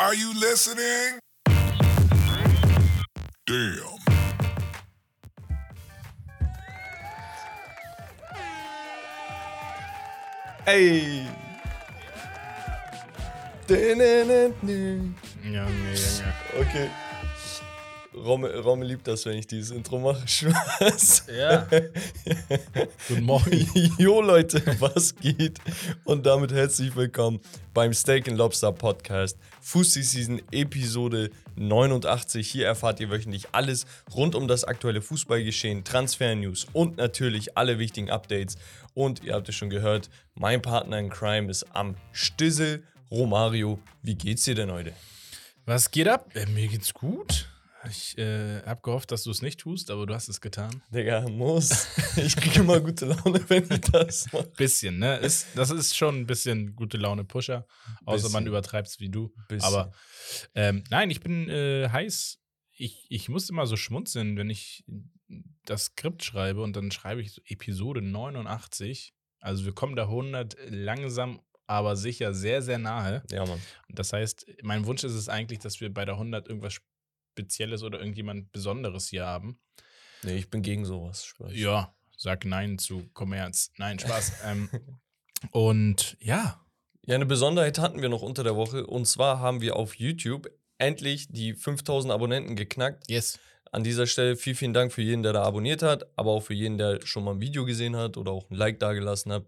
Are you listening? Damn. Ey! Junge, Junge. Okay. Romme, Romme liebt das, wenn ich dieses Intro mache. Spaß. Ja. Guten Morgen. Jo Leute, was geht? Und damit herzlich willkommen beim Steak and Lobster Podcast. Fussi Season Episode 89. Hier erfahrt ihr wöchentlich alles rund um das aktuelle Fußballgeschehen, Transfer-News und natürlich alle wichtigen Updates. Und ihr habt es schon gehört, mein Partner in Crime ist am Stissel. Romario, wie geht's dir denn heute? Was geht ab? Äh, mir geht's gut. Ich äh, habe gehofft, dass du es nicht tust, aber du hast es getan. Digga, muss. Ich kriege immer gute Laune, wenn ich das mache. Bisschen, ne? Ist, das ist schon ein bisschen gute Laune-Pusher. Außer Bisschen. man übertreibt es wie du. Bisschen. Aber ähm, nein, ich bin äh, heiß. Ich, ich muss immer so schmunzeln, wenn ich das Skript schreibe und dann schreibe ich so Episode 89. Also wir kommen da 100 langsam, aber sicher sehr, sehr nahe. Ja, Mann. Und das heißt, mein Wunsch ist es eigentlich, dass wir bei der 100 irgendwas Spezielles oder irgendjemand Besonderes hier haben. Nee, ich bin gegen sowas. Spaß. Ja, sag Nein zu Kommerz. Nein, Spaß. ähm, und ja, Ja, eine Besonderheit hatten wir noch unter der Woche. Und zwar haben wir auf YouTube endlich die 5000 Abonnenten geknackt. yes. An dieser Stelle vielen, vielen Dank für jeden, der da abonniert hat, aber auch für jeden, der schon mal ein Video gesehen hat oder auch ein Like dagelassen hat.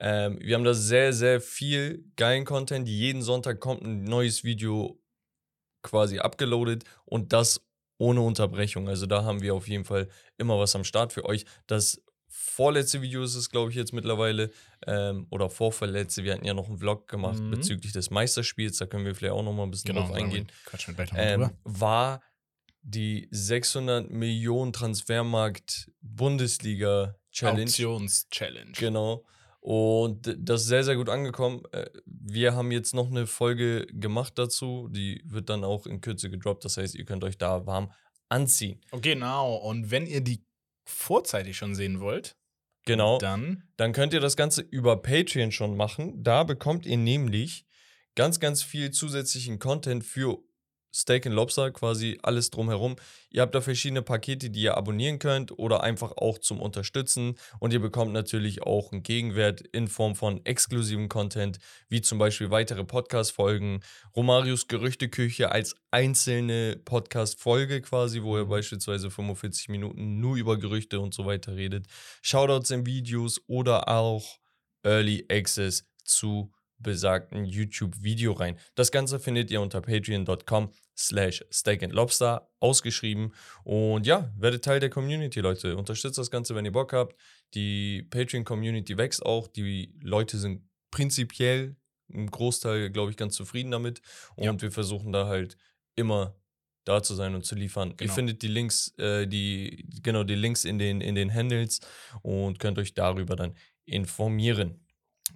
Ähm, wir haben da sehr, sehr viel geilen Content. Jeden Sonntag kommt ein neues Video quasi abgeloadet und das ohne Unterbrechung. Also da haben wir auf jeden Fall immer was am Start für euch. Das vorletzte Video ist es, glaube ich, jetzt mittlerweile. Ähm, oder vorverletzte. Wir hatten ja noch einen Vlog gemacht Mhm. bezüglich des Meisterspiels. Da können wir vielleicht auch noch mal ein bisschen Genau, drauf eingehen ähm, war die 600 Millionen Transfermarkt Bundesliga Challenge. Auktions-Challenge. Genau. Und das ist sehr, sehr gut angekommen. Äh, Wir haben jetzt noch eine Folge gemacht dazu. Die wird dann auch in Kürze gedroppt. Das heißt, ihr könnt euch da warm anziehen. Genau. Und wenn ihr die vorzeitig schon sehen wollt, Genau. dann dann könnt ihr das Ganze über Patreon schon machen. Da bekommt ihr nämlich ganz, ganz viel zusätzlichen Content für Steak and Lobster, quasi alles drumherum. Ihr habt da verschiedene Pakete, die ihr abonnieren könnt oder einfach auch zum Unterstützen. Und ihr bekommt natürlich auch einen Gegenwert in Form von exklusivem Content, wie zum Beispiel weitere Podcast-Folgen, Romarios Gerüchteküche als einzelne Podcast-Folge quasi, wo er beispielsweise 45 Minuten nur über Gerüchte und so weiter redet. Shoutouts in Videos oder auch Early Access zu besagten YouTube-Video rein. Das Ganze findet ihr unter patreon.com slash steak and lobster ausgeschrieben. Und ja, werdet Teil der Community, Leute. Unterstützt das Ganze, wenn ihr Bock habt. Die Patreon-Community wächst auch. Die Leute sind prinzipiell im Großteil, glaube ich, ganz zufrieden damit. Und Ja. wir versuchen da halt immer da zu sein und zu liefern. Ihr Genau. findet die Links, äh, die, genau, die Links in den, in den Handles und könnt euch darüber dann informieren.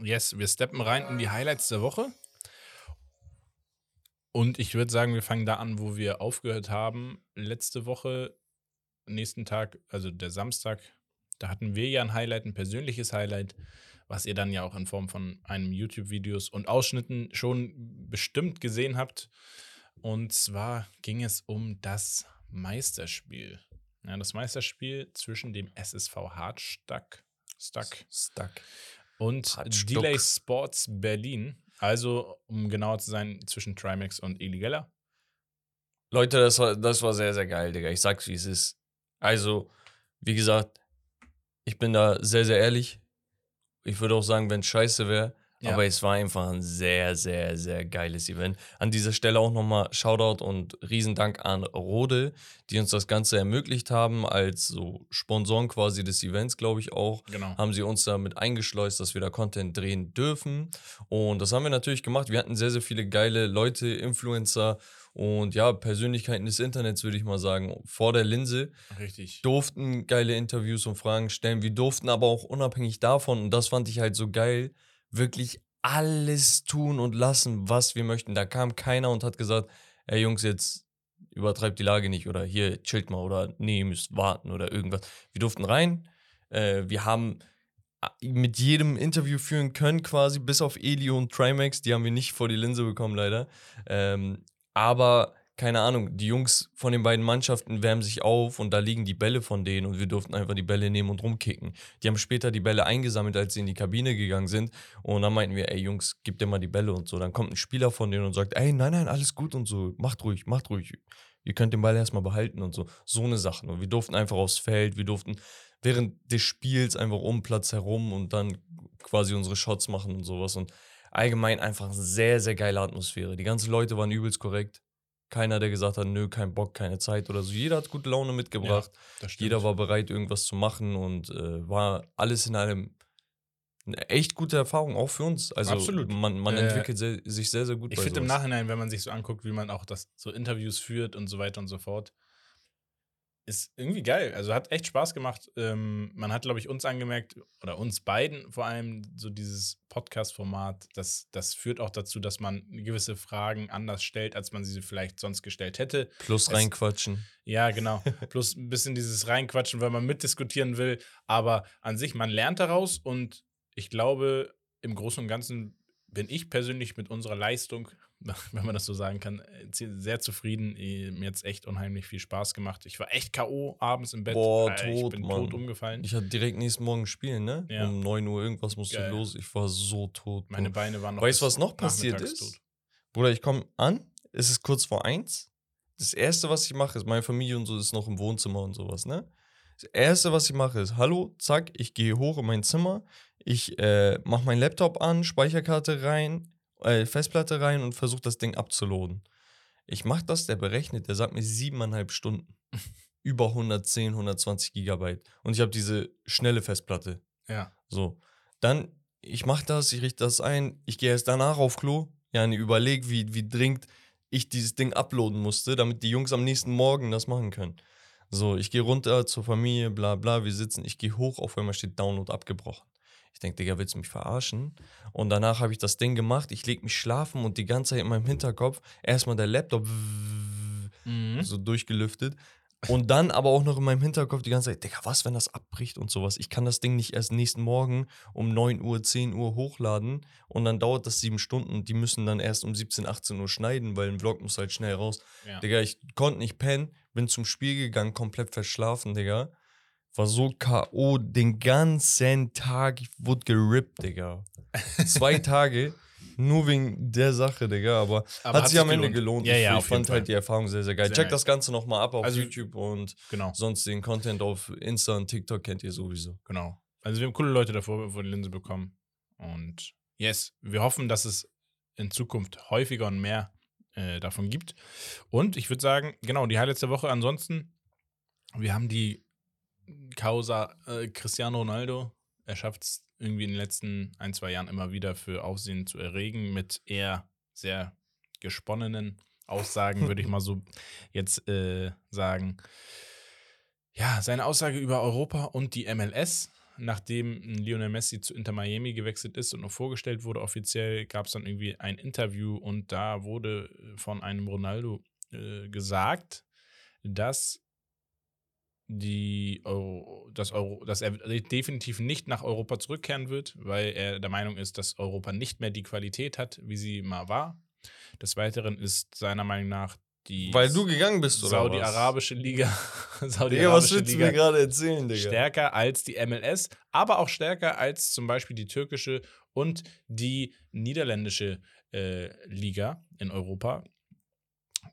Yes, wir steppen rein in die Highlights der Woche. Und ich würde sagen, wir fangen da an, wo wir aufgehört haben. Letzte Woche, nächsten Tag, also der Samstag, da hatten wir ja ein Highlight, ein persönliches Highlight, was ihr dann ja auch in Form von einem YouTube-Videos und Ausschnitten schon bestimmt gesehen habt. Und zwar ging es um das Meisterspiel. Ja, das Meisterspiel zwischen dem SSV Hartstack Stuck Stuck. und. Delay Sports Berlin. Also, um genauer zu sein, zwischen Trimax und Geller. Leute, das war, das war sehr, sehr geil, Digga. Ich sag's, wie es ist. Also, wie gesagt, ich bin da sehr, sehr ehrlich. Ich würde auch sagen, wenn scheiße wäre. Ja. Aber es war einfach ein sehr, sehr, sehr geiles Event. An dieser Stelle auch nochmal Shoutout und Riesendank an Rode, die uns das Ganze ermöglicht haben, als so Sponsoren quasi des Events, glaube ich auch. Genau. haben sie uns damit eingeschleust, dass wir da Content drehen dürfen. Und das haben wir natürlich gemacht. Wir hatten sehr, sehr viele geile Leute, Influencer und ja, Persönlichkeiten des Internets, würde ich mal sagen, vor der Linse. Richtig. Durften geile Interviews und Fragen stellen. Wir durften aber auch unabhängig davon, und das fand ich halt so geil, wirklich alles tun und lassen, was wir möchten. Da kam keiner und hat gesagt, ey Jungs, jetzt übertreibt die Lage nicht oder hier chillt mal oder nee, ihr müsst warten oder irgendwas. Wir durften rein. Äh, wir haben mit jedem Interview führen können, quasi, bis auf Eli und Trimax. Die haben wir nicht vor die Linse bekommen, leider. Ähm, aber keine Ahnung, die Jungs von den beiden Mannschaften wärmen sich auf und da liegen die Bälle von denen und wir durften einfach die Bälle nehmen und rumkicken. Die haben später die Bälle eingesammelt, als sie in die Kabine gegangen sind und dann meinten wir, ey Jungs, gib dir mal die Bälle und so. Dann kommt ein Spieler von denen und sagt, ey, nein, nein, alles gut und so, macht ruhig, macht ruhig. Ihr könnt den Ball erstmal behalten und so. So eine Sachen. Und wir durften einfach aufs Feld, wir durften während des Spiels einfach um Platz herum und dann quasi unsere Shots machen und sowas. Und allgemein einfach sehr, sehr geile Atmosphäre. Die ganzen Leute waren übelst korrekt. Keiner, der gesagt hat, nö, kein Bock, keine Zeit oder so. Jeder hat gute Laune mitgebracht. Stimmt. Jeder war bereit, irgendwas zu machen und äh, war alles in einem eine echt gute Erfahrung, auch für uns. Also Absolut. man, man Äh, entwickelt sehr, sich sehr, sehr gut Ich finde im. Nachhinein, wenn man sich so anguckt, wie man auch das so Interviews führt und so weiter und so fort, ist irgendwie geil. Also hat echt Spaß gemacht. Ähm, man hat, glaube ich, uns angemerkt, oder uns beiden vor allem, so dieses Podcast-Format, das, das führt auch dazu, dass man gewisse Fragen anders stellt, als man sie vielleicht sonst gestellt hätte. Plus es- reinquatschen. Ja, genau. Plus ein bisschen dieses Reinquatschen, weil man mitdiskutieren will. Aber an sich, man lernt daraus und ich glaube, im Großen und Ganzen bin ich persönlich mit unserer Leistung, wenn man das so sagen kann, äh, sehr zufrieden. Eh, Mir hat es echt unheimlich viel Spaß gemacht. Ich war echt K.O. abends im Bett. Boah, Äh, ich tot, bin Mann. tot umgefallen. Ich hatte direkt nächsten Morgen spielen, ne? Ja. Um 9 Uhr irgendwas musste Geil. los. Ich war so tot. Meine Bro. Beine waren noch. Weißt du, was noch passiert ist? tot. Bruder, ich komme an, es ist kurz vor eins. Das erste, was ich mache, ist, meine Familie und so ist noch im Wohnzimmer und sowas, ne? Das erste, was ich mache, ist, hallo, zack, ich gehe hoch in mein Zimmer, ich äh, mache meinen Laptop an, Speicherkarte rein, äh, Festplatte rein und versuche das Ding abzuladen. Ich mache das, der berechnet, der sagt mir siebeneinhalb Stunden. Über 110, 120 Gigabyte. Und ich habe diese schnelle Festplatte. Ja. So. Dann, ich mach das, ich richte das ein, ich gehe erst danach auf Klo. Ja, und überleg, wie, wie dringend ich dieses Ding uploaden musste, damit die Jungs am nächsten Morgen das machen können. So, ich gehe runter zur Familie, bla bla, wir sitzen, ich gehe hoch, auf einmal steht Download abgebrochen. Ich denke, Digga, willst du mich verarschen? Und danach habe ich das Ding gemacht, ich leg mich schlafen und die ganze Zeit in meinem Hinterkopf erstmal der Laptop Mhm. so durchgelüftet. Und dann aber auch noch in meinem Hinterkopf die ganze Zeit, Digga, was, wenn das abbricht und sowas? Ich kann das Ding nicht erst nächsten Morgen um 9 Uhr, 10 Uhr hochladen und dann dauert das sieben Stunden und die müssen dann erst um 17, 18 Uhr schneiden, weil ein Vlog muss halt schnell raus. Ja. Digga, ich konnte nicht pennen, bin zum Spiel gegangen, komplett verschlafen, Digga. War so K.O. den ganzen Tag, ich wurde gerippt, Digga. Zwei Tage, nur wegen der Sache, Digga, aber, Aber hat sich am Ende gelohnt. Ja, ich ja, ich fand Fall. halt die Erfahrung sehr, sehr geil. Sehr Check nice. das Ganze nochmal ab auf Also- YouTube und Genau. sonst den Content auf Insta und TikTok kennt ihr sowieso. Genau. Also wir haben coole Leute davor vor die Linse bekommen. Und yes, wir hoffen, dass es in Zukunft häufiger und mehr äh, davon gibt. Und ich würde sagen, genau, die Highlights der Woche. Ansonsten, wir haben die Causa äh, Cristiano Ronaldo. Er schafft es irgendwie in den letzten ein, zwei Jahren immer wieder für Aufsehen zu erregen mit eher sehr gesponnenen Aussagen, würde ich mal so jetzt äh, sagen. Ja, seine Aussage über Europa und die MLS, nachdem Lionel Messi zu Inter Miami gewechselt ist und noch vorgestellt wurde offiziell, gab es dann irgendwie ein Interview und da wurde von einem Ronaldo äh, gesagt, dass die Euro, dass, Euro, dass er definitiv nicht nach Europa zurückkehren wird, weil er der Meinung ist, dass Europa nicht mehr die Qualität hat, wie sie mal war. Des Weiteren ist seiner Meinung nach die Weil du gegangen bist, oder Saudi-Arabische Liga, was? Digga, was willst du mir Liga gerade erzählen, Digga? stärker als die MLS, aber auch stärker als zum Beispiel die türkische und die niederländische äh, Liga in Europa.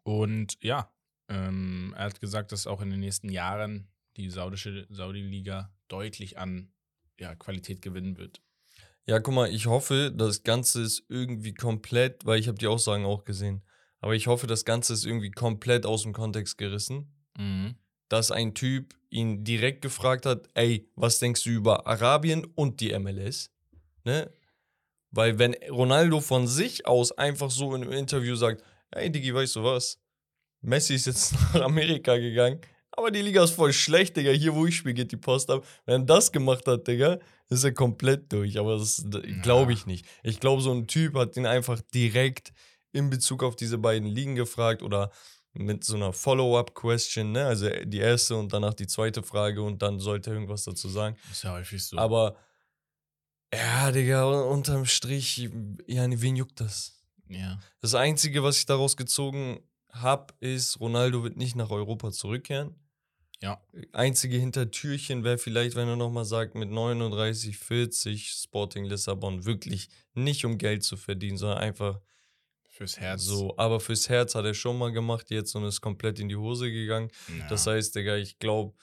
Und ja, ähm, er hat gesagt, dass auch in den nächsten Jahren die saudische Saudi-Liga deutlich an ja, Qualität gewinnen wird. Ja, guck mal, ich hoffe, das Ganze ist irgendwie komplett, weil ich habe die Aussagen auch gesehen, aber ich hoffe, das Ganze ist irgendwie komplett aus dem Kontext gerissen. Mhm. dass ein Typ ihn direkt gefragt hat, ey, was denkst du über Arabien und die MLS? Ne? Weil wenn Ronaldo von sich aus einfach so in einem Interview sagt, ey Digi, weißt du was? Messi ist jetzt nach Amerika gegangen, aber die Liga ist voll schlecht, Digga. Hier, wo ich spiele, geht die Post ab. Wenn er das gemacht hat, Digga, ist er komplett durch. Aber das glaube ich nicht. Ich glaube, so ein Typ hat ihn einfach direkt in Bezug auf diese beiden Ligen gefragt oder mit so einer Follow-up-Question, ne? Also die erste und danach die zweite Frage und dann sollte er irgendwas dazu sagen. Ist ja häufig so. Aber Ja, Digga, unterm Strich, ja, wen juckt das? Ja. Das Einzige, was ich daraus gezogen habe, ist, Ronaldo wird nicht nach Europa zurückkehren. Ja. Einzige Hintertürchen wäre vielleicht, wenn er nochmal sagt, mit 39, 40 Sporting Lissabon wirklich nicht um Geld zu verdienen, sondern einfach Fürs Herz. so. Aber fürs Herz hat er schon mal gemacht jetzt und ist komplett in die Hose gegangen. Ja. Das heißt, Digga, ich glaube,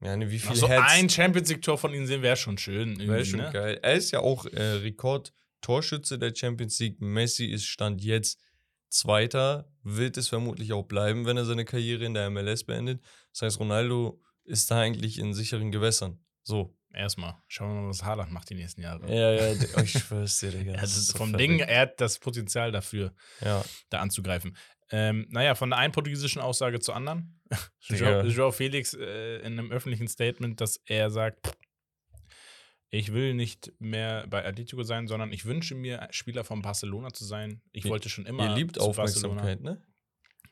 ja, ne, wie viel so Herz ein Champions League-Tor von ihm sehen wäre schon schön. wäre schon ne? geil. Er ist ja auch äh, Rekord-Torschütze der Champions League. Messi ist Stand jetzt Zweiter, wird es vermutlich auch bleiben, wenn er seine Karriere in der MLS beendet. Das heißt, Ronaldo ist da eigentlich in sicheren Gewässern. So. Erstmal. Schauen wir mal, was Haaland macht die nächsten Jahre. Ja, ja, oh, ich schwör's dir, Digga. Das ist so vom verrückt. Ding, er hat das Potenzial dafür, Ja, da anzugreifen. Ähm, naja, von der einen portugiesischen Aussage zur anderen. Joao Felix äh, in einem öffentlichen Statement, dass er sagt, ich will nicht mehr bei Atletico sein, sondern ich wünsche mir, Spieler von Barcelona zu sein. Ich Ihr- wollte schon immer. ihr liebt zu Barcelona. Aufmerksamkeit, ne?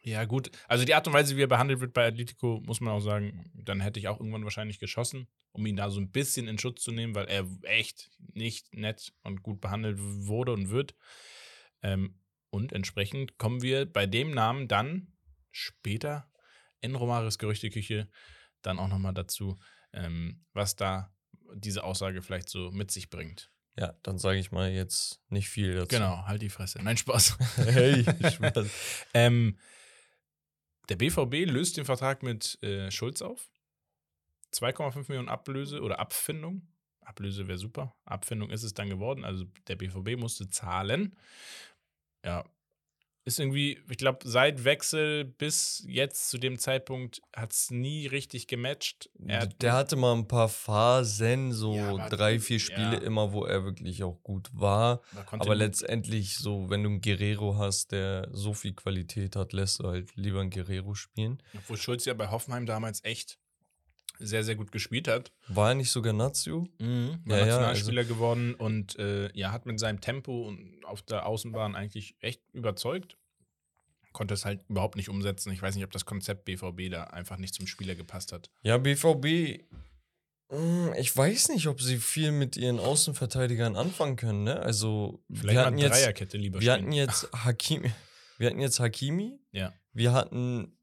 Ja, gut. Also die Art und Weise, wie er behandelt wird bei Atletico, muss man auch sagen, dann hätte ich auch irgendwann wahrscheinlich geschossen, um ihn da so ein bisschen in Schutz zu nehmen, weil er echt nicht nett und gut behandelt wurde und wird. Ähm, und entsprechend kommen wir bei dem Namen dann später in Romaris Gerüchteküche dann auch nochmal dazu, ähm, was da diese Aussage vielleicht so mit sich bringt. Ja, dann sage ich mal jetzt nicht viel dazu. Genau, halt die Fresse. Nein, Spaß. hey, Spaß. Ähm, der BVB löst den Vertrag mit äh, Schulz auf. 2,5 Millionen Ablöse oder Abfindung. Ablöse wäre super. Abfindung ist es dann geworden. Also der BVB musste zahlen. Ja. Ist irgendwie, ich glaube, seit Wechsel bis jetzt zu dem Zeitpunkt hat es nie richtig gematcht. Er hat, der hatte mal ein paar Phasen, so Ja, drei, vier Spiele ja. immer, wo er wirklich auch gut war. Aber letztendlich, so, wenn du einen Guerrero hast, der so viel Qualität hat, lässt du halt lieber einen Guerrero spielen. Obwohl Schulz ja bei Hoffenheim damals echt sehr, sehr gut gespielt hat. War er nicht sogar Nazio? Mhm, war Ja, ja, Nationalspieler geworden und äh, ja, hat mit seinem Tempo und auf der Außenbahn eigentlich echt überzeugt. Konnte es halt überhaupt nicht umsetzen. Ich weiß nicht, ob das Konzept BVB da einfach nicht zum Spieler gepasst hat. Ja, BVB, mh, ich weiß nicht, ob sie viel mit ihren Außenverteidigern anfangen können, ne? Also, Vielleicht wir mal hatten jetzt, Dreierkette lieber wir spielen. hatten jetzt Hakimi, wir hatten jetzt Hakimi, Ja. wir hatten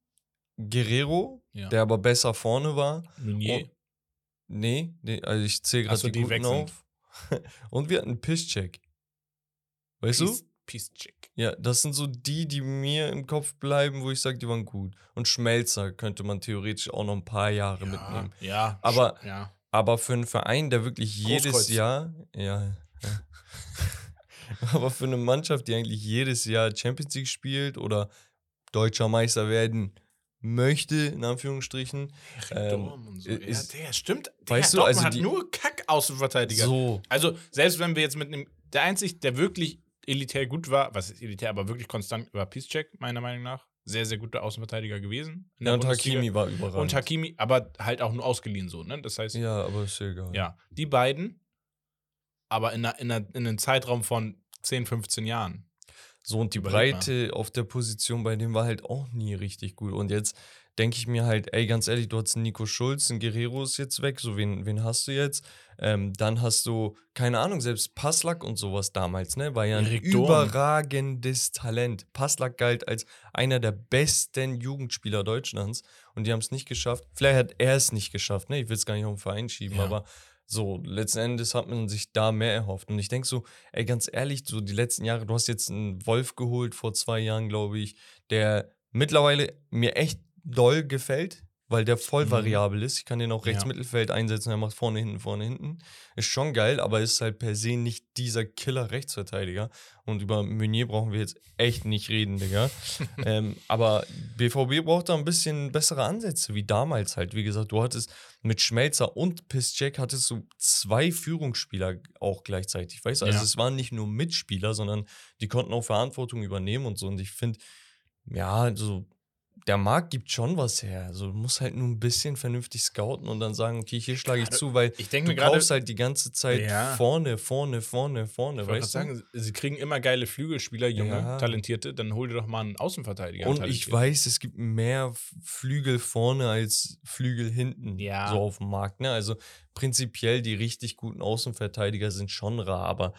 Guerrero, Ja. der aber besser vorne war. Meunier. Und- Nee, nee also ich zähle gerade so, die, die guten wechselnd. auf. Und wir hatten Pisscheck. Weißt du? Peace, Peace Chick. Ja, das sind so die, die mir im Kopf bleiben, wo ich sage, die waren gut. Und Schmelzer könnte man theoretisch auch noch ein paar Jahre mitnehmen. ja, Aber- ja. Aber für einen Verein, der wirklich jedes Großkreuz. Jahr, ja, ja. aber für eine Mannschaft, die eigentlich jedes Jahr Champions League spielt oder deutscher Meister werden möchte, in Anführungsstrichen, ähm, und so. ist- ja, der stimmt. weißt Digga, du, also Dortmund die- hat nur Kack-Außenverteidiger. so, Also, selbst wenn wir jetzt mit einem. Der einzig, der wirklich elitär gut war, was ist elitär, aber wirklich konstant, war Piszczek, meiner Meinung nach. Sehr, sehr guter Außenverteidiger gewesen. ja, der und Bundesliga. Hakimi war überragend. Und Hakimi, aber halt auch nur ausgeliehen so, ne? Das heißt, ja, Ja, aber ist ja egal. die beiden, aber in, einer, in, einer, in einem Zeitraum von 10, 15 Jahren. So, und die. Breite auf der Position bei dem war halt auch nie richtig gut. Und jetzt denke ich mir halt, ey, ganz ehrlich, du hast einen Nico Schulz, ein Guerrero ist jetzt weg, so wen, wen hast du jetzt? Ähm, dann hast du, keine Ahnung, selbst Passlack und sowas damals, ne? War ja ein Erik überragendes Talent. Passlack galt als einer der besten Jugendspieler Deutschlands und die haben es nicht geschafft. Vielleicht hat er es nicht geschafft, ne? Ich will es gar nicht auf den Verein schieben, Ja. aber so, letzten Endes hat man sich da mehr erhofft. Und ich denke so, ey, ganz ehrlich, so die letzten Jahre, du hast jetzt einen Wolf geholt vor zwei Jahren, glaube ich, der mittlerweile mir echt doll gefällt, weil der voll Mhm. variabel ist. Ich kann den auch rechts Ja. Mittelfeld einsetzen, er macht vorne, hinten, vorne, hinten. Ist schon geil, aber ist halt per se nicht dieser Killer-Rechtsverteidiger. Und über Meunier brauchen wir jetzt echt nicht reden, Digga. ähm, aber BVB braucht da ein bisschen bessere Ansätze, wie damals halt. Wie gesagt, du hattest mit Schmelzer und Piszczek hattest du zwei Führungsspieler auch gleichzeitig. Weißt du, also Ja. es waren nicht nur Mitspieler, sondern die konnten auch Verantwortung übernehmen und so. Und ich finde, ja, so der Markt gibt schon was her. Also du musst halt nur ein bisschen vernünftig scouten und dann sagen, okay, hier schlage ich zu, weil Ich du kaufst halt die ganze Zeit Ja. vorne, vorne, vorne, vorne, ich weißt du? sagen, sie kriegen immer geile Flügelspieler, junge, Ja. talentierte, dann hol dir doch mal einen Außenverteidiger. einen Und ich weiß, es gibt mehr Flügel vorne als Flügel hinten Ja. so auf dem Markt. Ne? Also prinzipiell die richtig guten Außenverteidiger sind schon rar, aber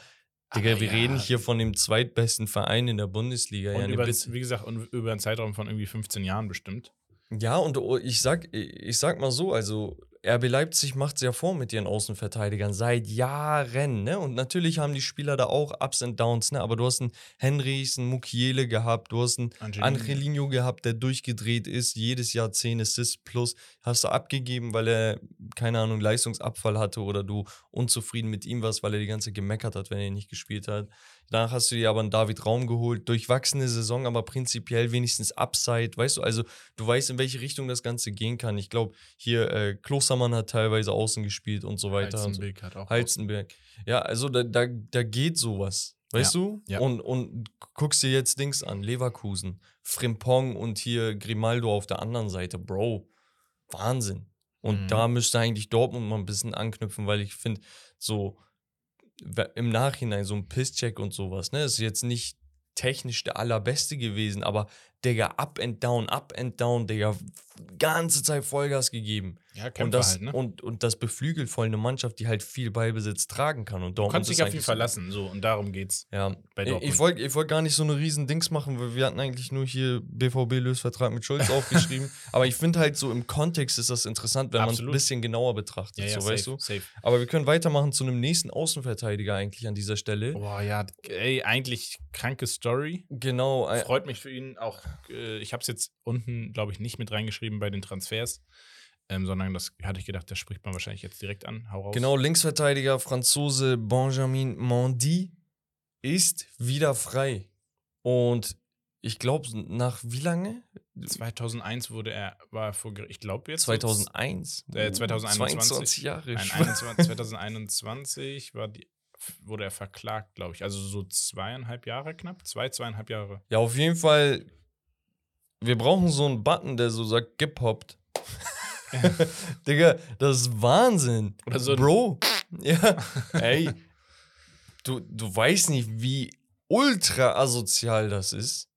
Digga, Aber wir ja. reden hier von dem zweitbesten Verein in der Bundesliga. Und ja, über, wie gesagt, über einen Zeitraum von irgendwie 15 Jahren bestimmt. Ja, und ich sag, ich sag mal so, also RB Leipzig macht es ja vor mit ihren Außenverteidigern seit Jahren, ne? Und natürlich haben die Spieler da auch Ups und Downs, ne? Aber du hast einen Henrys, einen Mukiele gehabt, du hast einen Angelino. Angelino gehabt, der durchgedreht ist, jedes Jahr 10 Assists plus, hast du abgegeben, weil er, keine Ahnung, Leistungsabfall hatte oder du unzufrieden mit ihm warst, weil er die ganze Zeit gemeckert hat, wenn er nicht gespielt hat. Danach hast du dir aber einen David Raum geholt, durchwachsene Saison, aber prinzipiell wenigstens Upside, weißt du, also du weißt, in welche Richtung das Ganze gehen kann. Ich glaube, hier äh, Klostermann hat teilweise außen gespielt und so weiter. so. Halzenbeck hat auch. Halzenberg. Ja, also da, da, da geht sowas. Weißt du? ja. Und, und guckst dir jetzt Dings an, Leverkusen, Frimpong und hier Grimaldo auf der anderen Seite. Bro, Wahnsinn. Und Mhm. da müsste eigentlich Dortmund mal ein bisschen anknüpfen, weil ich finde, so im Nachhinein so ein Pisscheck und sowas, ne, ist jetzt nicht technisch der allerbeste gewesen, aber Digga, up and down, up and down, Digga, ganze Zeit Vollgas gegeben. Ja, Und Kämpfer das, halt, ne? und, und das beflügelt voll eine Mannschaft, die halt viel Ballbesitz tragen kann. Und Du kannst dich auf eigentlich so- verlassen, so, und darum geht's. Ja, bei ich, Dortmund. ich wollte ich wollt gar nicht so eine riesen Dings machen, weil wir hatten eigentlich nur hier BVB-Lösvertrag mit Schulz aufgeschrieben. Aber ich finde halt so im Kontext ist das interessant, wenn man es ein bisschen genauer betrachtet, Ja, ja, so safe, weißt du. safe. Aber wir können weitermachen zu einem nächsten Außenverteidiger eigentlich an dieser Stelle. Boah, ja, ey, eigentlich kranke Story. Genau, Freut mich für ihn auch. Äh, ich habe es jetzt unten, glaube ich, nicht mit reingeschrieben bei den Transfers, ähm, sondern das hatte ich gedacht, das spricht man wahrscheinlich jetzt direkt an. Hau raus. genau, Linksverteidiger Franzose Benjamin Mendy ist wieder frei. Und ich glaube, nach wie lange? 2001 wurde er, war vor Gericht, ich glaube jetzt. wird's- 2001? Äh, 2021. 22 Jahre. Nein, 21, 2021 war die, wurde er verklagt, glaube ich. Also so zweieinhalb Jahre knapp. Zwei, zweieinhalb Jahre. Ja, auf jeden Fall. Wir brauchen so einen Button, der so sagt, gepoppt. Digga, das ist Wahnsinn. Oder so ein- Bro. Ja. Ey. Du, du weißt nicht, wie ultra asozial das ist,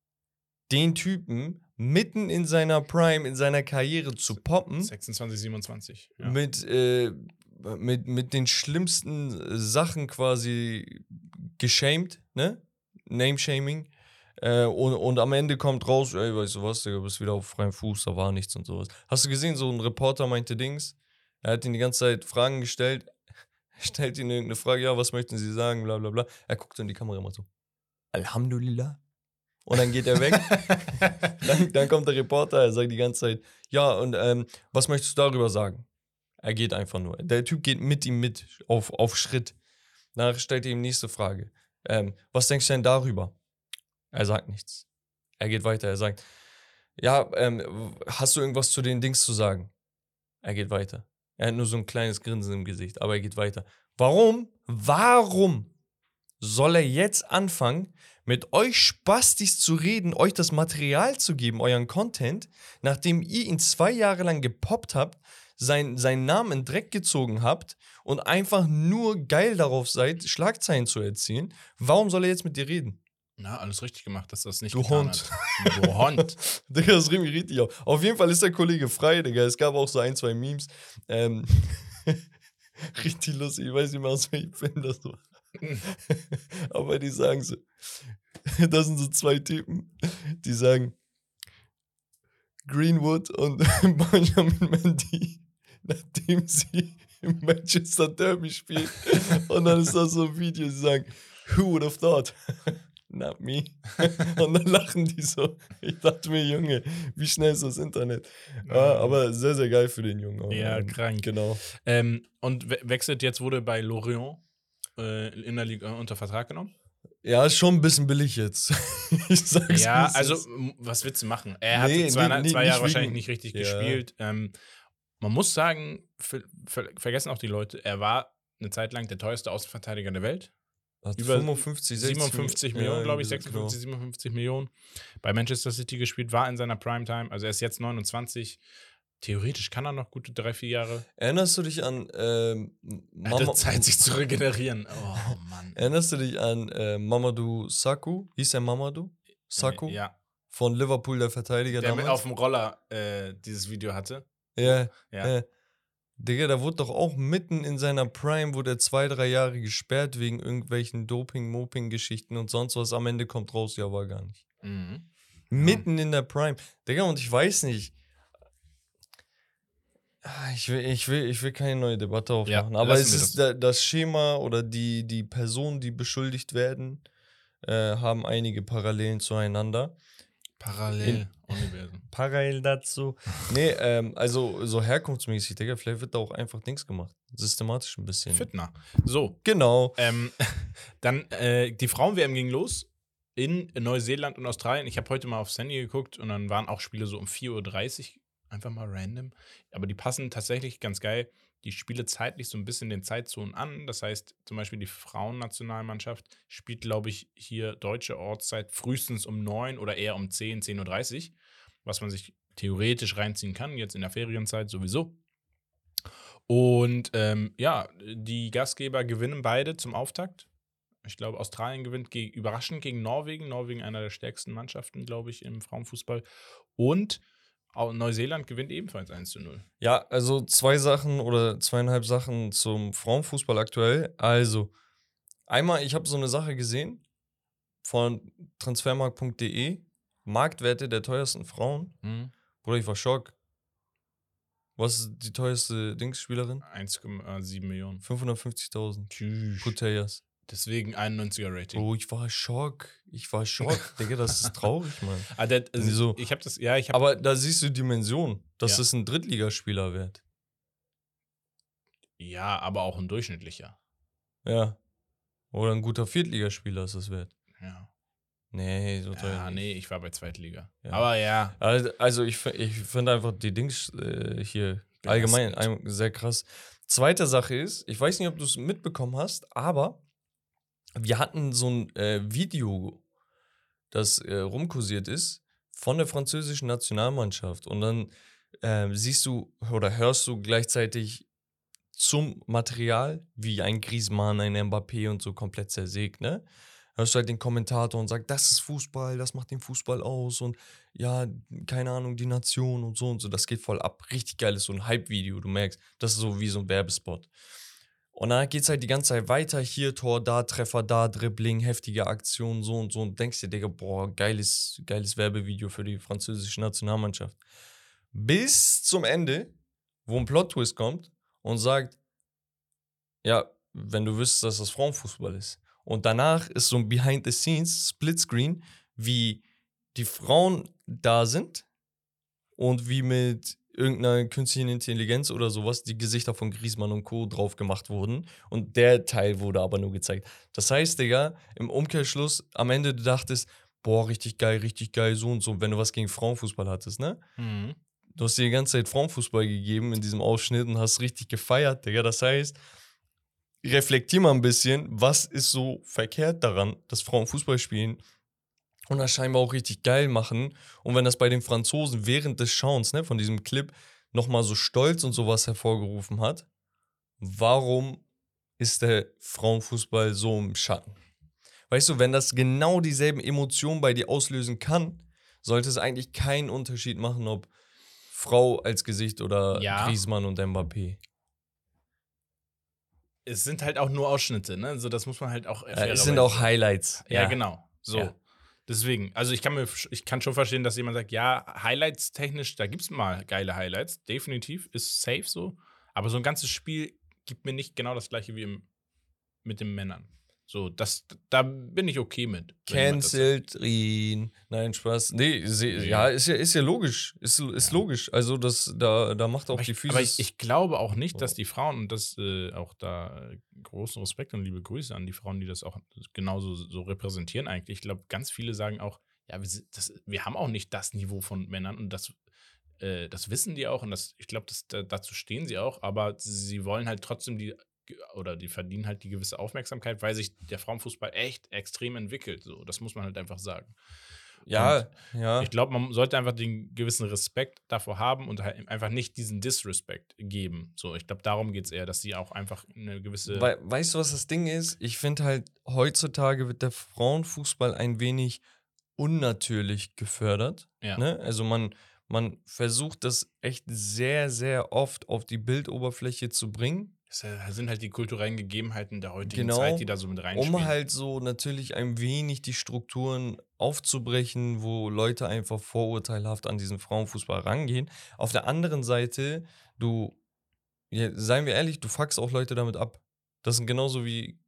den Typen mitten in seiner Prime, in seiner Karriere zu poppen. 26, 27. Ja. mit, äh, mit, mit den schlimmsten Sachen quasi geshamed, ne? Name-Shaming. Äh, und, und am Ende kommt raus, ey, weißt du was, Digga, du bist wieder auf freiem Fuß, da war nichts und sowas. Hast du gesehen, so ein Reporter meinte Dings, er hat ihn die ganze Zeit Fragen gestellt, stellt ihn irgendeine Frage, ja, was möchten Sie sagen, bla bla bla. Er guckt in die Kamera immer so, Alhamdulillah. Und dann geht er weg. dann, dann kommt der Reporter, er sagt die ganze Zeit, ja, und ähm, was möchtest du darüber sagen? Er geht einfach nur. Der Typ geht mit ihm mit, auf, auf Schritt. Danach stellt er ihm nächste Frage. Ähm, was denkst du denn darüber? Er sagt nichts. Er geht weiter, er sagt, ja, ähm, hast du irgendwas zu den Dings zu sagen? Er geht weiter. Er hat nur so ein kleines Grinsen im Gesicht, aber er geht weiter. Warum? Warum soll er jetzt anfangen, mit euch Spastis zu reden, euch das Material zu geben, euren Content, nachdem ihr ihn zwei Jahre lang gepoppt habt, sein, seinen Namen in Dreck gezogen habt und einfach nur geil darauf seid, Schlagzeilen zu erzielen? Warum soll er jetzt mit dir reden? Na, alles richtig gemacht, dass das nicht Du Hund. hat. Du Hund. Digga, das regt mich richtig auf. Auf jeden Fall ist der Kollege frei, Digga. Es gab auch so ein, zwei Memes. Ähm, richtig lustig. Ich weiß nicht mehr, aus welchem Film das war. Aber die sagen so, das sind so zwei Typen, die sagen, Greenwood und Benjamin Mendy, nachdem sie im Manchester Derby spielen. Und dann ist das so ein Video, sie sagen, who would have thought? Not me. Und dann lachen die so. Ich dachte mir, Junge, wie schnell ist das Internet? Ja, aber sehr, sehr geil für den Jungen. auch. Ja, krank. Genau. Ähm, und we wechselt jetzt, wurde bei Lorient äh, in der Liga unter Vertrag genommen. Ja, ist schon ein bisschen billig jetzt. ich sag's Ja, also was willst du machen? Er hat Nee, zwei, nee, nee, zwei nicht Jahre wahrscheinlich wegen- nicht richtig Ja. gespielt. Ähm, man muss sagen, ver ver vergessen auch die Leute, er war eine Zeit lang der teuerste Außenverteidiger der Welt. Hat Über 55, 60 57 ja, Millionen, glaube ich, irgendwie so, 56, 57 Millionen. Bei Manchester City gespielt, war in seiner Primetime. Also er ist jetzt 29. Theoretisch kann er noch gute drei, vier Jahre. Genau. Erinnerst du dich an ähm, hatte Mama- Zeit, sich zu regenerieren. Oh Mann. Erinnerst du dich an äh, Mamadou Sakho? Hieß er Mamadou? Äh, Ja. Von Liverpool, der Verteidiger Der mit damals? auf dem Roller äh, dieses Video hatte. ja, Ja. ja. Digga, da wurde doch auch mitten in seiner Prime, wurde er zwei, drei Jahre gesperrt wegen irgendwelchen Doping-Moping-Geschichten und sonst was. Am Ende kommt raus, ja, war gar nicht. Mhm. Mitten in der Prime. Digga, und ich weiß nicht. Ah, Ich will, ich will, ich will keine neue Debatte aufmachen. aber lassen es ist da, das Schema oder die, die Personen, die beschuldigt werden, äh, haben einige Parallelen zueinander. Parallel. Universum. Parallel dazu. nee, ähm, also so herkunftsmäßig, Digga, vielleicht wird da auch einfach Dings gemacht. Systematisch ein bisschen. Fitner. So, Genau. ähm, dann äh, die Frauen-WM ging los in Neuseeland und Australien. Ich habe heute mal aufs Handy geguckt und dann waren auch Spiele so um 4.30 Uhr. Einfach mal random. Aber die passen tatsächlich ganz geil. Die Spiele zeitlich so ein bisschen den Zeitzonen an. Das heißt, zum Beispiel die Frauennationalmannschaft spielt, glaube ich, hier deutsche Ortszeit frühestens um 9 oder eher um 10, 10.30 Uhr. Was man sich theoretisch reinziehen kann, jetzt in der Ferienzeit sowieso. Und ähm, ja, die Gastgeber gewinnen beide zum Auftakt. Ich glaube, Australien gewinnt ge überraschend gegen Norwegen. Norwegen einer der stärksten Mannschaften, glaube ich, im Frauenfußball. Und Neuseeland gewinnt ebenfalls 1 zu 0. Ja, also zwei Sachen oder zweieinhalb Sachen zum Frauenfußball aktuell. Also, einmal, ich habe so eine Sache gesehen von transfermarkt.de. Marktwerte der teuersten Frauen. Bruder, ich war schock. Was ist die teuerste Dingsspielerin? 1,7 Millionen. 550.000 Tschüss. Putellas. Deswegen 91er Rating. Bro, ich war schock. Ich war schock. Digga, das ist traurig, Mann. Ah, der, also, Wieso? Ich habe das, ja, ich habe. Aber da siehst du Dimension. Das Ja. ist ein Drittligaspieler wert. Ja, aber auch ein durchschnittlicher. Ja. Oder ein guter Viertligaspieler ist das wert. Ja. Nee, so teuer. Ja, nee, ich war bei Zweitliga. Ja. Aber ja. Also, also ich, ich finde einfach die Dings äh, hier allgemein ein, sehr krass. Zweite Sache ist, ich weiß nicht, ob du es mitbekommen hast, aber wir hatten so ein äh, Video, das äh, rumkursiert ist, von der französischen Nationalmannschaft. Und dann ähm, siehst du oder hörst du gleichzeitig zum Material, wie ein Griezmann, ein Mbappé und so komplett zersägt, ne? Hörst du halt den Kommentator und sagt, das ist Fußball, das macht den Fußball aus und ja, keine Ahnung, die Nation und so und so. Das geht voll ab. Richtig geil ist so ein Hype-Video, du merkst. Das ist so wie so ein Werbespot. Und dann geht's halt die ganze Zeit weiter. Hier Tor, da Treffer, da Dribbling, heftige Aktion, so und so. Und denkst dir, Digga, boah, geiles, geiles Werbevideo für die französische Nationalmannschaft. Bis zum Ende, wo ein Plot-Twist kommt und sagt, ja, wenn du wüsstest, dass das Frauenfußball ist. Und danach ist so ein Behind-the-Scenes Splitscreen, wie die Frauen da sind und wie mit irgendeiner künstlichen Intelligenz oder sowas die Gesichter von Griezmann und Co. drauf gemacht wurden. Und der Teil wurde aber nur gezeigt. Das heißt, Digga, im Umkehrschluss, am Ende du dachtest, boah, richtig geil, richtig geil, so und so, wenn du was gegen Frauenfußball hattest, ne? Mhm. Du hast dir die ganze Zeit Frauenfußball gegeben in diesem Ausschnitt und hast richtig gefeiert, Digga. Das heißt, reflektier mal ein bisschen, was ist so verkehrt daran, dass Frauen Fußball spielen und das scheinbar auch richtig geil machen. Und wenn das bei den Franzosen während des Schauens, ne, von diesem Clip, nochmal so Stolz und sowas hervorgerufen hat, warum ist der Frauenfußball so im Schatten? Weißt du, wenn das genau dieselben Emotionen bei dir auslösen kann, sollte es eigentlich keinen Unterschied machen, ob Frau als Gesicht oder Ja. Griezmann und Mbappé. Es sind halt auch nur Ausschnitte, ne? Also das muss man halt auch. Äh, es sind auch Highlights. Ja, genau. So. Ja. Deswegen, also ich kann mir, ich kann schon verstehen, dass jemand sagt, ja, Highlights technisch, da gibt es mal geile Highlights, definitiv, ist safe so. Aber so ein ganzes Spiel gibt mir nicht genau das gleiche wie im, mit den Männern. So, das, da bin ich okay mit. Cancelled ihn. Nein, Spaß. Nee, Nee. ja, ist ja, ist ja logisch. Ist, ist Ja. logisch. Also, das, da, da macht auch Aber die Physis. aber ich, ich glaube auch nicht, dass die Frauen, und das äh, auch da äh, großen Respekt und liebe Grüße an die Frauen, die das auch genauso so repräsentieren eigentlich. Ich glaube, ganz viele sagen auch, ja, wir, das, wir haben auch nicht das Niveau von Männern und das, äh, das wissen die auch und das, ich glaube, das, da, dazu stehen sie auch, aber sie wollen halt trotzdem die oder die verdienen halt die gewisse Aufmerksamkeit, weil sich der Frauenfußball echt extrem entwickelt. So, das muss man halt einfach sagen. Ja, ja. Ich glaube, man sollte einfach den gewissen Respekt davor haben und halt einfach nicht diesen Disrespect geben. So, ich glaube, darum geht es eher, dass sie auch einfach eine gewisse. Wei- weißt du, was das Ding ist? Ich finde halt, heutzutage wird der Frauenfußball ein wenig unnatürlich gefördert. ja. Ne? Also man, man versucht das echt sehr, sehr oft auf die Bildoberfläche zu bringen, Das sind halt die kulturellen Gegebenheiten der heutigen Genau, Zeit, die da so mit reinspielen. um halt so natürlich ein wenig die Strukturen aufzubrechen, wo Leute einfach vorurteilhaft an diesen Frauenfußball rangehen. Auf der anderen Seite, du, ja, seien wir ehrlich, du fuckst auch Leute damit ab. Das sind genauso wie,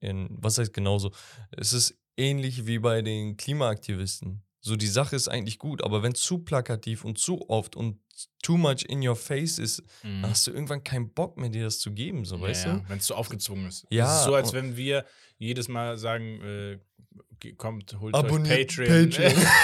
in, was heißt genauso? Es ist ähnlich wie bei den Klimaaktivisten. So, die Sache ist eigentlich gut, aber wenn zu plakativ und zu oft und too much in your face ist, Mhm. dann hast du irgendwann keinen Bock mehr, dir das zu geben, so, weißt ja, du? Wenn es so aufgezwungen ist. Ja, Es ist so, als wenn wir jedes Mal sagen, äh, kommt, holt Abonniert euch Patreon. Patreon.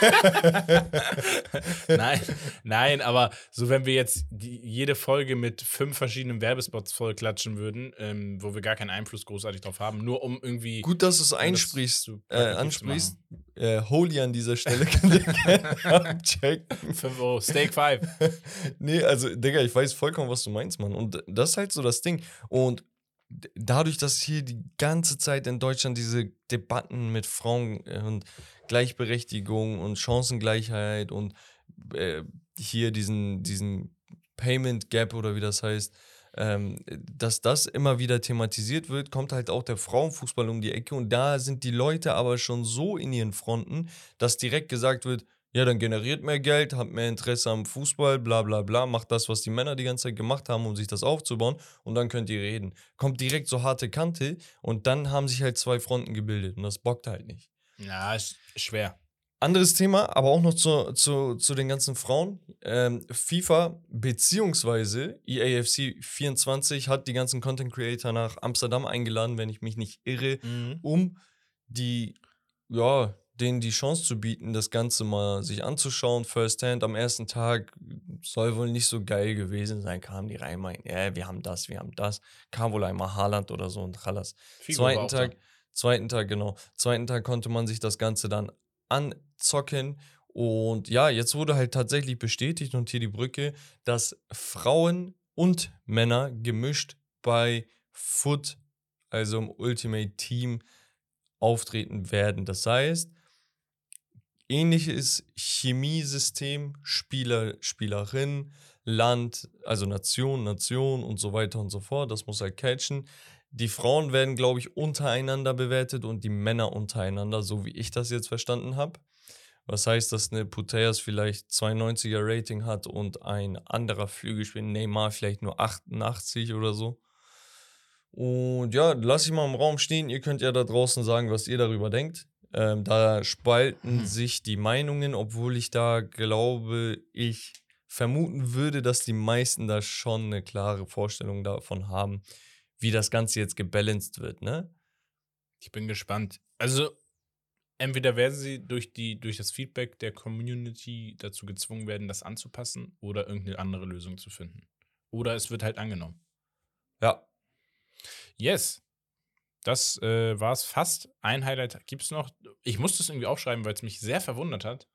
nein, nein, aber so wenn wir jetzt die, jede Folge mit fünf verschiedenen Werbespots vollklatschen würden, ähm, wo wir gar keinen Einfluss großartig drauf haben, nur um irgendwie Gut, dass du es das einsprichst, zu äh, plakativ zu ansprichst. Äh, Holy an dieser Stelle könnt ihr gerne abchecken. 5 Euro, Steak 5. Nee, also, Digga, ich weiß vollkommen, was du meinst, Mann. Und das ist halt so das Ding. Und dadurch, dass hier die ganze Zeit in Deutschland diese Debatten mit Frauen äh, und Gleichberechtigung und Chancengleichheit und äh, hier diesen, diesen Payment Gap oder wie das heißt, ähm, dass das immer wieder thematisiert wird, kommt halt auch der Frauenfußball um die Ecke. Und da sind die Leute aber schon so in ihren Fronten, dass direkt gesagt wird, ja, dann generiert mehr Geld, habt mehr Interesse am Fußball, bla bla bla, macht das, was die Männer die ganze Zeit gemacht haben, um sich das aufzubauen und dann könnt ihr reden. Kommt direkt so harte Kante und dann haben sich halt zwei Fronten gebildet und das bockt halt nicht. Ja, ist schwer. Anderes Thema, aber auch noch zu, zu, zu den ganzen Frauen. Ähm, FIFA beziehungsweise E EAFC 24 hat die ganzen Content Creator nach Amsterdam eingeladen, wenn ich mich nicht irre, um die, ja, denen die Chance zu bieten, das Ganze mal sich anzuschauen, first hand. Am ersten Tag soll wohl nicht so geil gewesen sein, kamen die rein, meinten, ja, wir haben das, wir haben das. Kam wohl einmal Haaland oder so und Chalas. War Zweiten. Tag, zweiten Tag, genau. Zweiten Tag konnte man sich das Ganze dann anzocken. Und ja, jetzt wurde halt tatsächlich bestätigt und hier die Brücke, dass Frauen und Männer gemischt bei Foot, also im Ultimate Team, auftreten werden. Das heißt, ähnliches Chemiesystem, Spieler, Spielerin, Land, also Nation, Nation und so weiter und so fort. Das muss halt catchen. Die Frauen werden, glaube ich, untereinander bewertet und die Männer untereinander, so wie ich das jetzt verstanden habe. Was heißt, dass eine Puteas vielleicht 92er Rating hat und ein anderer Flügelspieler, Neymar, vielleicht nur 88 oder so. Und ja, lass ich mal im Raum stehen. Ihr könnt ja da draußen sagen, was ihr darüber denkt. Ähm, da spalten Hm. sich die Meinungen, obwohl ich da glaube, ich vermuten würde, dass die meisten da schon eine klare Vorstellung davon haben, wie das Ganze jetzt gebalanced wird, ne? Ich bin gespannt. Also, entweder werden sie durch, die, durch das Feedback der Community dazu gezwungen werden, das anzupassen oder irgendeine andere Lösung zu finden. Oder es wird halt angenommen. Ja. Yes. Das äh, war es fast. Ein Highlight gibt es noch. Ich musste es irgendwie aufschreiben, weil es mich sehr verwundert hat.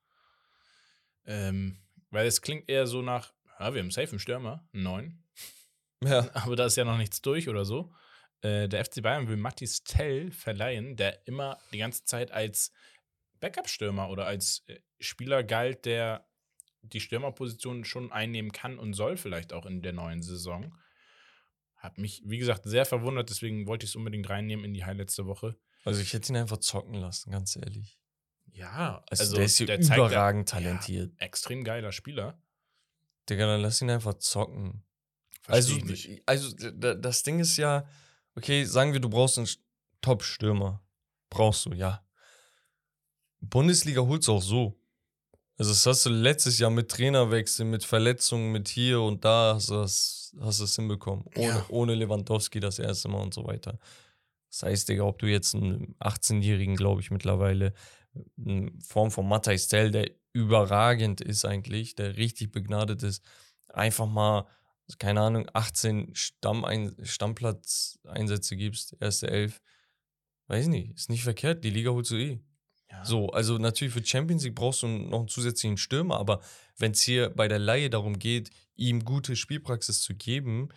Ähm, weil es klingt eher so nach, ja, wir haben safe einen Stürmer, neuen. Ja. aber da ist ja noch nichts durch oder so. Äh, der FC Bayern will Mattis Tell verleihen, der immer die ganze Zeit als Backup-Stürmer oder als äh, Spieler galt, der die Stürmerposition schon einnehmen kann und soll, vielleicht auch in der neuen Saison. Hat mich, wie gesagt, sehr verwundert, deswegen wollte ich es unbedingt reinnehmen in die Highlights der Woche. Also ich hätte ihn einfach zocken lassen, ganz ehrlich. Ja, Also, der ist hier zeigt ja- überragend talentiert. Ja, extrem geiler Spieler. Digga, dann lass ihn einfach zocken. Versteh Also, ich also d- das Ding ist ja, okay, sagen wir, du brauchst einen Top-Stürmer. Brauchst du, ja. Bundesliga holst du auch so. Also das hast du letztes Jahr mit Trainerwechsel, mit Verletzungen, mit hier und da hast du das, hast du es hinbekommen. Ohne, Ja. ohne Lewandowski das erste Mal und so weiter. Das heißt, Digga, ob du jetzt einen 18-Jährigen, glaube ich, mittlerweile in Form von Matthijs Tell, der überragend ist eigentlich, der richtig begnadet ist, einfach mal keine Ahnung, 18 Stammein Stammplatz-Einsätze gibst, erste elf, weiß ich nicht, ist nicht verkehrt, die Liga holst du eh. Ja. So, also natürlich für Champions League brauchst du noch einen zusätzlichen Stürmer, aber wenn es hier bei der Laie darum geht, ihm gute Spielpraxis zu geben,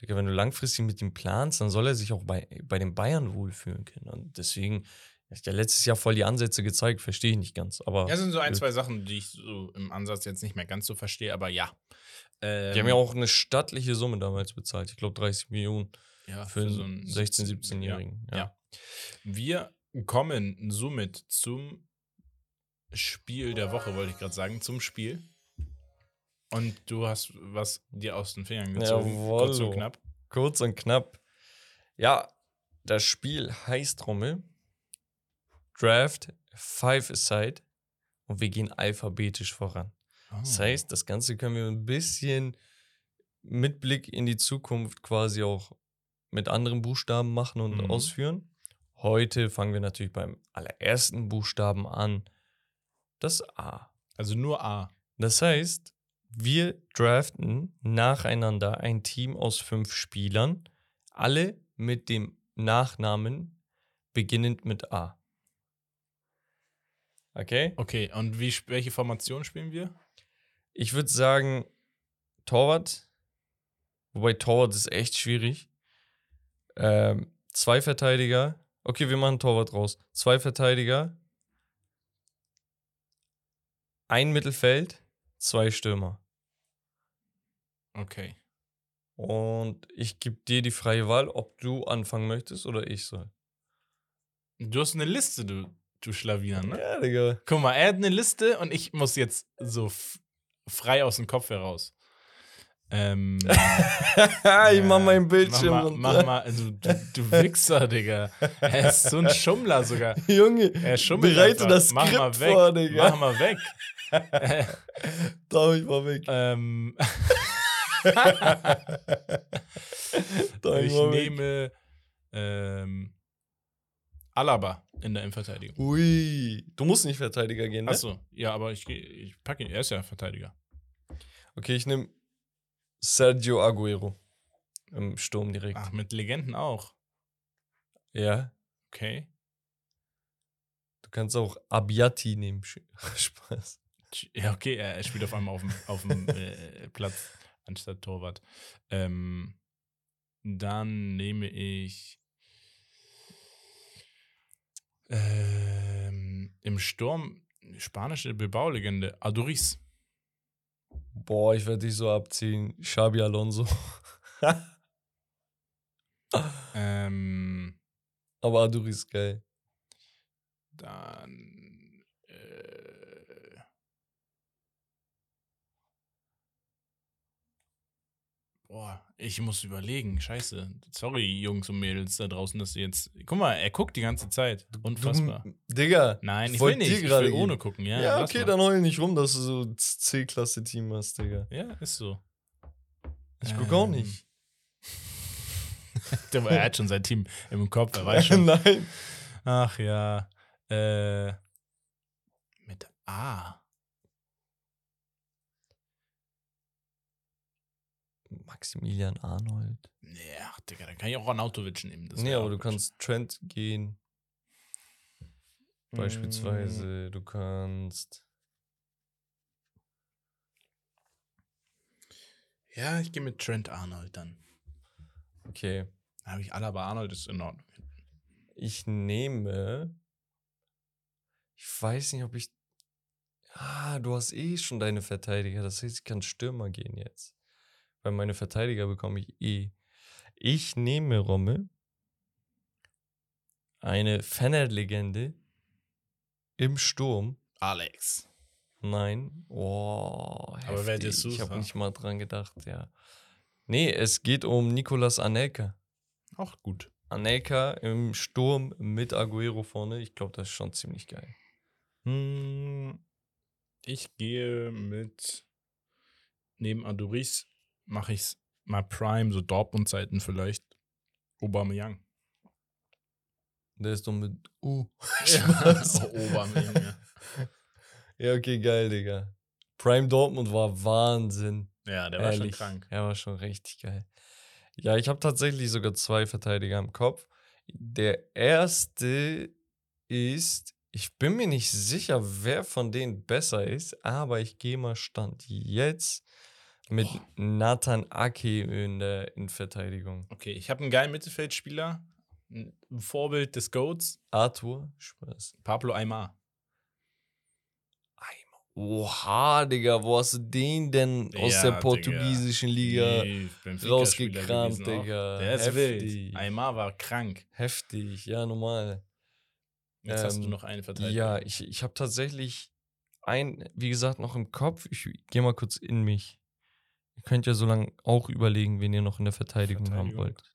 wenn du langfristig mit ihm planst, dann soll er sich auch bei, bei den Bayern wohlfühlen können. Und deswegen, er hat ja letztes Jahr voll die Ansätze gezeigt, verstehe ich nicht ganz. Aber Ja, sind so ein, äh, zwei Sachen, die ich so im Ansatz jetzt nicht mehr ganz so verstehe, aber ja. Ähm, die haben ja auch eine stattliche Summe damals bezahlt. Ich glaube 30 Millionen ja, für einen 16-, 17-Jährigen. Ja. ja. Wir kommen somit zum Spiel der Woche, wollte ich gerade sagen, zum Spiel. Und du hast was dir aus den Fingern gezogen. Kurz und knapp. Kurz und knapp. Ja, das Spiel heißt Rommel. Draft Five Aside. Und wir gehen alphabetisch voran. Das Oh. heißt, das Ganze können wir ein bisschen mit Blick in die Zukunft quasi auch mit anderen Buchstaben machen und Mhm. ausführen. Heute fangen wir natürlich beim allerersten Buchstaben an. Das A. Also nur A. Das heißt, wir draften nacheinander ein Team aus fünf Spielern, alle mit dem Nachnamen beginnend mit A. Okay? Okay, und wie, welche Formation spielen wir? Ich würde sagen, Torwart. Wobei Torwart ist echt schwierig. Ähm, zwei Verteidiger. Okay, wir machen Torwart raus. Zwei Verteidiger. Ein Mittelfeld, zwei Stürmer. Okay. Und ich gebe dir die freie Wahl, ob du anfangen möchtest oder ich soll. Du hast eine Liste, du, du Schlawiner, ne? Ja, Digga. Guck mal, er hat eine Liste und ich muss jetzt so frei aus dem Kopf heraus. Ähm, ich mach mein Bildschirm Mach mal, runter. mach mal du, du, du Wichser, Digga. Er ist so ein Schummler sogar. Junge, Er schummelt bereite einfach. das Mach Skript mal weg. vor, Digga. Mach mal weg. Da ich mal weg. ähm, ich mal nehme ähm, Alaba in der Innenverteidigung. Ui. Du musst nicht Verteidiger gehen, ne? Achso, ja, aber ich, ich packe ihn. Er ist ja Verteidiger. Okay, ich nehme Sergio Aguero. Im Sturm direkt. Ach, mit Legenden auch. Ja. Okay. Du kannst auch Abiati nehmen. Spaß. Ja, okay, er, spielt auf einmal auf dem, auf dem äh, Platz anstatt Torwart. Ähm, dann nehme ich ähm, im Sturm spanische Bilbao-Legende Aduriz. Boah, ich werde dich so abziehen. Xabi Alonso. Ähm, Aber Aduri ist geil. dann Boah, ich muss überlegen. Scheiße. Sorry, Jungs und Mädels da draußen, dass ihr jetzt. Guck mal, er guckt die ganze Zeit. Unfassbar. Du, Digga. Nein, ich will nicht. Ich gerade will ohne geben. gucken. Ja, Ja, okay, mal. dann heul nicht rum, dass du so C-Klasse-Team hast, Digga. Ja, ist so. Ich guck auch Ähm, nicht. Der, er hat schon sein Team im Kopf, er weiß schon. Nein. Ach ja. Äh, mit A. Maximilian Arnold. Ach, Digga, dann kann ich auch Arnautovic nehmen. Das nee, aber du kannst Trent gehen. Beispielsweise. Du kannst. Ja, ich gehe mit Trent Arnold dann. Okay. Da habe ich Alaba Arnold, ist in Ordnung. Ich nehme. Ich weiß nicht, ob ich. Ah, du hast eh schon deine Verteidiger. Das heißt, ich kann Stürmer gehen jetzt. Weil meine Verteidiger bekomme ich eh. Ich nehme Rommel. Eine Fener-Legende. Im Sturm. Alex. Nein. Oh, Aber wer de Sousa? Ich habe nicht mal dran gedacht, ja. Nee, es geht um Nicolas Anelka. Auch gut. Anelka im Sturm mit Aguero vorne. Ich glaube, das ist schon ziemlich geil. Hm, Ich gehe mit. Neben Adoris mache ich es mal Prime, so Dortmund-Zeiten vielleicht. Aubameyang. Der ist doch mit U. Ja, Aubameyang, ja. Ja, okay, geil, Digga. Prime Dortmund war Wahnsinn. Ja, der war schon Ehrlich, krank. Er war schon richtig geil. Ja, ich habe tatsächlich sogar zwei Verteidiger im Kopf. Der erste ist, ich bin mir nicht sicher, wer von denen besser ist, aber ich gehe mal Stand jetzt mit Oh. Nathan Ake in der Innenverteidigung. Okay, ich habe einen geilen Mittelfeldspieler, ein Vorbild des Goats, Arthur, Spaß. Pablo Aymar. Oha, Digga, wo hast du den denn aus Ja, der Digga. portugiesischen Liga Nee, rausgekramt. Digga? Der ist Heftig. wild. Aymar war krank. Heftig, ja, normal. Jetzt hast du Ähm, noch eine Verteidigung. Ja, ich, ich habe tatsächlich ein, wie gesagt, noch im Kopf. Ich gehe mal kurz in mich. Ihr könnt ja so lange auch überlegen, wen ihr noch in der Verteidigung, haben Verteidigung. wollt.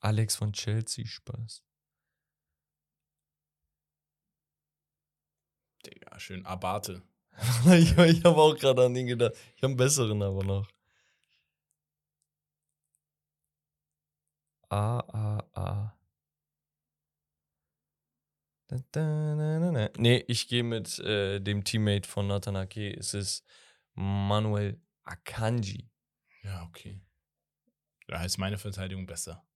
Alex von Chelsea, Spaß. Digga, schön Abate. ich ich habe auch gerade an ihn gedacht. Ich habe einen besseren aber noch. A, A, A. Nee, ich gehe mit äh, dem Teammate von Nathan Ake. Es ist Manuel Akanji. Ja, okay. Da ist meine Verteidigung besser.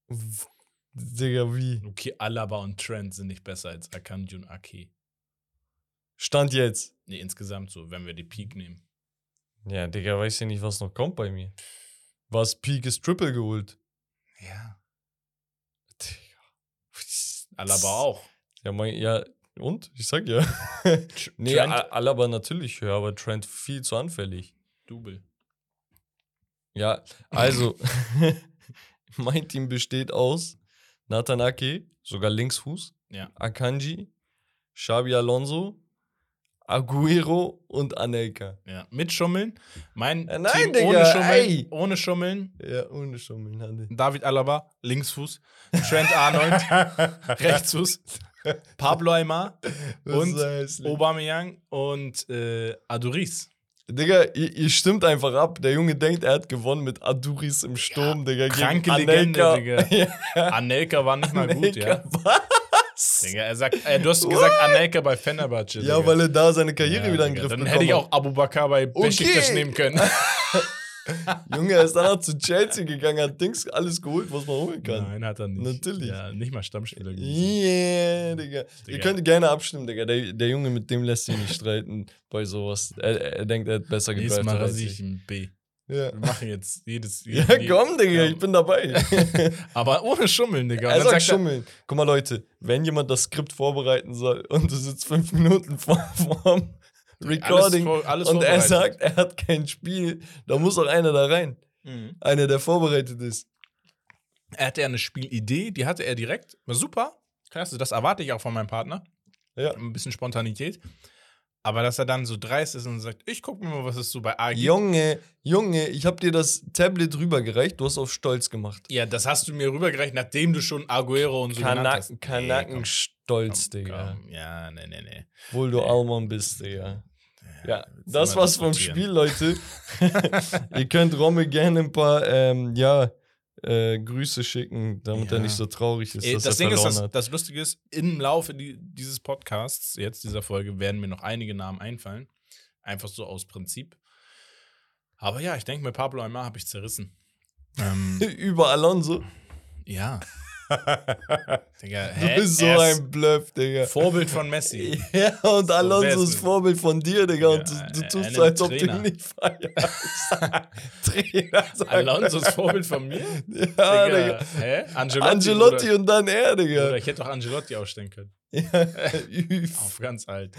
Digga, wie? Okay, Alaba und Trent sind nicht besser als Akanji und Ake. Stand jetzt. Nee, insgesamt so, wenn wir die Peak nehmen. Ja, Digga, weiß ja nicht, was noch kommt bei mir. Was Peak ist Triple geholt. Ja. Digga. Alaba auch. Ja, mein, ja, und? Ich sag ja. nee, Trent- Al- Alaba natürlich höher, aber Trent viel zu anfällig. Double. Ja, also, mein Team besteht aus Nathan Ake, sogar Linksfuß, Ja. Akanji, Xabi Alonso, Aguero und Anelka. Ja. Mit Schummeln. Mein Äh, nein, Team Digga, ohne Schummeln. ey. Ohne Schummeln. Ja, ohne Schummeln. David Alaba, Linksfuß. Trent Arnold, Rechtsfuß. Pablo Aymar und Aubameyang und äh, Aduris. Digga, ihr, ihr stimmt einfach ab. Der Junge denkt, er hat gewonnen mit Aduris im Sturm, Digga. gegen kranke Legende, Anelka. Digga. ja, Anelka war nicht mal gut, ja. Anelka, Was? Digga, er sagt, äh, du hast gesagt Anelka bei Fenerbahce. Ja, Digga. weil er da seine Karriere Ja, wieder in Digga, Griff Dann bekommen hätte ich hat. auch Abu Bakar bei Besiktas nehmen können. Junge, er ist danach zu Chelsea gegangen, hat Dings alles geholt, was man holen kann. Nein, hat er nicht. Natürlich. Ja, nicht mal Stammspieler gewesen. Yeah, Digga. Ihr Digga. könnt gerne abstimmen, Digga. Der, der Junge, mit dem lässt sich nicht streiten bei sowas. Er, er denkt, er hat besser Mal als rasiere ich. ein B. Ja. Wir machen jetzt jedes. ja, komm, Digga, ich bin dabei. Aber ohne Schummeln, Digga. Er sagt schummeln. Guck mal, Leute, wenn jemand das Skript vorbereiten soll und du sitzt fünf Minuten vor, vorm Recording vor- alles und er sagt, er hat kein Spiel, da muss auch einer da rein. Mhm. Einer, der vorbereitet ist. Er hatte ja eine Spielidee, die hatte er direkt. War super. Klasse, das erwarte ich auch von meinem Partner. Ja. Ein bisschen Spontanität. Aber dass er dann so dreist ist und sagt, ich gucke mir mal, was es so bei A gibt. Junge, Junge, ich hab dir das Tablet rübergereicht, du hast auf Stolz gemacht. Ja, das hast du mir rübergereicht, nachdem du schon Aguero und so genannt hast. Kanaken, Kanaken stolz, komm, Digga. komm. Ja, nee, nee, nee. Obwohl du Alman bist, Digga. Ja, jetzt das war's vom. Spiel, Leute. Ihr könnt Romme gerne ein paar, ähm, ja, äh, Grüße schicken, damit er Ja. nicht so traurig ist, Ey, dass das er Ding ist, das, hat. das Lustige ist, im Laufe die, dieses Podcasts, jetzt dieser Folge, werden mir noch einige Namen einfallen. Einfach so aus Prinzip. Aber ja, ich denke, mit Pablo Aymar habe ich zerrissen. Ähm, Über Alonso. ja. Digga, Du hä? bist so ein Bluff, Digga. Vorbild von Messi. Ja, und So, Alonso ist Vorbild von dir, Digga. Ja, und du, du tust so, als ob du ihn nicht feierst. Trainer, Alonso ist Vorbild von mir? Ja, Digga, Digga. hä? Angelotti. Angelotti und dann er, Digga. Bruder, ich hätte auch Angelotti aufstellen können. Ja. Auf ganz alt.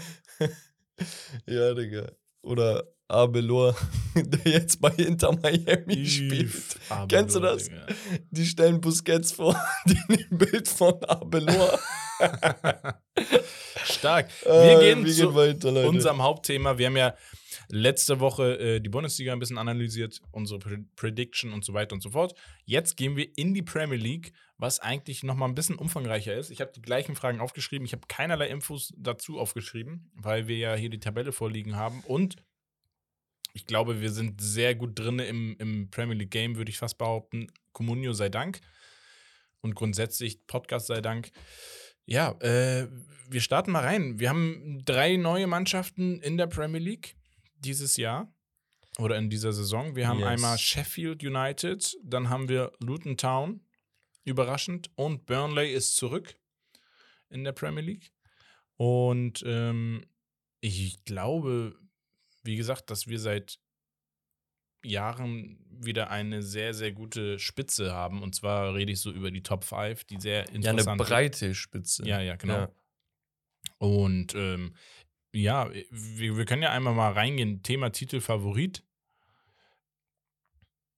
ja, Digga. Oder Abelor, der jetzt bei Inter Miami spielt. Aber Kennst du das? Digga. Die stellen Busquets vor, die nehmen Bild von Abelor. Stark. Äh, Wir gehen wir zu gehen weiter, unserem Hauptthema. Wir haben ja letzte Woche äh, die Bundesliga ein bisschen analysiert, unsere Pre Prediction und so weiter und so fort. Jetzt gehen wir in die Premier League, was eigentlich noch mal ein bisschen umfangreicher ist. Ich habe die gleichen Fragen aufgeschrieben. Ich habe keinerlei Infos dazu aufgeschrieben, weil wir ja hier die Tabelle vorliegen haben. Und ich glaube, wir sind sehr gut drin im, im Premier League Game, würde ich fast behaupten. Comunio sei Dank. Und grundsätzlich Podcast sei Dank. Ja, äh, wir starten mal rein. Wir haben drei neue Mannschaften in der Premier League dieses Jahr oder in dieser Saison. Wir haben Yes. einmal Sheffield United, dann haben wir Luton Town, überraschend, und Burnley ist zurück in der Premier League. Und ähm, ich glaube, wie gesagt, dass wir seit Jahren wieder eine sehr, sehr gute Spitze haben. Und zwar rede ich so über die Top 5, die sehr Ja, eine interessant breite Spitze. ja, ja, genau. Ja. Und ähm, ja, wir, wir können ja einmal mal reingehen. Thema Titel Favorit.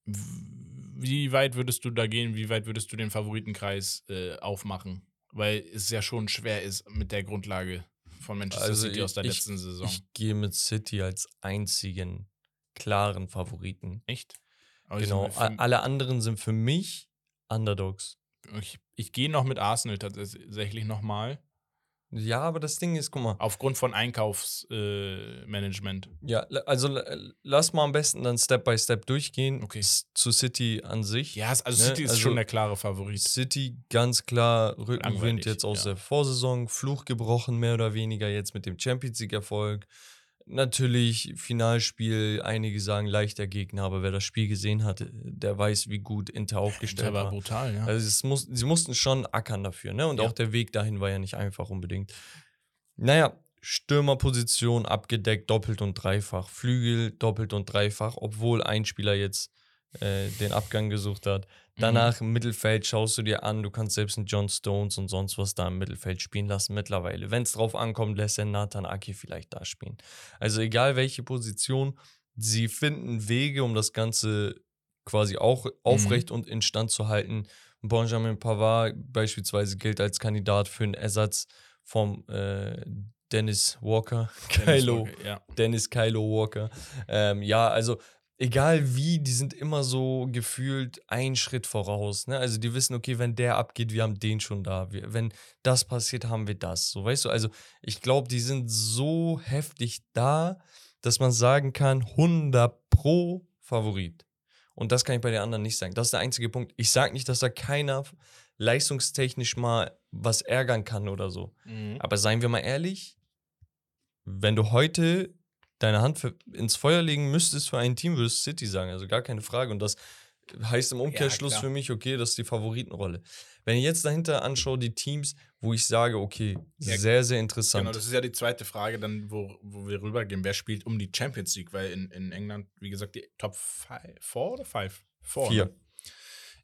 Wie weit würdest du da gehen? Wie weit würdest du den Favoritenkreis äh, aufmachen? Weil es ja schon schwer ist mit der Grundlage von Manchester Also City aus der ich- letzten Saison. Ich gehe mit City als einzigen klaren Favoriten. Echt? Aber Genau. Ich, Alle anderen sind für mich Underdogs. ich, ich gehe noch mit Arsenal tatsächlich nochmal. Ja, aber das Ding ist, guck mal. Aufgrund von Einkaufsmanagement. Äh. Ja, also lass mal am besten dann Step by Step durchgehen. Okay. Zu City an sich. ja, also Ne, City ist also- schon der klare Favorit. City ganz klar Rückenwind jetzt aus ja. der Vorsaison, Fluch gebrochen, mehr oder weniger jetzt mit dem Champions League-Erfolg. Natürlich, Finalspiel, einige sagen leichter Gegner, aber wer das Spiel gesehen hat, der weiß, wie gut Inter aufgestellt Der war war. brutal, ja. Also es muss, sie mussten schon ackern dafür, ne? Und Ja. auch der Weg dahin war ja nicht einfach unbedingt. Naja, Stürmerposition abgedeckt, doppelt und dreifach. Flügel doppelt und dreifach, obwohl ein Spieler jetzt äh, den Abgang gesucht hat. Mhm. Danach im Mittelfeld schaust du dir an, du kannst selbst einen John Stones und sonst was da im Mittelfeld spielen lassen mittlerweile. Wenn es drauf ankommt, lässt er Nathan Aki vielleicht da spielen. Also egal welche Position, sie finden Wege, um das Ganze quasi auch Mhm. aufrecht und instand zu halten. Benjamin Pavard beispielsweise gilt als Kandidat für einen Ersatz vom äh, Dennis Walker. Dennis Kylo. Walker, Ja. Dennis Kylo Walker. Ähm, ja, also egal wie, die sind immer so gefühlt einen Schritt voraus. Ne? Also die wissen, okay, wenn der abgeht, wir haben den schon da. Wir, wenn das passiert, haben wir das. So, weißt du, also ich glaube, die sind so heftig da, dass man sagen kann, 100 pro Favorit. Und das kann ich bei den anderen nicht sagen. Das ist der einzige Punkt. Ich sage nicht, dass da keiner leistungstechnisch mal was ärgern kann oder so. Mhm. Aber seien wir mal ehrlich, wenn du heute deine Hand für, ins Feuer legen müsstest für ein Team, würdest City sagen. Also gar keine Frage. Und das heißt im Umkehrschluss klar. für mich, okay, das ist die Favoritenrolle. Wenn ich jetzt dahinter anschaue, die Teams, wo ich sage, okay, Ja, sehr, sehr interessant. Genau, das ist ja die zweite Frage, dann, wo, wo wir rübergehen. Wer spielt um die Champions League? Weil in, in England, wie gesagt, die Top 4 oder 5? Vier. Ne?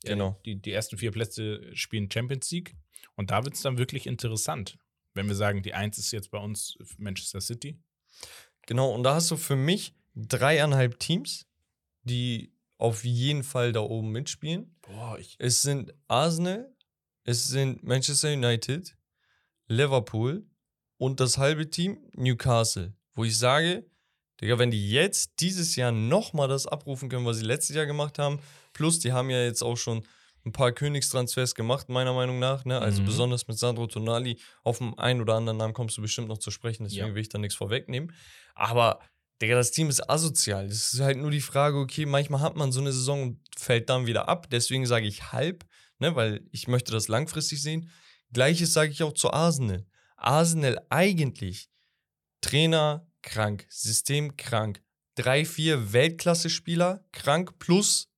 Ja, Genau. Die, die ersten vier Plätze spielen Champions League. Und da wird es dann wirklich interessant. Wenn wir sagen, die Eins ist jetzt bei uns Manchester City. Genau, und da hast du für mich dreieinhalb Teams, die auf jeden Fall da oben mitspielen. Boah, ich. Es sind Arsenal, es sind Manchester United, Liverpool und das halbe Team Newcastle. Wo ich sage, Digga, wenn die jetzt dieses Jahr nochmal das abrufen können, was sie letztes Jahr gemacht haben, plus die haben ja jetzt auch schon ein paar Königstransfers gemacht, meiner Meinung nach. Ne? Also Mhm. besonders mit Sandro Tonali. Auf den einen oder anderen Namen kommst du bestimmt noch zu sprechen, deswegen Ja. will ich da nichts vorwegnehmen. Aber, Digga, das Team ist asozial. Das ist halt nur die Frage, okay, manchmal hat man so eine Saison und fällt dann wieder ab. Deswegen sage ich halb, ne? weil ich möchte das langfristig sehen. Gleiches sage ich auch zu Arsenal. Arsenal eigentlich Trainer krank, System krank, drei, vier Weltklasse-Spieler krank plus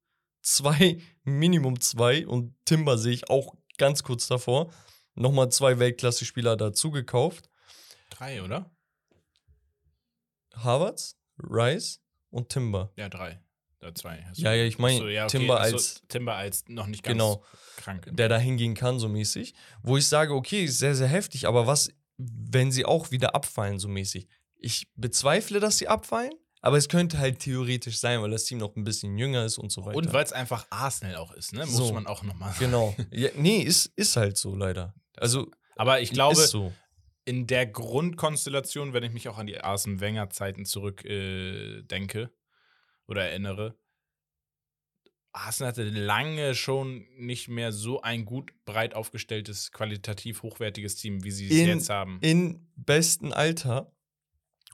zwei, Minimum zwei und Timber sehe ich auch ganz kurz davor. Nochmal zwei Weltklasse-Spieler dazu gekauft. Drei, oder? Harvards, Rice und Timber. Ja, drei. Da zwei. Hast Ja, ja, ich meine Achso, ja, okay, Timber achso, als Timber als noch nicht ganz Genau. krank. der da hingehen kann, so mäßig. Wo ich sage, okay, ist sehr, sehr heftig, aber was, wenn sie auch wieder abfallen, so mäßig? Ich bezweifle, dass sie abfallen, aber es könnte halt theoretisch sein, weil das Team noch ein bisschen jünger ist und so weiter. Und weil es einfach Arsenal auch ist, ne? Muss So. man auch nochmal sagen. Genau. Ja, nee, ist, ist halt so leider. Also, Aber ich glaube, so. in der Grundkonstellation, wenn ich mich auch an die Arsene Wenger Zeiten zurück äh, denke oder erinnere, Arsenal hatte lange schon nicht mehr so ein gut breit aufgestelltes, qualitativ hochwertiges Team, wie sie es In- jetzt haben. In besten Alter,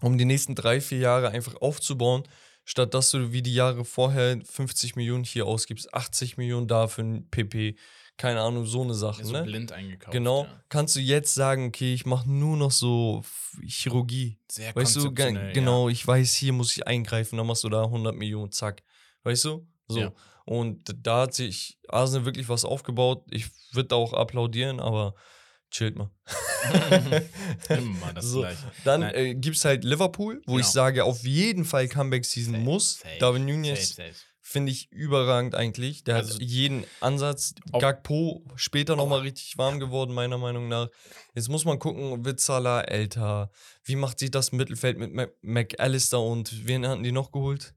um die nächsten drei, vier Jahre einfach aufzubauen, statt dass du wie die Jahre vorher 50 Millionen hier ausgibst, 80 Millionen da für ein PP, keine Ahnung, so eine Sache, so ne? blind eingekauft. Genau, Ja. kannst du jetzt sagen, okay, ich mache nur noch so Chirurgie. Sehr Weißt du, genau, ich weiß, hier muss ich eingreifen, dann machst du da 100 Millionen, zack. Weißt du? So. Ja. Und da hat sich Arsenal wirklich was aufgebaut. Ich würde auch applaudieren, aber chillt mal. Immer das So, Gleiche. Dann Nein. äh, gibt es halt Liverpool, wo ich Genau. sage, auf jeden Fall Comeback-Season muss. safe, Darwin Nunez finde ich überragend eigentlich. Der Also- hat jeden Ansatz. Gagpo später nochmal richtig warm geworden, meiner Meinung nach. Jetzt muss man gucken, wird Salah älter? Wie macht sich das Mittelfeld mit McAllister und wen hatten die noch geholt?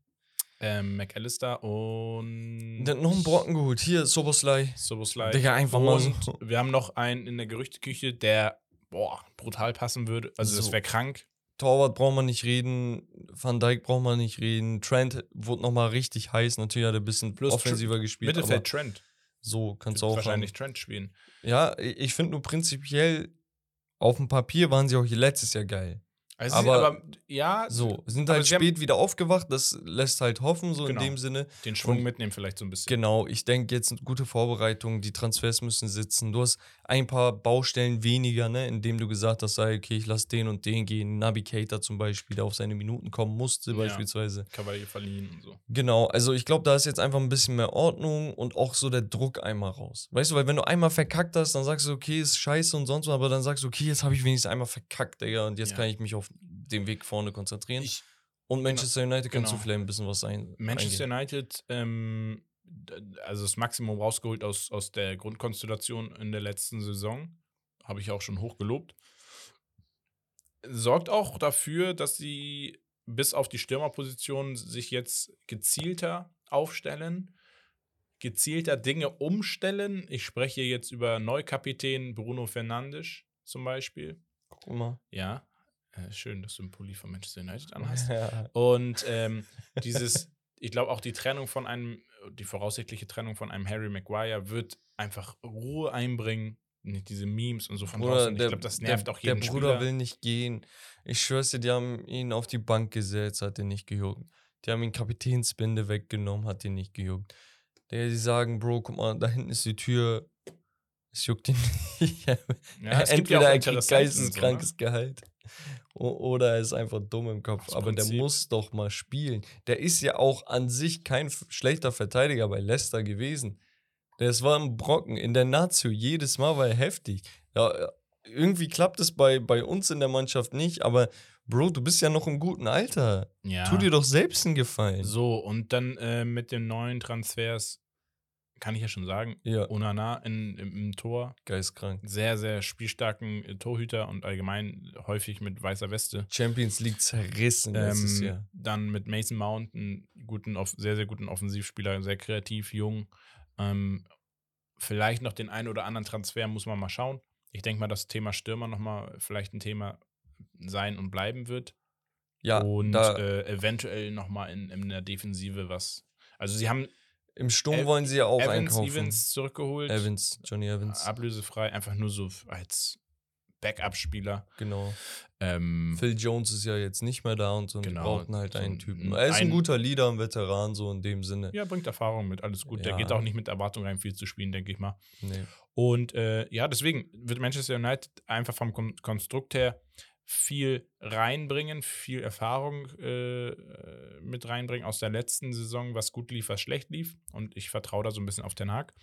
Ähm, McAllister und. Hat noch einen Brocken geholt. Hier, Soboslai. Soboslai. Digga, einfach mal. Und wir haben noch einen in der Gerüchteküche, der boah, brutal passen würde. Also, das So. wäre krank. Torwart braucht man nicht reden. Van Dijk braucht man nicht reden. Trent wurde nochmal richtig heiß. Natürlich hat er ein bisschen Plus offensiver gespielt. Mittelfeld Trent. so kannst du auch wahrscheinlich haben. Trent spielen. Ja, ich ich finde nur prinzipiell, auf dem Papier waren sie auch hier letztes Jahr geil. Also, Aber- aber, ja, So, sind halt spät wieder aufgewacht, das lässt halt hoffen, so Genau. in dem Sinne. den Schwung Und- mitnehmen vielleicht so ein bisschen. Genau, ich denke jetzt eine gute Vorbereitung, die Transfers müssen sitzen. Du hast ein paar Baustellen weniger, ne, indem du gesagt hast, sei, okay, ich lass den und den gehen. Navigator zum Beispiel, der auf seine Minuten kommen musste, Ja. beispielsweise. Kavalier verliehen und so. Genau, also ich glaube, da ist jetzt einfach ein bisschen mehr Ordnung und auch so der Druck einmal raus. Weißt du, weil wenn du einmal verkackt hast, dann sagst du, okay, ist scheiße und sonst was, aber dann sagst du, okay, jetzt habe ich wenigstens einmal verkackt, Digga, und jetzt Ja. kann ich mich auf den Weg vorne konzentrieren. Ich, und Manchester United kannst du genau. vielleicht ein bisschen was ein. Manchester eingehen. United, ähm, also das Maximum rausgeholt aus, aus der Grundkonstellation in der letzten Saison. Habe ich auch schon hoch gelobt. Sorgt auch dafür, dass sie bis auf die Stürmerposition sich jetzt gezielter aufstellen, gezielter Dinge umstellen. Ich spreche jetzt über Neukapitän Bruno Fernandes zum Beispiel. Guck mal. Ja, äh, schön, dass du einen Pulli von Manchester United anhast. Ja. Und ähm, dieses, ich glaube auch die Trennung von einem, die voraussichtliche Trennung von einem Harry Maguire wird einfach Ruhe einbringen. Nicht diese Memes und so von Bruder, draußen. Ich glaube, das nervt der, auch jeden Der Bruder Spieler. will nicht gehen. Ich schwör's dir, die haben ihn auf die Bank gesetzt, hat ihn nicht gejuckt. Die haben ihn Kapitänsbinde weggenommen, hat ihn nicht gejuckt. Der, die sagen, Bro, guck mal, da hinten ist die Tür. Es juckt ihn nicht. ja, es gibt ja Entweder auch er kriegt geisteskrankes Gehalt o- oder er ist einfach dumm im Kopf. Das Aber der muss doch mal spielen. Der ist ja auch an sich kein schlechter Verteidiger bei Leicester gewesen. Das war ein Brocken. In der Nazio jedes Mal war er heftig. Ja, irgendwie klappt es bei, bei uns in der Mannschaft nicht, aber Bro, du bist ja noch im guten Alter. Ja. Tu dir doch selbst einen Gefallen. So, und dann äh, mit den neuen Transfers kann ich ja schon sagen, Ja, Onana in, im, im Tor, geistkrank. sehr, sehr spielstarken äh, Torhüter und allgemein häufig mit weißer Weste. Champions League zerrissen letztes Ähm, Jahr. Dann mit Mason Mount, einen guten, sehr, sehr guten Offensivspieler, sehr kreativ, jung. Ähm, vielleicht noch den einen oder anderen Transfer, muss man mal schauen. Ich denke mal, das Thema Stürmer nochmal vielleicht ein Thema sein und bleiben wird. Ja, und da, äh, eventuell nochmal in, in der Defensive was. Also sie haben im Sturm Ev- wollen sie ja auch Evans, einkaufen. Evans zurückgeholt. Evans, Johnny Evans. Ablösefrei, einfach nur so als Backup-Spieler. Genau. Ähm, Phil Jones ist ja jetzt nicht mehr da und so. Und Genau, die brauchten halt so einen ein- Typen. Er ist ein ein- guter Leader, ein Veteran, so in dem Sinne. ja, bringt Erfahrung mit, alles gut. Der Ja. geht auch nicht mit Erwartung rein, viel zu spielen, denke ich mal. Nee. Und äh, ja, deswegen wird Manchester United einfach vom Kon Konstrukt her viel reinbringen, viel Erfahrung äh, mit reinbringen aus der letzten Saison, was gut lief, was schlecht lief. Und ich vertraue da so ein bisschen auf den Haag.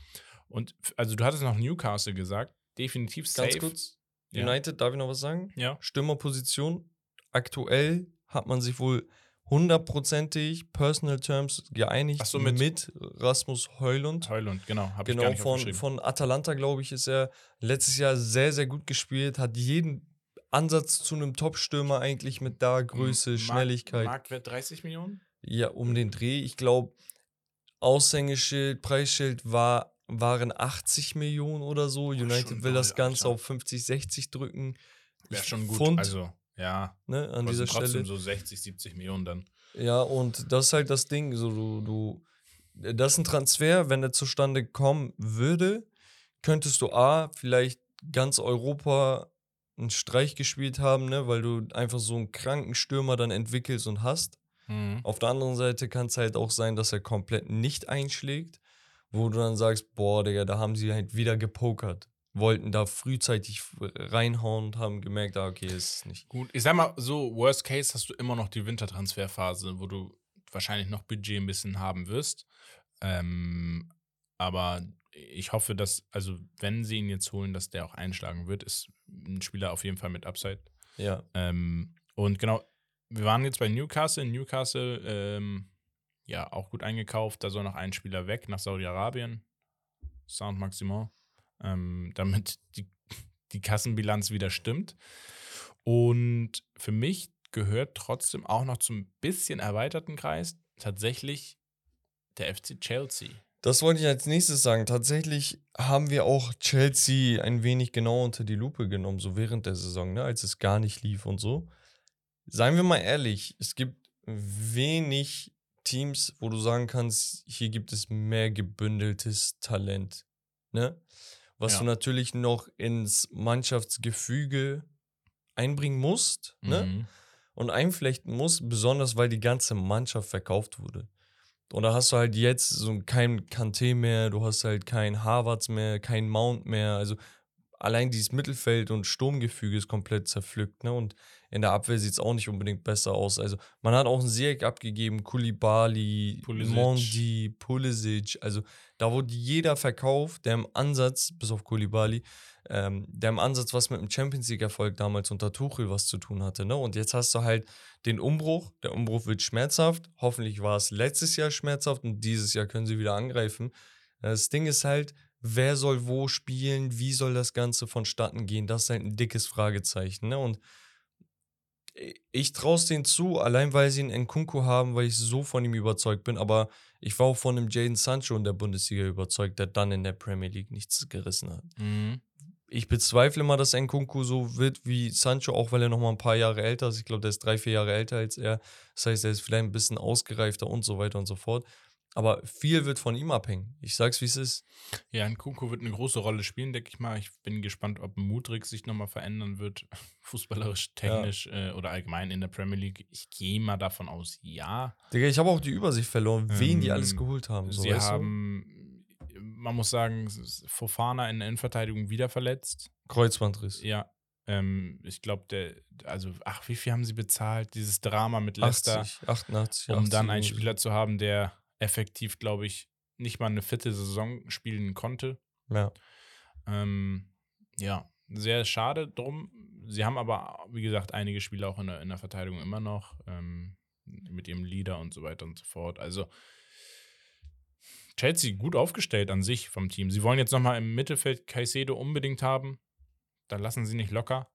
Und also du hattest noch Newcastle gesagt, definitiv safe. Ganz kurz. Ja. United, darf ich noch was sagen? Ja. Stürmerposition. Aktuell hat man sich wohl hundertprozentig Personal Terms geeinigt so, mit- mit Rasmus Heulund. Heulund, genau, habe ich gar Genau, nicht von, von Atalanta, glaube ich, ist er letztes Jahr sehr, sehr gut gespielt, hat jeden Ansatz zu einem Top-Stürmer eigentlich mit da, Größe, Mark- Schnelligkeit. Marktwert 30 Millionen? Ja, um den Dreh. Ich glaube, Aushängeschild, Preisschild war, waren 80 Millionen oder so. United schon will das Ganze auf 50, 60 drücken. Wäre schon gut. Pfund, Also, ja, ne, an dieser sind trotzdem Stelle. so 60, 70 Millionen dann. Ja, und das ist halt das Ding. So, du, du, das ist ein Transfer, wenn der zustande kommen würde, könntest du A, vielleicht ganz Europa einen Streich gespielt haben, ne, weil du einfach so einen kranken Stürmer dann entwickelst und hast. Mhm. Auf der anderen Seite kann es halt auch sein, dass er komplett nicht einschlägt. wo du dann sagst, boah, Digga, da haben sie halt wieder gepokert. Wollten da frühzeitig reinhauen und haben gemerkt, ah, okay, ist nicht. Gut, ich sag mal, so Worst Case hast du immer noch die Wintertransferphase, wo du wahrscheinlich noch Budget ein bisschen haben wirst. Ähm, aber ich hoffe, dass, also wenn sie ihn jetzt holen, dass der auch einschlagen wird, ist ein Spieler auf jeden Fall mit Upside. Ja. Ähm, und genau, wir waren jetzt bei Newcastle. Newcastle, ähm, ja, auch gut eingekauft. Da soll noch ein Spieler weg nach Saudi-Arabien. Saint Maximin. Ähm, damit die, die Kassenbilanz wieder stimmt. Und für mich gehört trotzdem auch noch zum bisschen erweiterten Kreis tatsächlich der FC Chelsea. Das wollte ich als nächstes sagen. Tatsächlich haben wir auch Chelsea ein wenig genau unter die Lupe genommen, so während der Saison, ne, als es gar nicht lief und so. Seien wir mal ehrlich, es gibt wenig Teams, wo du sagen kannst, hier gibt es mehr gebündeltes Talent. Ne? Was Ja. du natürlich noch ins Mannschaftsgefüge einbringen musst ne? Mhm. und einflechten musst, besonders weil die ganze Mannschaft verkauft wurde. Und da hast du halt jetzt so kein Kanté mehr, du hast halt kein Harvards mehr, kein Mount mehr. Also allein dieses Mittelfeld und Sturmgefüge ist komplett zerpflückt, ne? Und in der Abwehr sieht es auch nicht unbedingt besser aus. Also man hat auch einen Sieg abgegeben, Kulibali, Pulisic. Mondi, Pulisic. Also da wurde jeder verkauft, der im Ansatz, bis auf Kulibali, ähm, der im Ansatz was mit dem Champions League-Erfolg damals unter Tuchel was zu tun hatte. Ne? Und jetzt hast du halt den Umbruch. Der Umbruch wird schmerzhaft. Hoffentlich war es letztes Jahr schmerzhaft und dieses Jahr können sie wieder angreifen. Das Ding ist halt, wer soll wo spielen, wie soll das Ganze vonstatten gehen? Das ist halt ein dickes Fragezeichen. Ne? Und ich traue es denen zu, allein weil sie einen Nkunku haben, weil ich so von ihm überzeugt bin. Aber ich war auch von einem Jaden Sancho in der Bundesliga überzeugt, der dann in der Premier League nichts gerissen hat. Mhm. Ich bezweifle mal, dass Nkunku so wird wie Sancho, auch weil er noch mal ein paar Jahre älter ist. Ich glaube, der ist drei, vier Jahre älter als er. Das heißt, er ist vielleicht ein bisschen ausgereifter und so weiter und so fort. Aber viel wird von ihm abhängen. Ich sag's, wie es ist. Ja, Nkunku wird eine große Rolle spielen, denke ich mal. Ich bin gespannt, ob Mudrik sich nochmal verändern wird, fußballerisch, technisch äh, oder allgemein in der Premier League. Ich gehe mal davon aus, ja. Digga, ich habe auch die Übersicht verloren, wen die Ähm, alles geholt haben. So, Sie weißt du? Man muss sagen, Fofana in der Innenverteidigung wieder verletzt. Kreuzbandriss. Ja. Ähm, ich glaube, der, also, ach, wie viel haben sie bezahlt? Dieses Drama mit Leicester, 80, 88, um 80 dann einen. Spieler zu haben, der effektiv, glaube ich, nicht mal eine vierte Saison spielen konnte. Ja. Ähm, ja, sehr schade drum. Sie haben aber, wie gesagt, einige Spieler auch in der, in der Verteidigung immer noch. Ähm, mit ihrem Leader und so weiter und so fort. Also Chelsea gut aufgestellt an sich vom Team. Sie wollen jetzt nochmal im Mittelfeld Caicedo unbedingt haben. Da lassen sie nicht locker.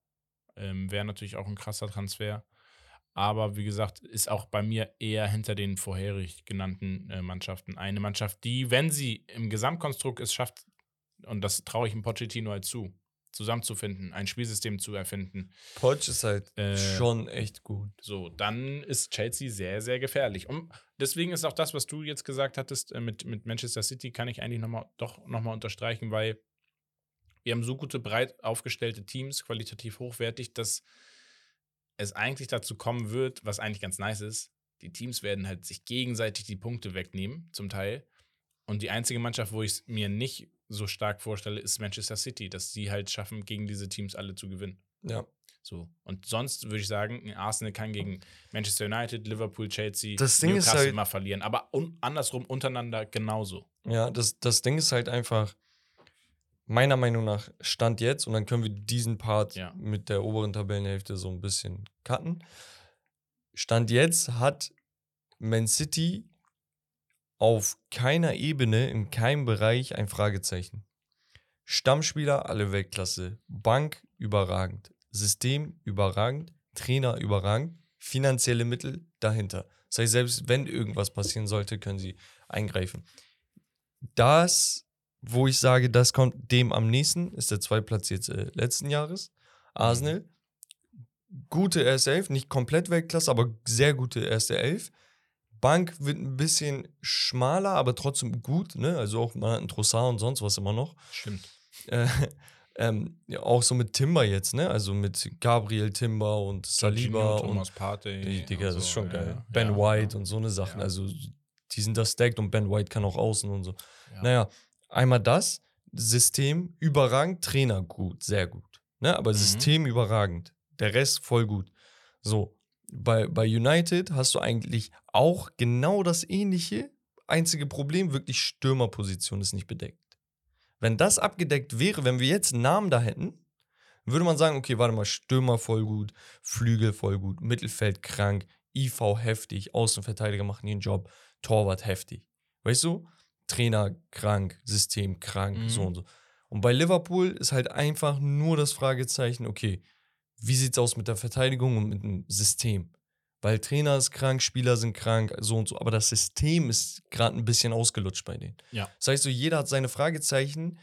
Ähm, Wäre natürlich auch ein krasser Transfer. Aber wie gesagt, ist auch bei mir eher hinter den vorherig genannten äh, Mannschaften eine Mannschaft, die, wenn sie im Gesamtkonstrukt es schafft, und das traue ich dem Pochettino halt zu, zusammenzufinden, ein Spielsystem zu erfinden, Poch ist halt Äh, schon echt gut. so, dann ist Chelsea sehr, sehr gefährlich. Und deswegen ist auch das, was du jetzt gesagt hattest äh, mit, mit Manchester City, kann ich eigentlich noch mal, doch nochmal unterstreichen, weil wir haben so gute, breit aufgestellte Teams, qualitativ hochwertig, dass es eigentlich dazu kommen wird, was eigentlich ganz nice ist. Die Teams werden halt sich gegenseitig die Punkte wegnehmen, zum Teil. Und die einzige Mannschaft, wo ich es mir nicht so stark vorstelle, ist Manchester City, dass sie halt schaffen, gegen diese Teams alle zu gewinnen. Ja. So. Und sonst würde ich sagen, Arsenal kann gegen Manchester United, Liverpool, Chelsea, Das Ding ist Newcastle halt- mal verlieren. Aber un andersrum untereinander genauso. Ja, das, das Ding ist halt einfach, meiner Meinung nach, Stand jetzt, und dann können wir diesen Part Ja. mit der oberen Tabellenhälfte so ein bisschen cutten. Stand jetzt hat Man City auf keiner Ebene, in keinem Bereich ein Fragezeichen. Stammspieler, alle Weltklasse. Bank überragend. System überragend. Trainer überragend. Finanzielle Mittel dahinter. Das heißt, selbst wenn irgendwas passieren sollte, können sie eingreifen. Das, wo ich sage, das kommt dem am nächsten, ist der zweitplatzierte letzten Jahres. Arsenal. Gute erste Elf, nicht komplett Weltklasse, aber sehr gute erste Elf. Bank wird ein bisschen schmaler, aber trotzdem gut, ne? Also auch man hat einen Trossard und sonst was immer noch. Stimmt. Äh, ähm, ja, auch so mit Timber jetzt, ne? Also mit Gabriel Timber und Saliba Jorginho, und Thomas Partey. die, Digga, das ist schon geil. ja. Ben Ja, White und so eine Sachen. Also die sind da stacked und Ben White kann auch außen und so. Ja. Naja, einmal das, System überragend, Trainer gut, sehr gut. Ne? Aber Mhm. System überragend. Der Rest voll gut. So, bei, bei United hast du eigentlich auch genau das ähnliche. Einzige Problem, wirklich Stürmerposition ist nicht bedeckt. Wenn das abgedeckt wäre, wenn wir jetzt einen Namen da hätten, würde man sagen, okay, warte mal, Stürmer voll gut, Flügel voll gut, Mittelfeld krank, IV heftig, Außenverteidiger machen ihren Job, Torwart heftig. Weißt du? Trainer krank, System krank, Mhm. so und so. Und bei Liverpool ist halt einfach nur das Fragezeichen, okay, wie sieht's aus mit der Verteidigung und mit dem System? Weil Trainer ist krank, Spieler sind krank, so und so, aber das System ist gerade ein bisschen ausgelutscht bei denen. Ja. Das heißt so, jeder hat seine Fragezeichen.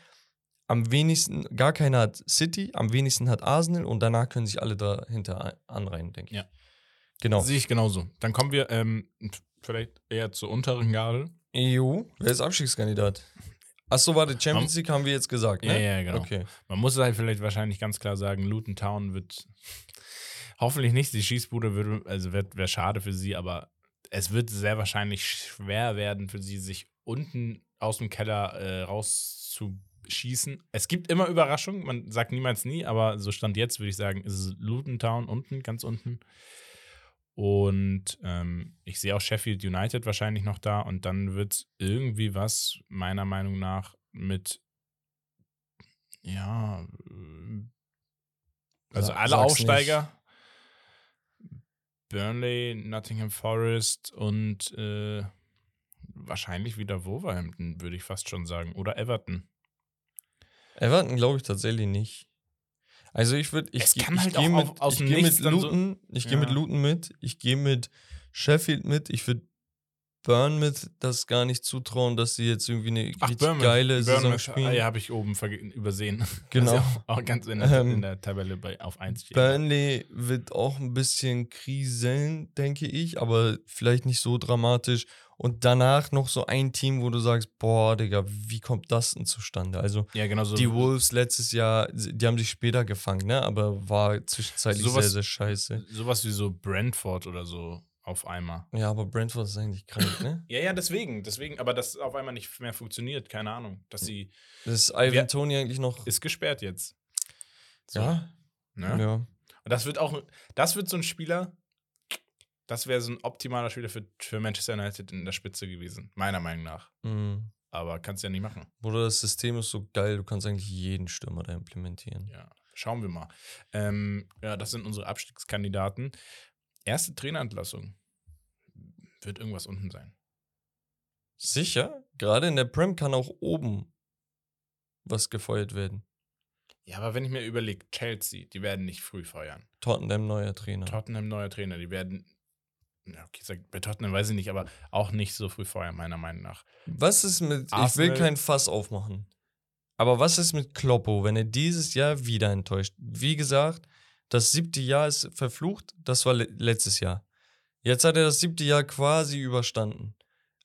Am wenigsten, gar keiner hat City, am wenigsten hat Arsenal und danach können sich alle dahinter anreihen, denke ich. Ja. Genau. Sehe ich genauso. Dann kommen wir ähm, vielleicht eher zur unteren Garde. EU, wer ist Abstiegskandidat? Achso, warte, Champions League haben wir jetzt gesagt, ne? Ja, ja, genau. Okay. Man muss halt vielleicht wahrscheinlich ganz klar sagen, Luton Town wird hoffentlich nicht die Schießbude, würde, also wird wäre schade für sie, aber es wird sehr wahrscheinlich schwer werden für sie, sich unten aus dem Keller äh, rauszuschießen. Es gibt immer Überraschungen, man sagt niemals nie, aber so stand jetzt, würde ich sagen, ist es Luton Town unten, ganz unten. Und ähm, ich sehe auch Sheffield United wahrscheinlich noch da und dann wird irgendwie was, meiner Meinung nach, mit ja, äh, also Sa- alle Aufsteiger. Burnley, Nottingham Forest und äh, wahrscheinlich wieder Wolverhampton, würde ich fast schon sagen. Oder Everton. Everton glaube ich tatsächlich nicht. Also ich würde, ich, geh- ich halt gehe auch mit, auf- ich gehe Nichts mit dann so- Luton, ich gehe mit Ja. Luton mit, ich gehe mit Sheffield mit, ich würde Bournemouth das gar nicht zutrauen, dass sie jetzt irgendwie eine richtig geile Saison Bournemouth, spielen. Ah, ja, habe ich oben übersehen. Genau. Ja auch ganz in der, Ähm, in der Tabelle bei, auf 1 steht. Burnley wird auch ein bisschen kriseln, denke ich, aber vielleicht nicht so dramatisch. Und danach noch so ein Team, wo du sagst, boah, Digga, wie kommt das denn zustande? Also Ja, genau so. die Wolves letztes Jahr, die haben sich später gefangen, ne? Aber war zwischenzeitlich Sowas- sehr, sehr scheiße. Sowas wie so Brentford oder so auf einmal. Ja, aber Brentford ist eigentlich krank, ne? Ja, ja, deswegen, deswegen, aber das auf einmal nicht mehr funktioniert, keine Ahnung. Dass sie Das ist Ivan Tony eigentlich noch. ist gesperrt jetzt. So, ja, Ne? ja. Und das wird auch, das wird so ein Spieler, das wäre so ein optimaler Spieler für, für Manchester United in der Spitze gewesen, meiner Meinung nach. Mhm. Aber kannst ja nicht machen. Bruder, das System ist so geil, du kannst eigentlich jeden Stürmer da implementieren. Ja, schauen wir mal. Ähm, ja, das sind unsere Abstiegskandidaten. Erste Trainerentlassung. Wird irgendwas unten sein. Sicher, gerade in der Prem kann auch oben was gefeuert werden. Ja, aber wenn ich mir überlege, Chelsea, die werden nicht früh feuern. Tottenham neuer Trainer. Tottenham neuer Trainer, die werden. Ja, okay, bei Tottenham weiß ich nicht, aber auch nicht so früh feuern, meiner Meinung nach. Was ist mit, ich Arsenal- will kein Fass aufmachen, aber was ist mit Kloppo, wenn er dieses Jahr wieder enttäuscht? Wie gesagt, das siebte Jahr ist verflucht, das war le letztes Jahr. Jetzt hat er das siebte Jahr quasi überstanden.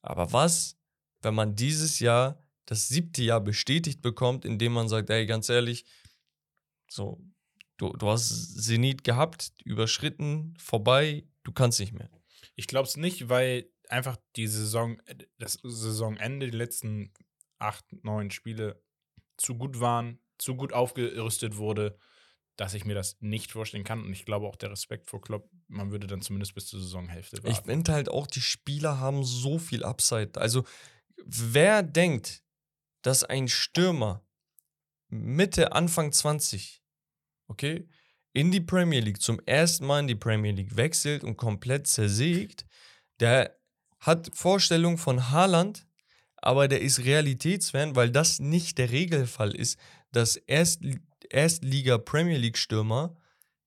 Aber was, wenn man dieses Jahr das siebte Jahr bestätigt bekommt, indem man sagt, ey, ganz ehrlich, so, du, du hast Zenit gehabt, überschritten, vorbei, du kannst nicht mehr. Ich glaube es nicht, weil einfach die Saison, das Saisonende, die letzten acht, neun Spiele zu gut waren, zu gut aufgerüstet wurde, dass ich mir das nicht vorstellen kann. Und ich glaube auch der Respekt vor Klopp, man würde dann zumindest bis zur Saisonhälfte Ich warten. finde halt auch, die Spieler haben so viel Upside. Also, wer denkt, dass ein Stürmer Mitte, Anfang 20, okay, in die Premier League, zum ersten Mal in die Premier League wechselt und komplett zersägt, der hat Vorstellungen von Haaland, aber der ist Realitätsfan, weil das nicht der Regelfall ist, dass Erst Erstliga-Premier League-Stürmer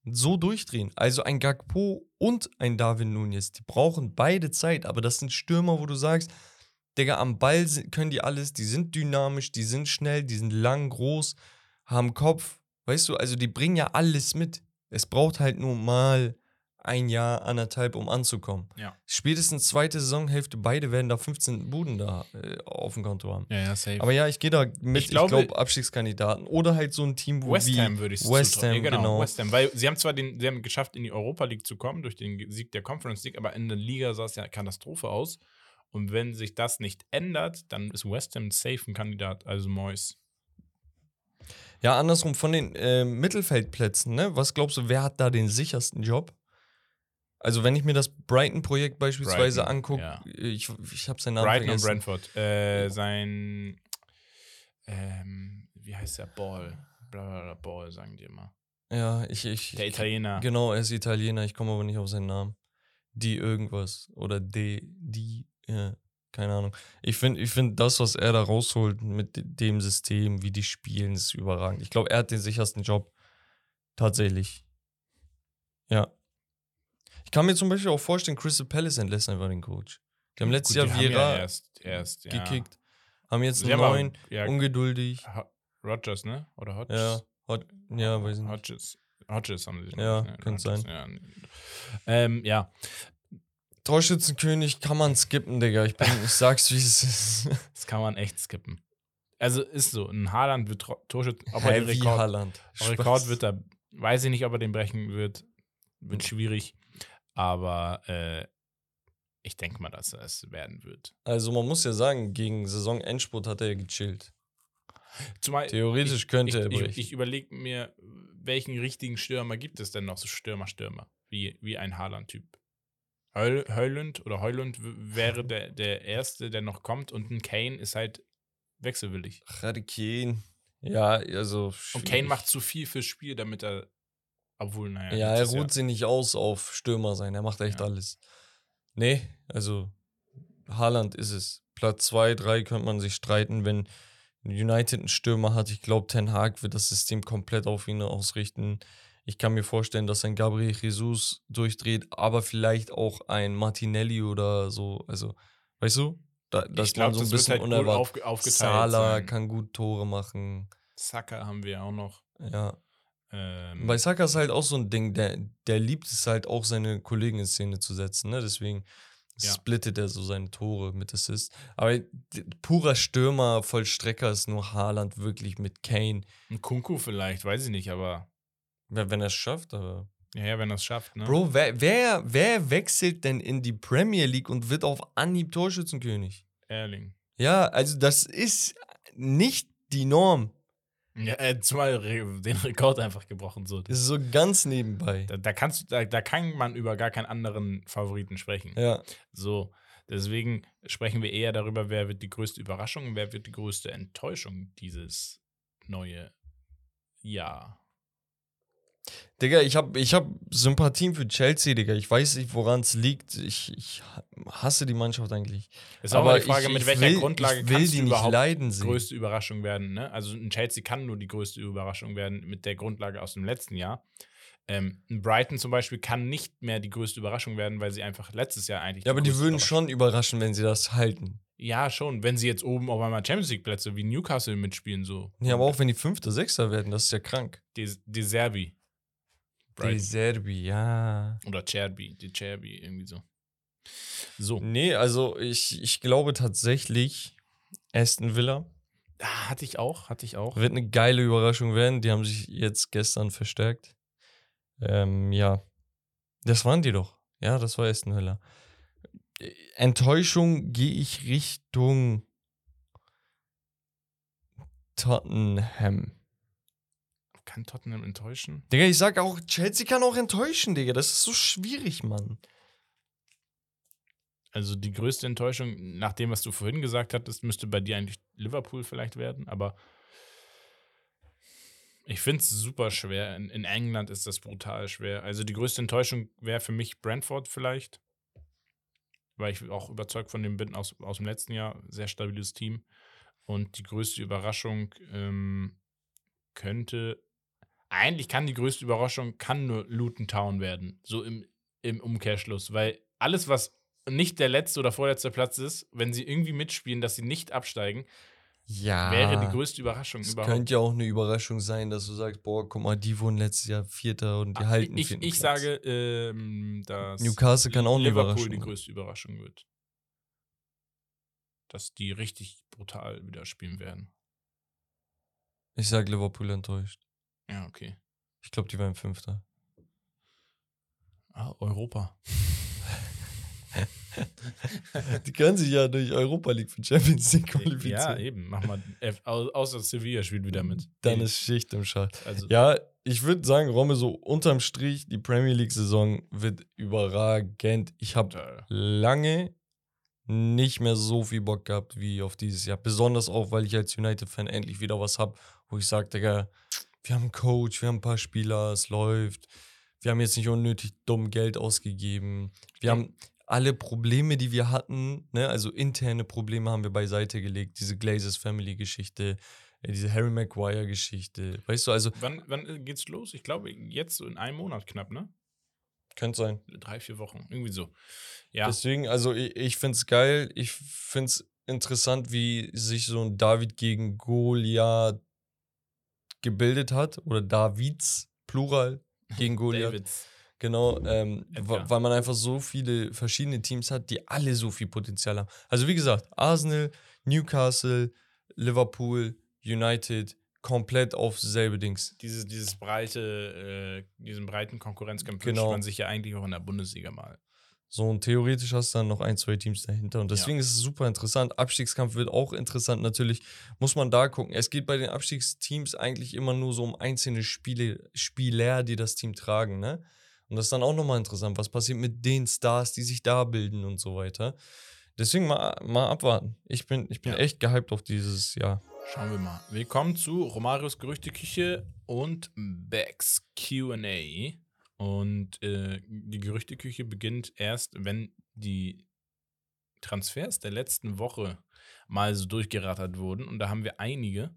so durchdrehen. Also ein Gakpo und ein Darwin Nunez, die brauchen beide Zeit, aber das sind Stürmer, wo du sagst, Digga, am Ball können die alles, die sind dynamisch, die sind schnell, die sind lang, groß, haben Kopf, weißt du, also die bringen ja alles mit. Es braucht halt nur mal ein Jahr, anderthalb, um anzukommen. Ja. Spätestens zweite Saisonhälfte, beide werden da 15 Buden da äh, auf dem Konto haben. Ja, ja, safe. Aber ja, ich gehe da mit, Ich glaube- glaube, Abstiegskandidaten. Oder halt so ein Team, wo West Ham würde ich es West. Ham, Ja, genau, genau. West Ham. Weil sie haben zwar den, sie haben geschafft, in die Europa League zu kommen durch den Sieg der Conference League, aber in der Liga sah es ja Katastrophe aus. Und wenn sich das nicht ändert, dann ist West Ham safe ein Kandidat, also Moyes. Ja, andersrum von den äh, Mittelfeldplätzen, ne? Was glaubst du, wer hat da den sichersten Job? Also, wenn ich mir das Brighton-Projekt beispielsweise Brighton, angucke, ja. ich, ich habe seinen Namen Brighton und vergessen. Brentford. Äh, sein, ähm, wie heißt der? Ball. Blablabla, Ball, sagen die immer. Ja, ich, ich. Der Italiener. Genau, er ist Italiener, ich komme aber nicht auf seinen Namen. Die irgendwas. Oder D, die, ja, keine Ahnung. Ich finde, ich find das, was er da rausholt mit de- dem System, wie die spielen, ist überragend. Ich glaube, er hat den sichersten Job. Tatsächlich. Ja. Ich kann mir zum Beispiel auch vorstellen, Crystal Palace entlässt einfach den Coach. Die haben letztes Gut, Jahr Vieira ja erst, erst ja. gekickt, haben jetzt einen neuen, ja, ungeduldig. Rogers, ne? Oder Hodges? Ja, Hot, ja, weiß ich nicht. Hodges. Hodges haben sie. Ja, ich, könnte sein. Ja, ähm, ja, Torschützenkönig kann man skippen, Digga. Ich, bin, ich sag's, wie es ist. das kann man echt skippen. Also ist so, ein Haaland wird Torschützen, ob er wie Rekord, Haaland. Rekord wird er, weiß ich nicht, ob er den brechen wird, wird schwierig, aber äh, ich denke mal, dass er es werden wird. Also man muss ja sagen, gegen Saisonendspurt hat er ja gechillt. Zumal Theoretisch könnte er ich, ich, brechen. ich überlege mir, welchen richtigen Stürmer gibt es denn noch, so Stürmer-Stürmer, wie, wie ein Haaland-Typ. Heul, Heulund oder Heulund wäre der, der Erste, der noch kommt und ein Kane ist halt wechselwillig. Harry Kane. Ja, also. Und schwierig. Kane macht zu viel fürs Spiel, damit er, obwohl, naja. Ja, er ruht sich nicht aus auf Stürmer sein. Er macht echt Ja. alles. Nee, also. Haaland ist es. Platz 2, 3 könnte man sich streiten, wenn United einen Stürmer hat. Ich glaube, Ten Hag wird das System komplett auf ihn ausrichten. Ich kann mir vorstellen, dass ein Gabriel Jesus durchdreht, aber vielleicht auch ein Martinelli oder so. Also, weißt du? Da, glaube, man so ein das bisschen halt unerwartet. aufgeteilt Salah sein. kann gut Tore machen. Saka haben wir auch noch. Ja. Ähm, Bei Saka ist halt auch so ein Ding, der, der liebt es halt auch, seine Kollegen in Szene zu setzen, ne? Deswegen Ja. splittet er so seine Tore mit Assist. Aber purer Stürmer, Vollstrecker ist nur Haaland wirklich mit Kane. ein Kunku vielleicht, weiß ich nicht, aber Wenn wenn er es schafft, aber. ja, ja wenn er es schafft, ne? Bro, wer, wer, wer wechselt denn in die Premier League und wird auf Anhieb Torschützenkönig? Erling. Ja, also das ist nicht die Norm. Ja, äh, zumal Re den Rekord einfach gebrochen so. Das ist so ganz nebenbei. Da, da kannst du, da, da kann man über gar keinen anderen Favoriten sprechen. Ja. So, deswegen sprechen wir eher darüber, wer wird die größte Überraschung und wer wird die größte Enttäuschung dieses neue Jahr. Digga, ich hab, ich hab Sympathien für Chelsea, Digga. Ich weiß nicht, woran es liegt. Ich, ich hasse die Mannschaft eigentlich. Ist mal die Frage, mit welcher Grundlage ich will kannst die du nicht überhaupt leiden sehen. größte Überraschung werden. Ne? Also ein Chelsea kann nur die größte Überraschung werden mit der Grundlage aus dem letzten Jahr. Ähm, ein Brighton zum Beispiel kann nicht mehr die größte Überraschung werden, weil sie einfach letztes Jahr eigentlich. Ja, aber die würden schon überraschen, wenn sie das halten. Ja, schon. Wenn sie jetzt oben auf einmal Champions League Plätze wie Newcastle mitspielen, so. Ja, aber auch wenn die Fünfter, Sechster werden, das ist ja krank. De, De Serbi. Die Brighton. Serbi, ja. Oder Cherby. De Cherby, irgendwie so. So. Nee, also ich, ich glaube tatsächlich, Aston Villa Ah, hatte ich auch, hatte ich auch. wird eine geile Überraschung werden. Die haben sich jetzt gestern verstärkt. Ähm, ja. Das waren die doch. Ja, das war Aston Villa. Äh, Enttäuschung gehe ich Richtung Tottenham. Kann Tottenham enttäuschen? Digga, ich sag auch, Chelsea kann auch enttäuschen, Digga. Das ist so schwierig, Mann. Also die größte Enttäuschung, nach dem, was du vorhin gesagt hattest, müsste bei dir eigentlich Liverpool vielleicht werden, aber ich finde es super schwer. In, in England ist das brutal schwer. Also die größte Enttäuschung wäre für mich Brentford vielleicht, weil ich auch überzeugt von dem bin aus, aus dem letzten Jahr. Sehr stabiles Team. Und die größte Überraschung ähm, könnte, eigentlich kann die größte Überraschung, kann nur Luton Town werden. So im, im Umkehrschluss, weil alles, was nicht der letzte oder vorletzte Platz ist, wenn sie irgendwie mitspielen, dass sie nicht absteigen, Ja. wäre die größte Überraschung Es überhaupt. könnte ja auch eine Überraschung sein, dass du sagst, boah, guck mal, die wurden letztes Jahr Vierter und die halten Ah, ich, ich Platz. sage, ähm, dass Newcastle kann auch eine Liverpool Überraschung die größte Überraschung wird. Dass die richtig brutal wieder spielen werden. Ich sag Liverpool enttäuscht. Ja, okay. Ich glaube, die waren Fünfter. Ah, Europa. Die können sich ja durch Europa League für Champions League Ja, qualifizieren. eben. Mach mal. F- au- Außer Sevilla spielt wieder mit. Dann ist Schicht im Schacht. Also, Ja, ich würde sagen, Romme, so unterm Strich, die Premier League-Saison wird überragend. Ich habe lange nicht mehr so viel Bock gehabt wie auf dieses Jahr. Besonders auch, weil ich als United-Fan endlich wieder was habe, wo ich sage, Digga, wir haben einen Coach, wir haben ein paar Spieler, es läuft. Wir haben jetzt nicht unnötig dumm Geld ausgegeben. Wir haben alle Probleme, die wir hatten, ne, also interne Probleme haben wir beiseite gelegt. Diese Glazers Family-Geschichte, äh, diese Harry Maguire-Geschichte. Weißt du, also Wann, wann äh, geht's los? Ich glaube, jetzt so in einem Monat knapp, ne? könnte sein. Drei, vier Wochen. Irgendwie so. Ja. Deswegen, also ich, ich finde es geil. Ich finde es interessant, wie sich so ein David gegen Goliath gebildet hat. Oder Davids, Plural, gegen Goliath. Davids. Genau, ähm, weil man einfach so viele verschiedene Teams hat, die alle so viel Potenzial haben. Also wie gesagt, Arsenal, Newcastle, Liverpool, United, komplett auf selbe Dings. Dieses, dieses breite, äh, diesen breiten Konkurrenzkampf Genau. wünscht man sich ja eigentlich auch in der Bundesliga mal. So, und theoretisch hast du dann noch ein, zwei Teams dahinter. Und deswegen ist es super interessant. Abstiegskampf wird auch interessant. Natürlich muss man da gucken. Es geht bei den Abstiegsteams eigentlich immer nur so um einzelne Spiele, Spieler, die das Team tragen, ne? Und das ist dann auch nochmal interessant. Was passiert mit den Stars, die sich da bilden und so weiter. Deswegen mal, mal abwarten. Ich bin, ich bin Ja. echt gehypt auf dieses Jahr. Schauen wir mal. Willkommen zu Romarios Gerüchteküche und Becks QA. Und äh, die Gerüchteküche beginnt erst, wenn die Transfers der letzten Woche mal so durchgerattert wurden. Und da haben wir einige,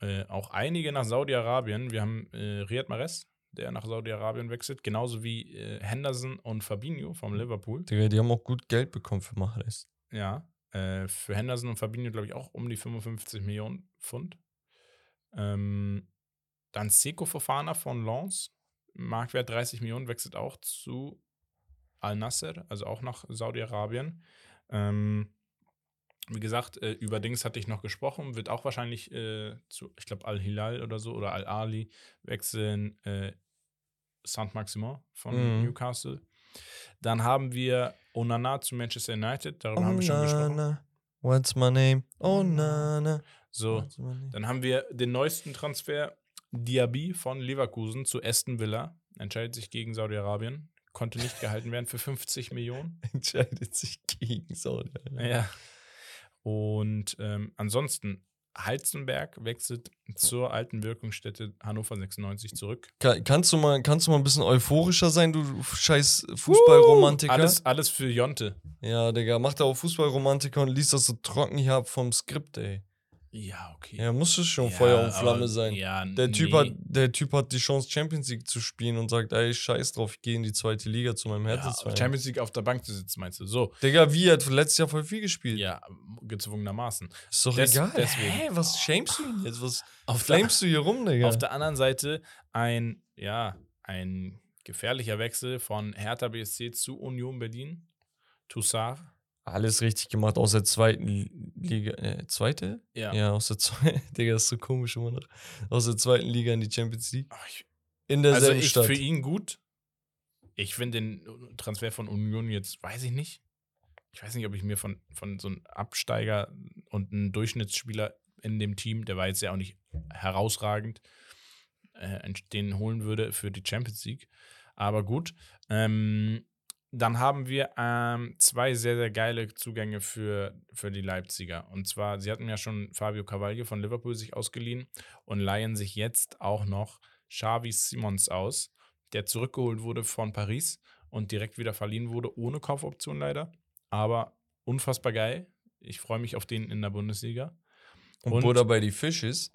äh, auch einige nach Saudi-Arabien. Wir haben äh, Riyad Mahrez, der nach Saudi-Arabien wechselt, genauso wie äh, Henderson und Fabinho vom Liverpool. Digga, die haben auch gut Geld bekommen für Mahrez. Ja, äh, für Henderson und Fabinho, glaube ich, auch um die 55 Millionen Pfund. Ähm, dann Seko Fofana von Lens, Marktwert 30 Millionen, wechselt auch zu Al-Nasser, also auch nach Saudi-Arabien. Ähm, wie gesagt, äh, über Dings hatte ich noch gesprochen, wird auch wahrscheinlich äh, zu, ich glaube, Al-Hilal oder so oder Al-Ali wechseln. Äh, Saint-Maximin von Mhm. Newcastle. Dann haben wir Onana zu Manchester United, darüber haben wir schon gesprochen. What's my name? Oh, Nana. So, dann haben wir den neuesten Transfer, Diaby von Leverkusen zu Aston Villa. Entscheidet sich gegen Saudi-Arabien. Konnte nicht gehalten werden für 50 Millionen. entscheidet sich gegen Saudi. Ja. Und ähm, ansonsten, Halzenberg wechselt zur alten Wirkungsstätte Hannover 96 zurück. Ka- kannst, du mal, kannst du mal ein bisschen euphorischer sein, du scheiß Fußballromantiker? Alles, alles für Jonte. Ja, Digga, mach da auch Fußballromantiker und liest das so trocken hier ab vom Skript, ey. Ja, okay. Ja, muss es schon Ja, Feuer und Flamme aber- sein. Ja, Der typ, nee. hat, der typ hat die Chance, Champions League zu spielen und sagt, ey, scheiß drauf, ich gehe in die zweite Liga zu meinem ja, Herzensverein. Champions League auf der Bank zu sitzen, meinst du? So, Digga, wie, er hat letztes Jahr voll viel gespielt. ja, gezwungenermaßen. Ist doch Des- egal. deswegen. Hä, was shamest du ihn jetzt? Was Auf der, flamest du hier rum, Digga? auf der anderen Seite ein, ja, ein gefährlicher Wechsel von Hertha BSC zu Union Berlin. Toussaint. Alles richtig gemacht aus der zweiten Liga. Äh, zweite? Ja. Ja, aus der zweiten. Digga, ist so komisch immer noch. Aus der zweiten Liga in die Champions League. In also derselben ich Stadt. für ihn gut. Ich finde den Transfer von Union jetzt, weiß ich nicht. Ich weiß nicht, ob ich mir von, von so einem Absteiger und einem Durchschnittsspieler in dem Team, der war jetzt ja auch nicht herausragend, äh, den holen würde für die Champions League. Aber gut. Ähm, dann haben wir ähm, zwei sehr, sehr geile Zugänge für, für die Leipziger. Und zwar, sie hatten ja schon Fabio Cavaglio von Liverpool sich ausgeliehen und leihen sich jetzt auch noch Xavi Simons aus, der zurückgeholt wurde von Paris und direkt wieder verliehen wurde, ohne Kaufoption leider. Aber unfassbar geil. Ich freue mich auf den in der Bundesliga. und, und- Buddha bei die Fisches.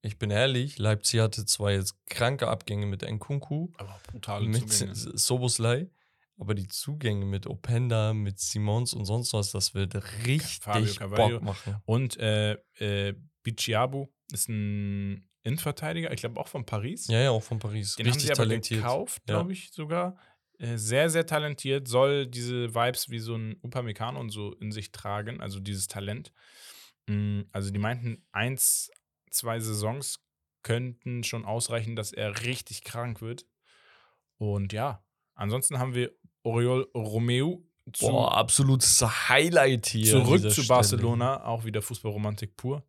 Ich bin ehrlich, Leipzig hatte zwar jetzt kranke Abgänge mit Nkunku, Aber brutale mit Soboslai, aber die Zugänge mit Openda, mit Simons und sonst was, das wird richtig Fabio. Bock machen. Und äh, äh, Bichiabu ist ein Innenverteidiger, ich glaube auch von Paris. Ja, ja, auch von Paris. Den haben richtig sie aber talentiert. gekauft, Ja. glaube ich sogar. Äh, sehr, sehr talentiert, soll diese Vibes wie so ein Upamecano und so in sich tragen, also dieses Talent. Mm, Also die meinten, eins, zwei Saisons könnten schon ausreichen, dass er richtig krank wird. Und ja, ansonsten haben wir Oriol Romeu zu, Boah, absolutes Highlight hier. zurück zu Stelle. Barcelona, auch wieder Fußballromantik pur.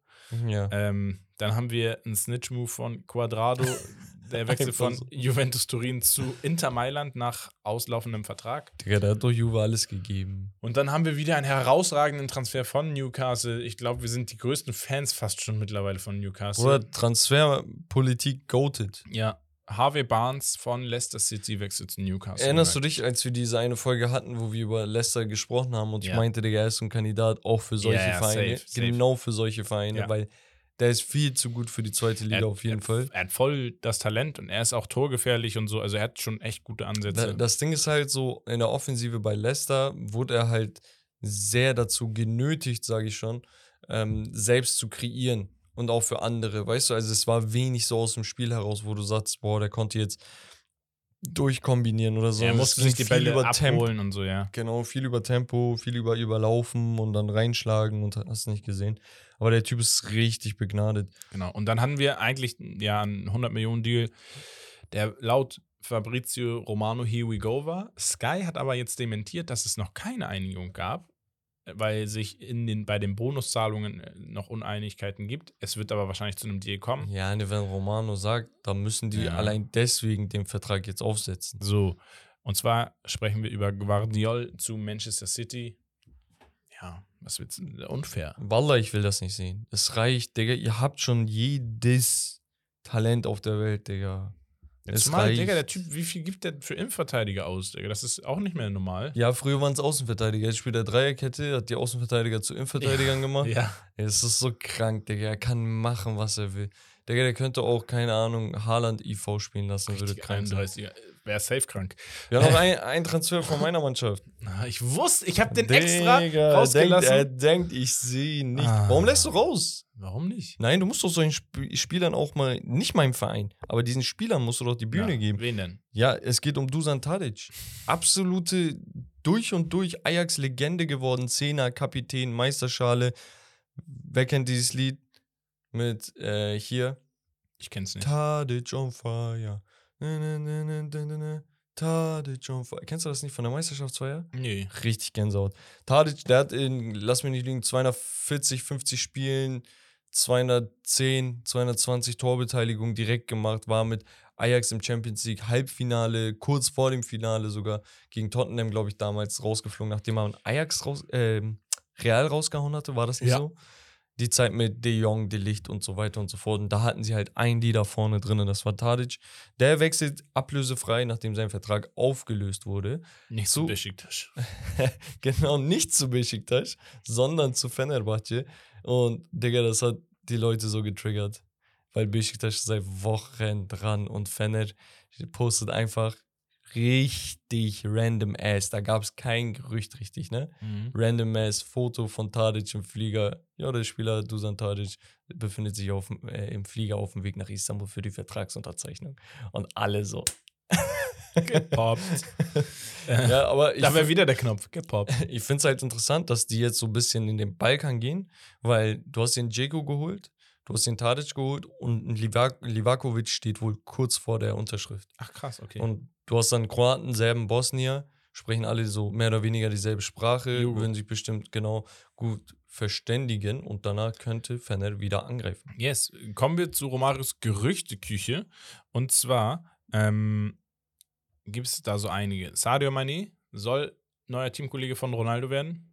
Ja. Ähm, dann haben wir einen Snitch-Move von Quadrado, der Wechsel von. Juventus Turin zu Inter Mailand nach auslaufendem Vertrag. Digga, der hat doch Juve alles gegeben. Und dann haben wir wieder einen herausragenden Transfer von Newcastle. Ich glaube, wir sind die größten Fans fast schon mittlerweile von Newcastle. Oder Transferpolitik goated. Ja, Harvey Barnes von Leicester City wechselt zu Newcastle. Erinnerst du dich, als wir diese eine Folge hatten, wo wir über Leicester gesprochen haben und ich Ja. meinte, Digga, er ist ein Kandidat auch für solche Ja, ja, Vereine. safe, safe. Genau für solche Vereine, weil der ist viel zu gut für die zweite Liga Er- auf jeden er, Fall. Er hat voll das Talent und er ist auch torgefährlich und so. Also er hat schon echt gute Da, Ansätze. das Ding ist halt so, in der Offensive bei Leicester wurde er halt sehr dazu genötigt, sage ich schon, ähm, selbst zu kreieren und auch für andere, weißt du, also es war wenig so aus dem Spiel heraus, wo du sagst, boah, der konnte jetzt durchkombinieren oder so. er musste sich die Bälle über Tempo, abholen und so, ja. Genau, viel über Tempo, viel über Überlaufen und dann reinschlagen und hast nicht gesehen. Aber der Typ ist richtig begnadet. Genau. Und dann hatten wir eigentlich ja einen 100 Millionen Deal, der laut Fabrizio Romano Here We Go war. Sky hat aber jetzt dementiert, dass es noch keine Einigung gab, weil sich in den, bei den Bonuszahlungen äh, noch Uneinigkeiten gibt. Es wird aber wahrscheinlich zu einem Deal kommen. Ja, ne, wenn Romano sagt, dann müssen die Ja. allein deswegen den Vertrag jetzt aufsetzen. So. Und zwar sprechen wir über Guardiol zu Manchester City. Ja, was wird's? Unfair. Wallah, ich will das nicht sehen. Es reicht, Digga. Ihr habt schon jedes Talent auf der Welt, Digga. Es Zumal, reicht. Digga, der Typ, wie viel gibt der für Innenverteidiger aus, Digga? Das ist auch nicht mehr normal. Ja, früher waren es Außenverteidiger. Jetzt spielt er Dreierkette, hat die Außenverteidiger zu Innenverteidigern gemacht. Ja. Es ist so krank, Digga. Er kann machen, was er will. Digga, der könnte auch, keine Ahnung, Haaland IV spielen lassen, würde Richtig krank sein. 31er. Wäre safe krank. Wir haben noch ein, ein Transfer von meiner Mannschaft. Na, ich wusste, ich habe den extra Digga, er denkt, rausgelassen. er denkt, ich sehe ihn nicht. Ah. Warum lässt du raus? Warum nicht? Nein, du musst doch solchen Sp Spielern auch mal, nicht meinem Verein, aber diesen Spielern musst du doch die Bühne Ja, geben. Wen denn? Ja, es geht um Dusan Tadic. Absolute durch und durch Ajax-Legende geworden. Zehner, Kapitän, Meisterschale. Wer kennt dieses Lied? Mit äh, hier. Ich kenn's nicht. Tadic on fire. Na, na, na. Tadic on fire. Kennst du das nicht von der Meisterschaftsfeier? Nee. Richtig Gänsehaut. Tadic, der hat in, lass mich nicht liegen, 240, 50 Spielen, 210, 220 Torbeteiligung direkt gemacht, war mit Ajax im Champions League Halbfinale, kurz vor dem Finale sogar, gegen Tottenham, glaube ich, damals rausgeflogen, nachdem man Ajax raus, ähm, Real rausgehauen hatte, war das nicht Ja. so? Die Zeit mit De Jong, De Licht und so weiter und so fort. Und da hatten sie halt ein Lied da vorne drin, das war Tadic. Der wechselt ablösefrei, nachdem sein Vertrag aufgelöst wurde. Nicht Zu- so Besiktas. genau nicht zu Besiktas, sondern zu Fenerbahce. Und Digga, das hat die Leute so getriggert. Weil Besiktas ist seit Wochen dran und Fener postet einfach richtig random ass. Da gab es kein Gerücht richtig, ne? Mhm. Random ass Foto von Tadic im Flieger. Ja, der Spieler Dusan Tadic befindet sich auf, äh, im Flieger auf dem Weg nach Istanbul für die Vertragsunterzeichnung. Und alle so. Gepoppt. Ja, aber ich da wäre wieder der Knopf. Gepoppt. ich finde es halt interessant, dass die jetzt so ein bisschen in den Balkan gehen, weil du hast den Dzeko geholt, du hast den Tadic geholt und ein Livak Livakovic steht wohl kurz vor der Unterschrift. Ach krass, okay. Und du hast dann Kroaten, Serben, Bosnier, sprechen alle so mehr oder weniger dieselbe Sprache, Jugo. würden sich bestimmt genau gut verständigen und danach könnte Fener wieder angreifen. Yes, kommen wir zu Romarios Gerüchteküche. Und zwar ähm, gibt es da so einige. Sadio Mané soll neuer Teamkollege von Ronaldo werden.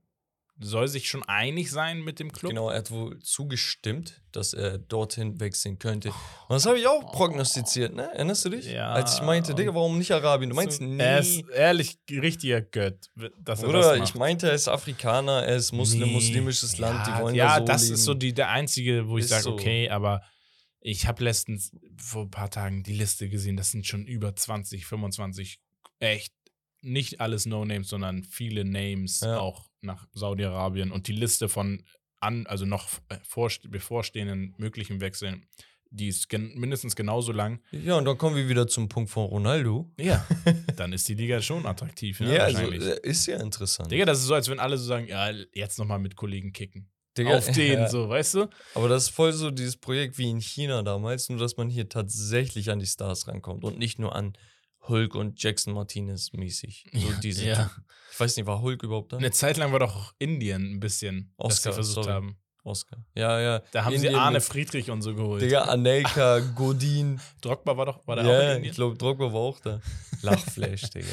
Soll sich schon einig sein mit dem Club. Genau, er hat wohl zugestimmt, dass er dorthin wechseln könnte. Und das habe ich auch prognostiziert, ne? Erinnerst du dich? Ja, Als ich meinte, Digga, warum nicht Arabien? Du meinst, So, nee. Er ist ehrlich richtiger Gött, dass er Oder das ich macht. meinte, er ist Afrikaner, er ist Muslim, Nee. muslimisches Land, ja, die wollen Ja, da so das leben. ist so die, der einzige, wo ich sage, so. okay, aber ich habe letztens vor ein paar Tagen die Liste gesehen, das sind schon über 20, 25, echt nicht alles No-Names, sondern viele Names Ja. auch nach Saudi-Arabien und die Liste von an, also noch äh, vorst- bevorstehenden möglichen Wechseln, die ist gen mindestens genauso lang. Ja, und dann kommen wir wieder zum Punkt von Ronaldo. Ja, dann ist die Liga schon attraktiv, ne? Ja, also äh, ist ja interessant. Digga, das ist so, als wenn alle so sagen, ja, jetzt nochmal mit Kollegen kicken. Digga, Auf den, ja. so, weißt du? Aber das ist voll so dieses Projekt wie in China damals, nur dass man hier tatsächlich an die Stars rankommt und nicht nur an Hulk und Jackson Martinez mäßig. So Ja, diese ja. Ich weiß nicht, war Hulk überhaupt da? Eine Zeit lang war doch auch Indien ein bisschen, dass Oscar, sie versucht sorry. haben. Oscar. Ja, ja. Da haben Indien sie Arne Friedrich und so geholt. Digga, Anelka, Godin. Drogba war doch, war der auch Ja, in Indien? ich glaube, Drogba war auch da. Lachflash, Digga.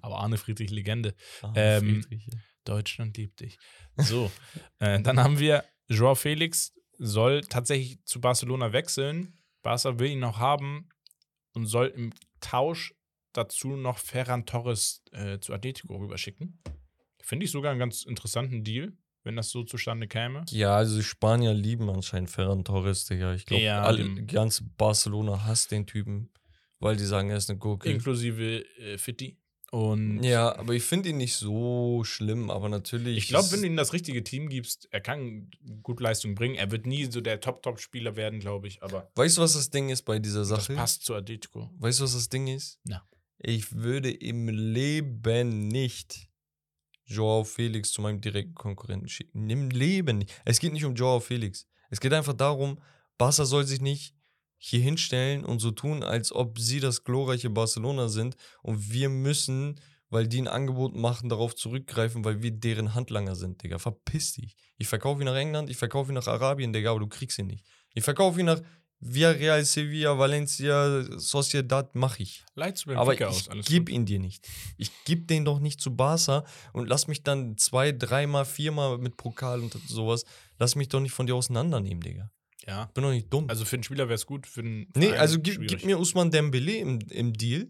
Aber Arne Friedrich, Legende. Ah, Ähm, Friedrich, ja. Deutschland liebt dich. So, äh, dann haben wir Joao Felix soll tatsächlich zu Barcelona wechseln. Barca will ihn noch haben und soll im Tausch dazu noch Ferran Torres äh, zu Atletico rüberschicken. Finde ich sogar einen ganz interessanten Deal, wenn das so zustande käme. Ja, also die Spanier lieben anscheinend Ferran Torres, Digga. Ich glaube, Ja, ganz Barcelona hasst den Typen, weil die sagen, er ist eine Gurke. Inklusive äh, Fitti. Und Ja, aber ich finde ihn nicht so schlimm, aber natürlich. ich glaube, wenn du ihm das richtige Team gibst, er kann gut Leistung bringen. Er wird nie so der Top-Top-Spieler werden, glaube ich, aber Weißt du, was das Ding ist bei dieser das Sache? passt zu Atletico. Weißt du, was das Ding ist? Na. Ich würde im Leben nicht Joao Felix zu meinem direkten Konkurrenten schicken. Im Leben nicht. Es geht nicht um Joao Felix. Es geht einfach darum, Barca soll sich nicht hier hinstellen und so tun, als ob sie das glorreiche Barcelona sind und wir müssen, weil die ein Angebot machen, darauf zurückgreifen, weil wir deren Handlanger sind, Digga. Verpiss dich. Ich verkaufe ihn nach England, ich verkaufe ihn nach Arabien, Digga, aber du kriegst ihn nicht. Ich verkaufe ihn nach Villarreal, Sevilla, Valencia, Sociedad, mach ich. Leid zu Aber ich aus, alles gebe gut. ihn dir nicht. Ich gebe den doch nicht zu Barca und lass mich dann zwei, dreimal, viermal mit Pokal und sowas, lass mich doch nicht von dir auseinandernehmen, Digga. Ja. Bin doch nicht dumm. Also für einen Spieler wäre es gut, für einen nee, Verein also gib, schwierig. gib mir Usman Dembele im, im Deal.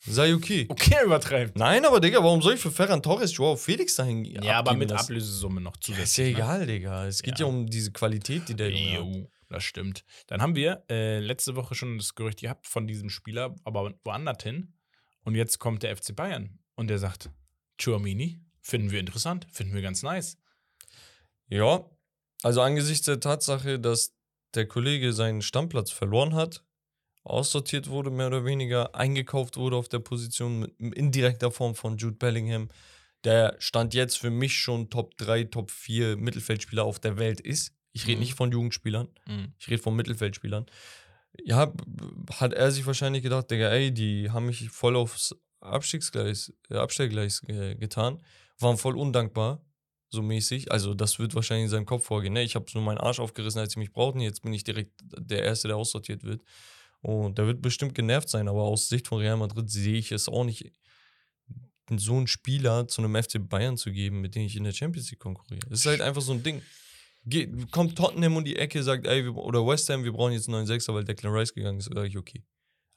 Sei okay. Okay, übertreibt. Nein, aber Digga, warum soll ich für Ferran Torres Joao Felix dahin Ja, aber mit lassen? Ablösesumme noch zusätzlich. ist ja ne? egal, Digga. Es geht ja, Ja. um diese Qualität, die der Junge hat. Jo, das stimmt. Dann haben wir äh, letzte Woche schon das Gerücht gehabt von diesem Spieler, aber woanders hin. Und jetzt kommt der FC Bayern und der sagt: Chuamini, finden wir interessant, finden wir ganz nice. Ja, also angesichts der Tatsache, dass der Kollege seinen Stammplatz verloren hat, aussortiert wurde, mehr oder weniger, eingekauft wurde auf der Position mit, in direkter Form von Jude Bellingham, der Stand jetzt für mich schon Top 3, Top 4 Mittelfeldspieler auf der Welt ist. Ich rede Mhm. nicht von Jugendspielern, Mhm. ich rede von Mittelfeldspielern. Ja, hat er sich wahrscheinlich gedacht, Digga, ey, die haben mich voll aufs Abstiegsgleis, äh, Abstellgleis äh, getan, waren voll undankbar, so mäßig. Also, das wird wahrscheinlich in seinem Kopf vorgehen. Ne? Ich habe so meinen Arsch aufgerissen, als sie mich brauchten. Jetzt bin ich direkt der Erste, der aussortiert wird. Und der wird bestimmt genervt sein, aber aus Sicht von Real Madrid sehe ich es auch nicht, so einen Spieler zu einem FC Bayern zu geben, mit dem ich in der Champions League konkurriere. Das ist halt einfach so ein Ding. Ge kommt Tottenham um die Ecke, sagt, ey, wir, oder West Ham, wir brauchen jetzt einen neuen Sechser, weil Declan Rice gegangen ist, sage ich, okay.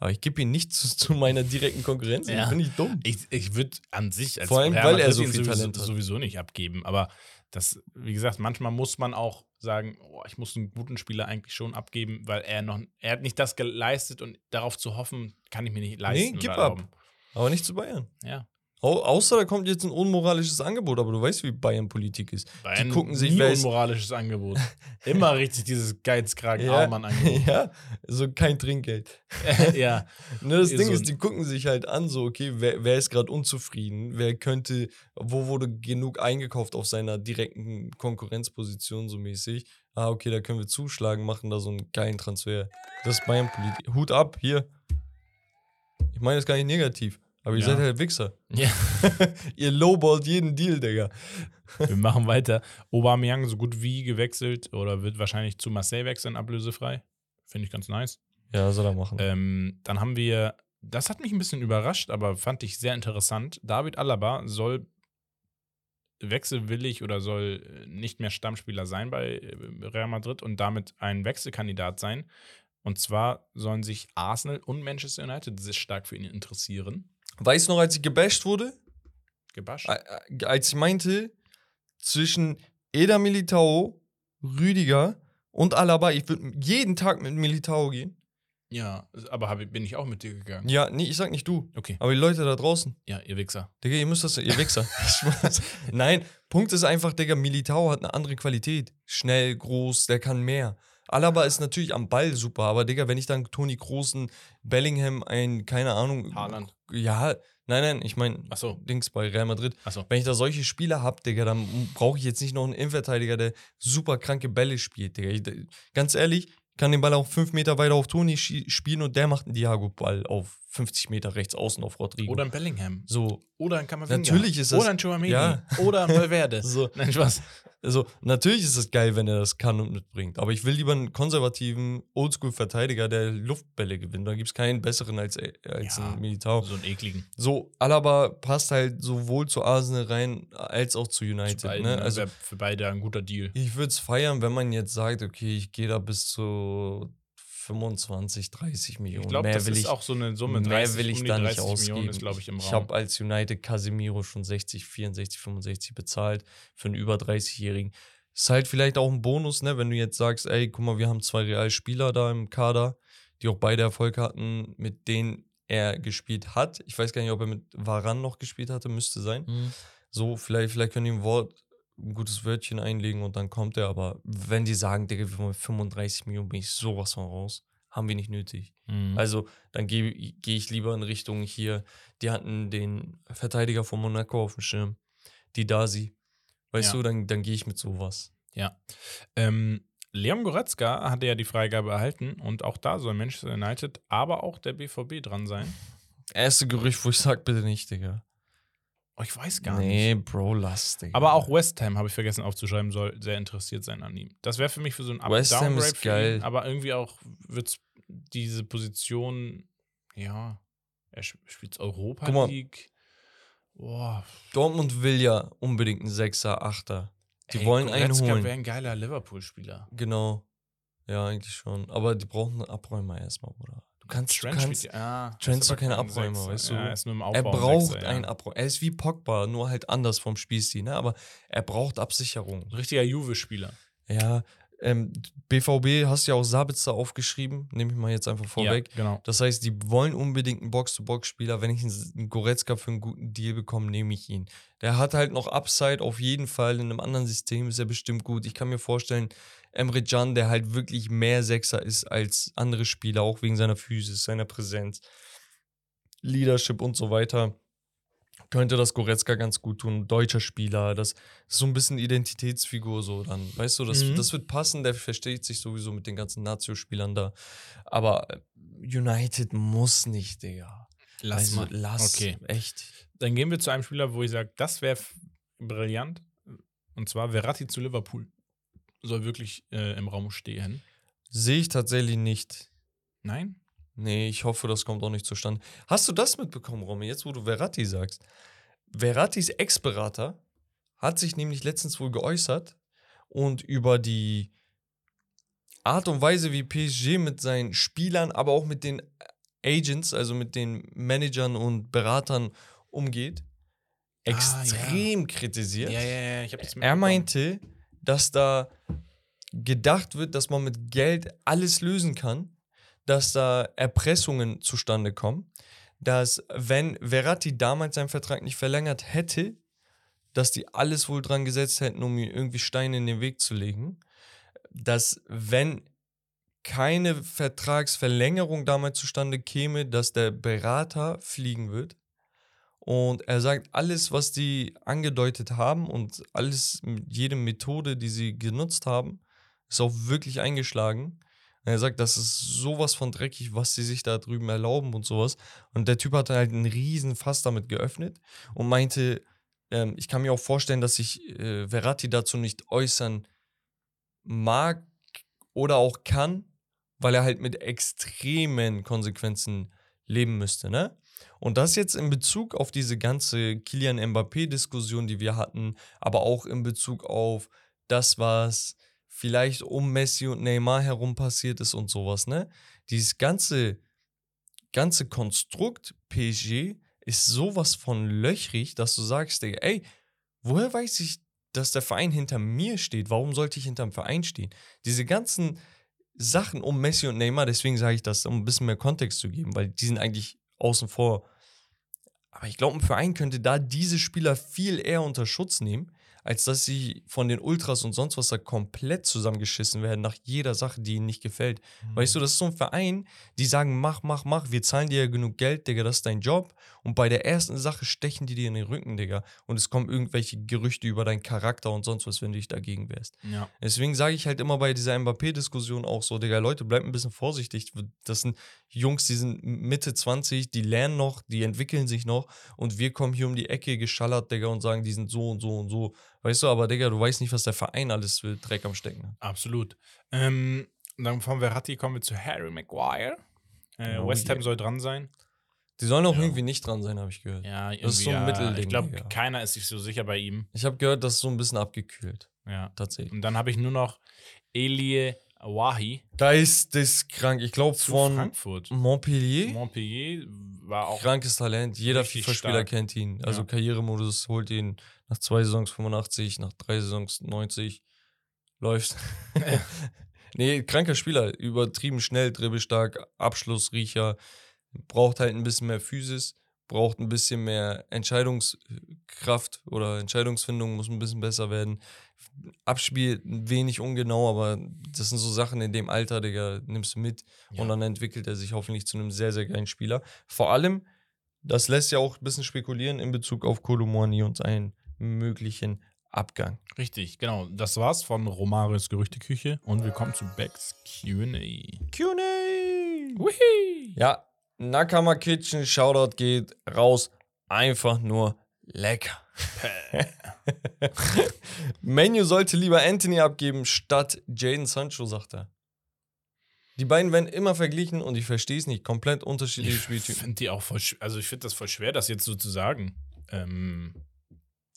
Aber ich gebe ihn nicht zu, zu meiner direkten Konkurrenz. Ja. Ich bin nicht dumm. Ich, ich würde an sich als Vor allem, weil er so viel sowieso, Talent hat. sowieso nicht abgeben. Aber das, wie gesagt, manchmal muss man auch sagen, oh, ich muss einen guten Spieler eigentlich schon abgeben, weil er noch, er hat nicht das geleistet und darauf zu hoffen, kann ich mir nicht leisten. gib oder ab. Aber nicht zu Bayern. Ja. Au außer da kommt jetzt ein unmoralisches Angebot, aber du weißt, wie Bayern-Politik ist. Bayern die gucken sich, nie unmoralisches Angebot. Immer richtig dieses geizkragen Ja. Armann-Angebot. ja, so kein Trinkgeld. ja. Ne, das Ding so ist, die gucken sich halt an, so, okay, wer, wer ist gerade unzufrieden? Wer könnte, wo wurde genug eingekauft auf seiner direkten Konkurrenzposition, so mäßig? Ah, okay, da können wir zuschlagen, machen da so einen geilen Transfer. Das ist Bayern-Politik. Hut ab, hier. Ich meine das gar nicht negativ, aber ihr Ja. seid halt Wichser. ja. ihr lowballt jeden Deal, Digga. Wir machen weiter. Aubameyang so gut wie gewechselt oder wird wahrscheinlich zu Marseille wechseln, ablösefrei. Finde ich ganz nice. Ja, soll er machen. Ähm, dann haben wir, das hat mich ein bisschen überrascht, aber fand ich sehr interessant. David Alaba soll wechselwillig oder soll nicht mehr Stammspieler sein bei äh, Real Madrid und damit ein Wechselkandidat sein. Und zwar sollen sich Arsenal und Manchester United sehr stark für ihn interessieren. Weißt du noch, als ich gebasht wurde? Äh, Als ich meinte, zwischen Eda Militao, Rüdiger und Alaba, ich würde jeden Tag mit Militao gehen. Ja, aber hab, bin ich auch mit dir gegangen. Ja, nee, ich sag nicht du, Okay. aber die Leute da draußen. Ja, ihr Wichser. Digga, ihr müsst das, ihr Wichser. Nein, Punkt ist einfach, Digga, Militao hat eine andere Qualität. Schnell, groß, der kann mehr. Alaba ist natürlich am Ball super, aber Digga, wenn ich dann Toni Kroos, Bellingham, ein, keine Ahnung. Haaland. Ja, nein, nein, ich meine, so. Dings bei Real Madrid. Achso. Wenn ich da solche Spieler hab, Digga, dann brauche ich jetzt nicht noch einen Innenverteidiger, der super kranke Bälle spielt, Digga. Ich, ganz ehrlich, kann den Ball auch fünf Meter weiter auf Toni spielen und der macht einen Diago-Ball auf 50 Meter rechts außen auf Rodrigo. Oder ein Bellingham. so, Oder ein Kamavinga. Natürlich ist das- Oder ein Chouameni. Ja. Oder ein Valverde. so, Nein, Spaß. also natürlich ist es geil, wenn er das kann und mitbringt. Aber ich will lieber einen konservativen Oldschool-Verteidiger, der Luftbälle gewinnt. Da gibt es keinen besseren als, als Ja. ein Militao. So einen ekligen. So, Alaba passt halt sowohl zu Arsenal rein als auch zu United. Zu beiden, ne? ne? Also für beide ein guter Deal. ich würde es feiern, wenn man jetzt sagt, okay, ich gehe da bis zu 25, 30 Millionen. Ich glaube, Mehr das will ist ich, auch so eine Summe. mehr 30, will ich um da nicht 30 ausgeben. Ist, ich, im ich habe als United Casemiro schon 60, 64, 65 bezahlt für einen über 30-Jährigen. Ist halt vielleicht auch ein Bonus, ne, wenn du jetzt sagst, ey, guck mal, wir haben zwei Realspieler da im Kader, die auch beide Erfolg hatten, mit denen er gespielt hat. Ich weiß gar nicht, ob er mit Varan noch gespielt hatte, müsste sein. Mhm. So, vielleicht, vielleicht können die ein Wort, ein gutes Wörtchen einlegen und dann kommt er. Aber wenn die sagen, Digga, wir wollen 35 Millionen, bin ich sowas von raus. Haben wir nicht nötig. Mhm. Also, dann gehe geh ich lieber in Richtung hier. Die hatten den Verteidiger von Monaco auf dem Schirm. Die Dasi. Weißt Ja. du, dann, dann gehe ich mit sowas. Ja. Ähm, Leon Goretzka hatte ja die Freigabe erhalten und auch da soll Manchester United, aber auch der BVB dran sein. Erste Gerücht, wo ich sag, bitte nicht, Digga. Oh, ich weiß gar nee, nicht. Bro, lass, Digga. Aber auch West Ham, habe ich vergessen aufzuschreiben, soll sehr interessiert sein an ihm. Das wäre für mich für so ein Up West Ham ist für ihn, geil. aber irgendwie auch wird diese Position, ja, er sp- spielt Europa Guck mal. League. Boah, Dortmund will ja unbedingt einen Sechser, Achter. Die ey, wollen einen Goretzka holen. wäre ein geiler Liverpool-Spieler. Genau. Ja, eigentlich schon. Aber die brauchen einen Abräumer erstmal, Bruder. Du kannst, du Trent kannst spielt, ja, Trent ist doch keine kein Abräumer, weißt du? Ja, er ist nur im Aufbau er braucht Sechser, ja. einen Abräumer. Er ist wie Pogba, nur halt anders vom Spielstil, ne? Aber er braucht Absicherung. Richtiger Juve-Spieler. Ja, ähm, BVB hast ja auch Sabitzer aufgeschrieben, nehme ich mal jetzt einfach vorweg. Ja, genau. Das heißt, die wollen unbedingt einen Box-to-Box-Spieler. Wenn ich einen einen Goretzka für einen guten Deal bekomme, nehme ich ihn. Der hat halt noch Upside auf jeden Fall. In einem anderen System ist er bestimmt gut. Ich kann mir vorstellen, Emre Can, der halt wirklich mehr Sechser ist als andere Spieler, auch wegen seiner Physis, seiner Präsenz, Leadership und so weiter, könnte das Goretzka ganz gut tun. Deutscher Spieler, das ist so ein bisschen Identitätsfigur so dann. Weißt du, das, Mhm. das wird passen, der versteht sich sowieso mit den ganzen Nazio-Spielern da. Aber äh, United muss nicht, Digga. Lass also, mal. Lass, Okay. echt. Dann gehen wir zu einem Spieler, wo ich sage, das wäre brillant. Und zwar Verratti zu Liverpool. Soll wirklich äh, im Raum stehen. Sehe ich tatsächlich nicht. Nein? Nee, ich hoffe, das kommt auch nicht zustande. Hast du das mitbekommen, Romy, jetzt wo du Verratti sagst? Verrattis Ex-Berater hat sich nämlich letztens wohl geäußert und über die Art und Weise, wie PSG mit seinen Spielern, aber auch mit den Agents, also mit den Managern und Beratern umgeht, Ah, extrem kritisiert. ja, ja, ich habe das Er meinte, dass da gedacht wird, dass man mit Geld alles lösen kann, dass da Erpressungen zustande kommen, dass wenn Verratti damals seinen Vertrag nicht verlängert hätte, dass die alles wohl dran gesetzt hätten, um ihm irgendwie Steine in den Weg zu legen, dass wenn keine Vertragsverlängerung damals zustande käme, dass der Berater fliegen wird. Und er sagt, alles, was die angedeutet haben und alles mit jede Methode, die sie genutzt haben, ist auch wirklich eingeschlagen. Und er sagt, das ist sowas von dreckig, was sie sich da drüben erlauben und sowas. Und der Typ hat halt einen riesen Fass damit geöffnet und meinte, ähm, ich kann mir auch vorstellen, dass sich äh, Verratti dazu nicht äußern mag oder auch kann, weil er halt mit extremen Konsequenzen leben müsste, ne? Und das jetzt in Bezug auf diese ganze Kilian Mbappé-Diskussion, die wir hatten, aber auch in Bezug auf das, was vielleicht um Messi und Neymar herum passiert ist und sowas, ne? Dieses ganze, ganze Konstrukt PSG ist sowas von löchrig, dass du sagst, ey, woher weiß ich, dass der Verein hinter mir steht? Warum sollte ich hinterm Verein stehen? Diese ganzen Sachen um Messi und Neymar, deswegen sage ich das, um ein bisschen mehr Kontext zu geben, weil die sind eigentlich außen vor. Aber ich glaube, ein Verein könnte da diese Spieler viel eher unter Schutz nehmen, als dass sie von den Ultras und sonst was da komplett zusammengeschissen werden nach jeder Sache, die ihnen nicht gefällt. Weißt du, das ist so ein Verein, die sagen, mach, mach, mach, wir zahlen dir ja genug Geld, Digga, das ist dein Job. Und bei der ersten Sache stechen die dir in den Rücken, Digga. Und es kommen irgendwelche Gerüchte über deinen Charakter und sonst was, wenn du dich dagegen wehrst. Ja. Deswegen sage ich halt immer bei dieser Mbappé-Diskussion auch so, Digga, Leute, bleibt ein bisschen vorsichtig. Das sind Jungs, die sind Mitte 20, die lernen noch, die entwickeln sich noch und wir kommen hier um die Ecke geschallert, Digga, und sagen, die sind so und so und so. Weißt du, aber Digga, du weißt nicht, was der Verein alles für Dreck am Stecken hat. Absolut. Ähm, dann von Verratti kommen wir zu Harry Maguire. Äh, Oh, West Ham yeah. soll dran sein. Die sollen auch Ja. irgendwie nicht dran sein, habe ich gehört. Ja, Das ist so ein ja. Mittelding, Ich glaube, ja. keiner ist sich so sicher bei ihm. Ich habe gehört, das ist so ein bisschen abgekühlt, Ja. tatsächlich. Und dann habe ich nur noch Elie Awahi Geisteskrank. Ich glaube von Frankfurt. Montpellier. Montpellier war auch Krankes Talent. Jeder FIFA-Spieler kennt ihn. Also Ja. Karrieremodus holt ihn nach zwei Saisons 85, nach drei Saisons 90. Läuft. nee, kranker Spieler. Übertrieben schnell, dribbelstark, Abschlussriecher. Braucht halt ein bisschen mehr Physis. Braucht ein bisschen mehr Entscheidungskraft oder Entscheidungsfindung muss ein bisschen besser werden. Abspiel wenig ungenau, aber das sind so Sachen in dem Alter, Digga, nimmst du mit Ja. und dann entwickelt er sich hoffentlich zu einem sehr, sehr geilen Spieler. Vor allem, das lässt ja auch ein bisschen spekulieren in Bezug auf Kolumani und seinen möglichen Abgang. richtig, genau. Das war's von Romarios Gerüchteküche und wir kommen zu Becks QA. QA! Ja, Nakama Kitchen, Shoutout geht raus. Einfach nur lecker. Menu sollte lieber Anthony abgeben statt Jaden Sancho, sagt er. Die beiden werden immer verglichen und ich verstehe es nicht. Komplett unterschiedliche Ich Spieltypen. finde die auch voll, also ich finde das voll schwer, das jetzt so zu sagen. Ähm,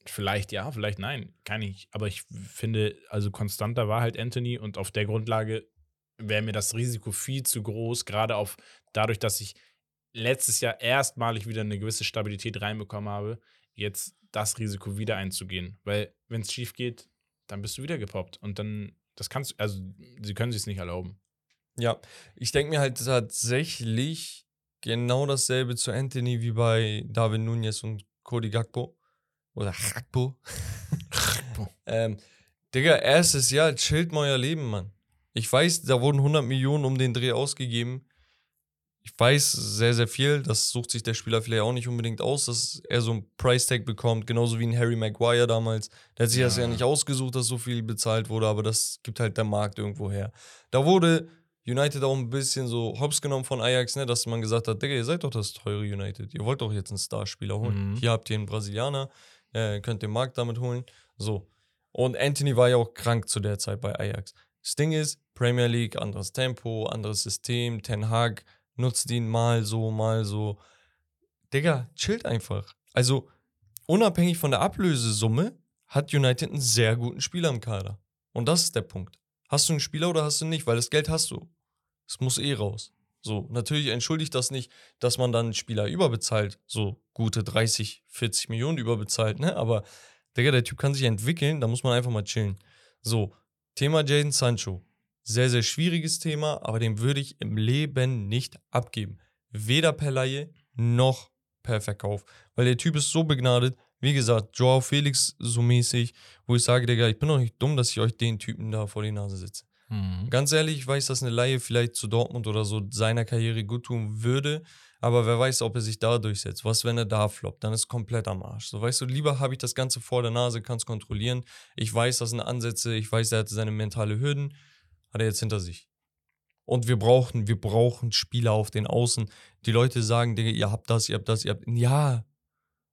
vielleicht ja, vielleicht nein, kann ich. Aber ich finde, also konstanter war halt Anthony und auf der Grundlage wäre mir das Risiko viel zu groß, gerade auf dadurch, dass ich letztes Jahr erstmalig wieder eine gewisse Stabilität reinbekommen habe, jetzt das Risiko wieder einzugehen. Weil wenn es schief geht, dann bist du wieder gepoppt und dann, das kannst du, also sie können sich es nicht erlauben. Ja, ich denke mir halt tatsächlich genau dasselbe zu Anthony wie bei David Nunez und Cody Gakpo. Oder Gakpo. ähm, Digga, erstes Jahr, chillt mal euer Leben, Mann. Ich weiß, da wurden 100 Millionen um den Dreh ausgegeben. Ich weiß sehr, sehr viel. Das sucht sich der Spieler vielleicht auch nicht unbedingt aus, dass er so ein Price-Tag bekommt. Genauso wie ein Harry Maguire damals. Der hat sich das ja Ja. nicht ausgesucht, dass so viel bezahlt wurde, aber das gibt halt der Markt irgendwo her. Da wurde United auch ein bisschen so hops genommen von Ajax, ne, dass man gesagt hat, Digga, ihr seid doch das teure United. Ihr wollt doch jetzt einen Starspieler holen. Mhm. Hier habt ihr einen Brasilianer, äh, könnt den Markt damit holen. So. Und Anthony war ja auch krank zu der Zeit bei Ajax. Das Ding ist, Premier League, anderes Tempo, anderes System, Ten Hag nutzt ihn mal so, mal so. Digga, chillt einfach. Also, unabhängig von der Ablösesumme hat United einen sehr guten Spieler im Kader. Und das ist der Punkt. Hast du einen Spieler oder hast du nicht? Weil das Geld hast du. Es muss eh raus. So, natürlich entschuldigt das nicht, dass man dann einen Spieler überbezahlt, so gute 30, 40 Millionen überbezahlt, ne? Aber, Digga, der Typ kann sich entwickeln, da muss man einfach mal chillen. So, Thema Jaden Sancho. Sehr, sehr schwieriges Thema, aber den würde ich im Leben nicht abgeben. Weder per Laie noch per Verkauf. Weil der Typ ist so begnadet. Wie gesagt, Joao Felix so mäßig, wo ich sage, Digga, ich bin doch nicht dumm, dass ich euch den Typen da vor die Nase setze. Mhm. Ganz ehrlich, ich weiß, dass eine Laie vielleicht zu Dortmund oder so seiner Karriere gut tun würde, aber wer weiß, ob er sich da durchsetzt. Was, wenn er da floppt? Dann ist komplett am Arsch. So, weißt du, lieber habe ich das Ganze vor der Nase, kann es kontrollieren. Ich weiß, das sind Ansätze, ich weiß, er hatte seine mentale Hürden, hat er jetzt hinter sich. Und wir brauchen, wir brauchen Spieler auf den Außen. Die Leute sagen, Digga, ihr habt das, ihr habt das, ihr habt. Ja.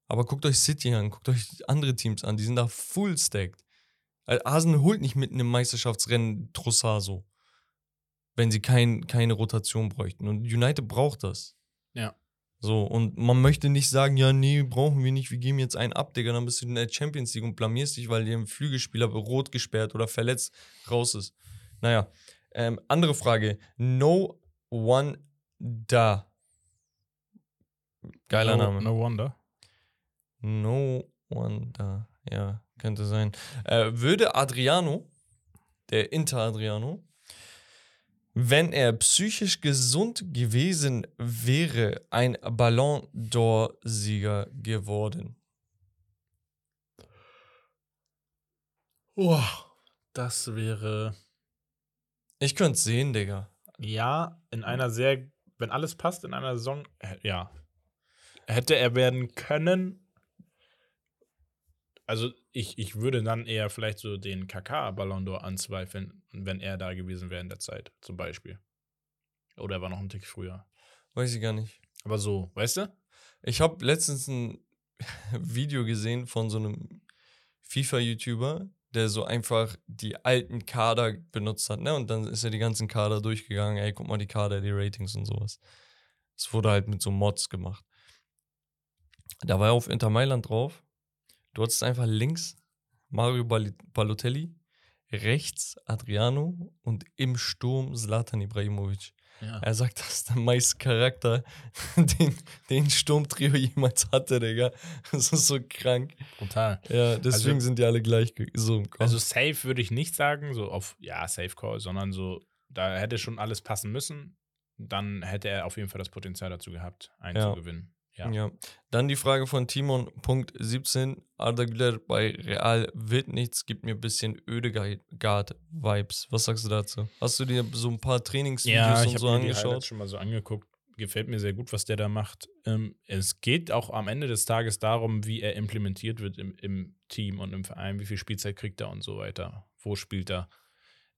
Aber guckt euch City an, guckt euch andere Teams an, die sind da full stacked. Also Arsenal holt nicht mitten im Meisterschaftsrennen Trossard so. Wenn sie kein, keine Rotation bräuchten. Und United braucht das. Ja. So, und man möchte nicht sagen, ja, nee, brauchen wir nicht, wir geben jetzt einen ab, Digga, dann bist du in der Champions League und blamierst dich, weil dir ein Flügelspieler rot gesperrt oder verletzt raus ist. Naja, ähm, andere Frage. No One Da. Geiler no, Name. No wonder. No Da. Ja, könnte sein. Äh, würde Adriano, der Inter Adriano, wenn er psychisch gesund gewesen wäre, ein Ballon d'Or-Sieger geworden? Oh, das wäre. Ich könnte es sehen, Digga. Ja, in einer sehr, wenn alles passt, in einer Saison, äh, ja. Hätte er werden können. Also, ich, ich würde dann eher vielleicht so den KK-Ballon d'Or anzweifeln, wenn er da gewesen wäre in der Zeit, zum Beispiel. Oder er war noch ein Tick früher. Weiß ich gar nicht. Aber so, weißt du? Ich habe letztens ein Video gesehen von so einem FIFA-YouTuber, der so einfach die alten Kader benutzt hat, ne? Und dann ist er die ganzen Kader durchgegangen, ey, guck mal die Kader, die Ratings und sowas. Es wurde halt mit so Mods gemacht. Da war er auf Inter Mailand drauf. Du hattest einfach links Mario Bal Balotelli, rechts Adriano und im Sturm Zlatan Ibrahimovic. Ja. Er sagt, das ist der meiste Charakter, den, den Sturmtrio jemals hatte, Digga. Das ist so krank. Brutal. Ja, deswegen Also- sind die alle gleich so im Kopf. Also safe würde ich nicht sagen, so auf, ja, Safe Call, sondern so, da hätte schon alles passen müssen. Dann hätte er auf jeden Fall das Potenzial dazu gehabt, einzugewinnen. Ja. Ja. Dann die Frage von Timon, Punkt 17. Arda Güler bei Real wird nichts, gibt mir ein bisschen Ödegard-Vibes. Was sagst du dazu? Hast du dir so ein paar Trainingsvideos Ja, ich und habe so mir angeschaut? Highlights schon mal so angeguckt. Gefällt mir sehr gut, was der da macht. Ähm, es geht auch am Ende des Tages darum, wie er implementiert wird im, im Team und im Verein, wie viel Spielzeit kriegt er und so weiter. Wo spielt er?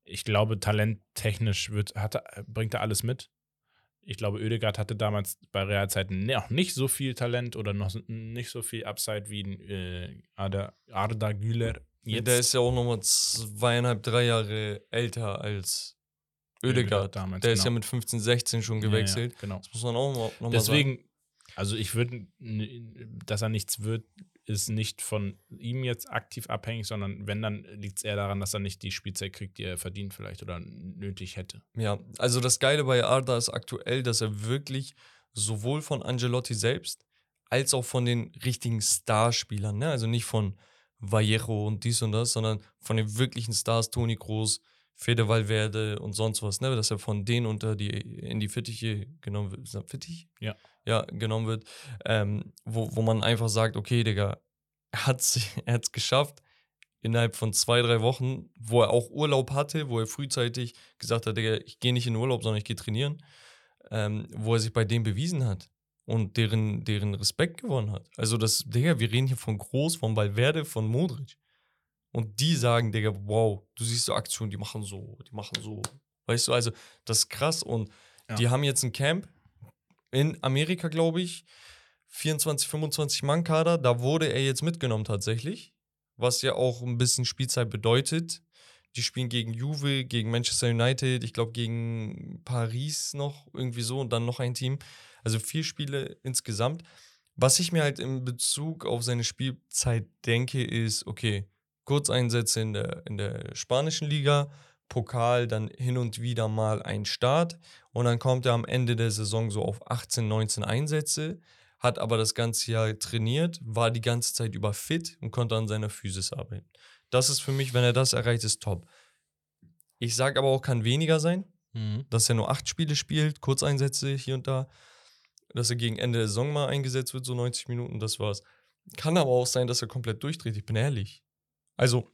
Ich glaube, talenttechnisch wird, hat er, bringt er alles mit. Ich glaube, Oedegaard hatte damals bei Realzeiten noch nicht so viel Talent oder noch nicht so viel Upside wie äh, Arda, Arda Güler. Ja, der ist ja auch nochmal zweieinhalb, drei Jahre älter als. Oedegaard damals, der ist ja genau. mit 15, 16 schon gewechselt. Ja, ja, genau. Das muss man auch noch mal sagen. Deswegen, also ich würde, dass er nichts wird, ist nicht von ihm jetzt aktiv abhängig, sondern wenn, dann liegt es eher daran, dass er nicht die Spielzeit kriegt, die er verdient vielleicht oder nötig hätte. Ja, also das Geile bei Arda ist aktuell, dass er wirklich sowohl von Angelotti selbst als auch von den richtigen Starspielern, ne? also nicht von Vallejo und dies und das, sondern von den wirklichen Stars, Toni Kroos, Fede Valverde und sonst was, ne? dass er von denen unter die, in die Fittiche genommen wird. Ist das Fittich? Ja. Ja, genommen wird, ähm, wo, wo man einfach sagt, okay, Digga, er hat es geschafft, innerhalb von zwei, drei Wochen, wo er auch Urlaub hatte, wo er frühzeitig gesagt hat, Digga, ich gehe nicht in Urlaub, sondern ich gehe trainieren, ähm, wo er sich bei denen bewiesen hat und deren, deren Respekt gewonnen hat. Also das, Digga, wir reden hier von Groß, von Valverde, von Modric. Und die sagen, Digga, wow, du siehst so Aktionen, die machen so, die machen so. Weißt du, also das ist krass und Ja. die haben jetzt ein Camp in Amerika, glaube ich, 24, 25 Mann Kader, da wurde er jetzt mitgenommen tatsächlich, was ja auch ein bisschen Spielzeit bedeutet. Die spielen gegen Juve, gegen Manchester United, ich glaube gegen Paris noch irgendwie so und dann noch ein Team. Also vier Spiele insgesamt. Was ich mir halt in Bezug auf seine Spielzeit denke, ist, okay, Kurzeinsätze in der, in der spanischen Liga, Pokal, dann hin und wieder mal ein Start und dann kommt er am Ende der Saison so auf 18, 19 Einsätze, hat aber das ganze Jahr trainiert, war die ganze Zeit über fit und konnte an seiner Physis arbeiten. Das ist für mich, wenn er das erreicht, ist top. Ich sage aber auch, kann weniger sein, dass er nur acht Spiele spielt, Kurzeinsätze hier und da, dass er gegen Ende der Saison mal eingesetzt wird, so 90 Minuten, das war's. Kann aber auch sein, dass er komplett durchdreht, ich bin ehrlich. Also,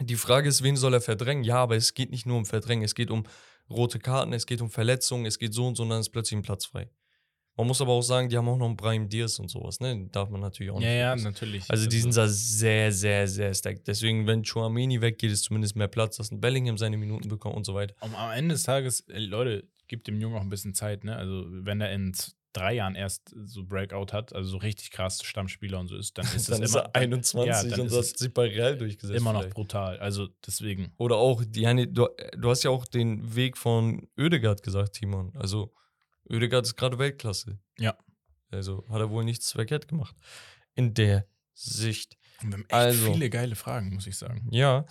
die Frage ist, wen soll er verdrängen? Ja, aber es geht nicht nur um Verdrängen, es geht um rote Karten, es geht um Verletzungen, es geht so und so und dann ist plötzlich ein Platz frei. Man muss aber auch sagen, die haben auch noch einen Brahim Diaz und sowas, ne? Darf man natürlich auch Ja, nicht ja, vergessen. natürlich. Also die sind da sehr, sehr, sehr stacked. Deswegen, wenn Chouameni weggeht, ist zumindest mehr Platz, dass ein Bellingham seine Minuten bekommt und so weiter. Am Ende des Tages, Leute, gibt dem Jungen auch ein bisschen Zeit, ne? Also, wenn er in drei Jahren erst so Breakout hat, also so richtig krass Stammspieler und so ist, dann ist dann das ist immer, er 21 ja, und hat es sich bei Real durchgesetzt. immer noch vielleicht. brutal. Also, deswegen. Oder auch, Diane, du, du hast ja auch den Weg von Oedegaard gesagt, Timon. Also, Oedegaard ist gerade Weltklasse. Ja. Also, hat er wohl nichts verkehrt gemacht. In der Sicht. Wir haben echt Also. viele geile Fragen, muss ich sagen. Ja.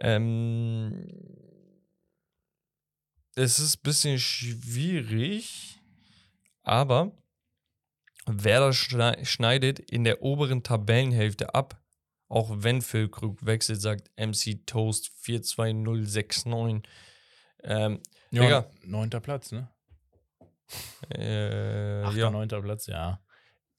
Ähm, es ist ein bisschen schwierig, aber Werder schnei- schneidet in der oberen Tabellenhälfte ab. Auch wenn Phil Krug wechselt, sagt MC Toast 42069. Ähm, Ja, Digga. neunter Platz, ne? äh, Achter, ja. neunter Platz, ja.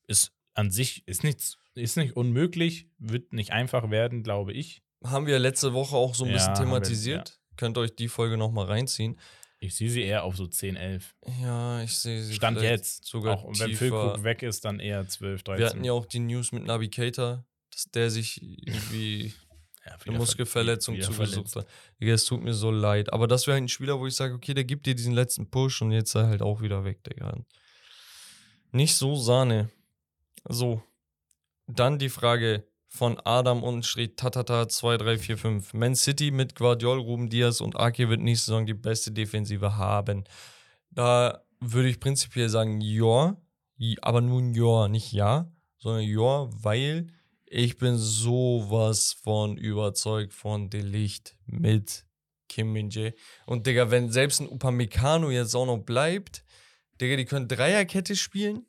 Ist an sich, ist nichts, ist nicht unmöglich, wird nicht einfach werden, glaube ich. haben wir letzte Woche auch so ein Ja, bisschen haben wir, thematisiert. Könnt ihr euch die Folge nochmal reinziehen. Ich sehe sie eher auf so 10, 11. Ja, ich sehe sie Stand jetzt. sogar auch wenn. Füllkrug weg ist, dann eher 12, 13. Wir hatten ja auch die News mit Navigator, dass der sich irgendwie Ja, eine Muskelverletzung zugesucht hat. Digga, es tut mir so leid. Aber das wäre halt ein Spieler, wo ich sage, okay, der gibt dir diesen letzten Push und jetzt ist er halt auch wieder weg, Digga. Nicht so Sahne. So. Dann die Frage von Adam und steht Tatata 2345. Man City mit Guardiol, Ruben Diaz und Ake wird nächste Saison die beste Defensive haben. Da würde ich prinzipiell sagen, ja. Aber nur ein Ja, nicht ja, sondern ja, weil ich bin sowas von überzeugt von Delicht mit Kim Min-jae. Und Digga, wenn selbst ein Upamecano jetzt auch noch bleibt, Digga, die können Dreierkette spielen.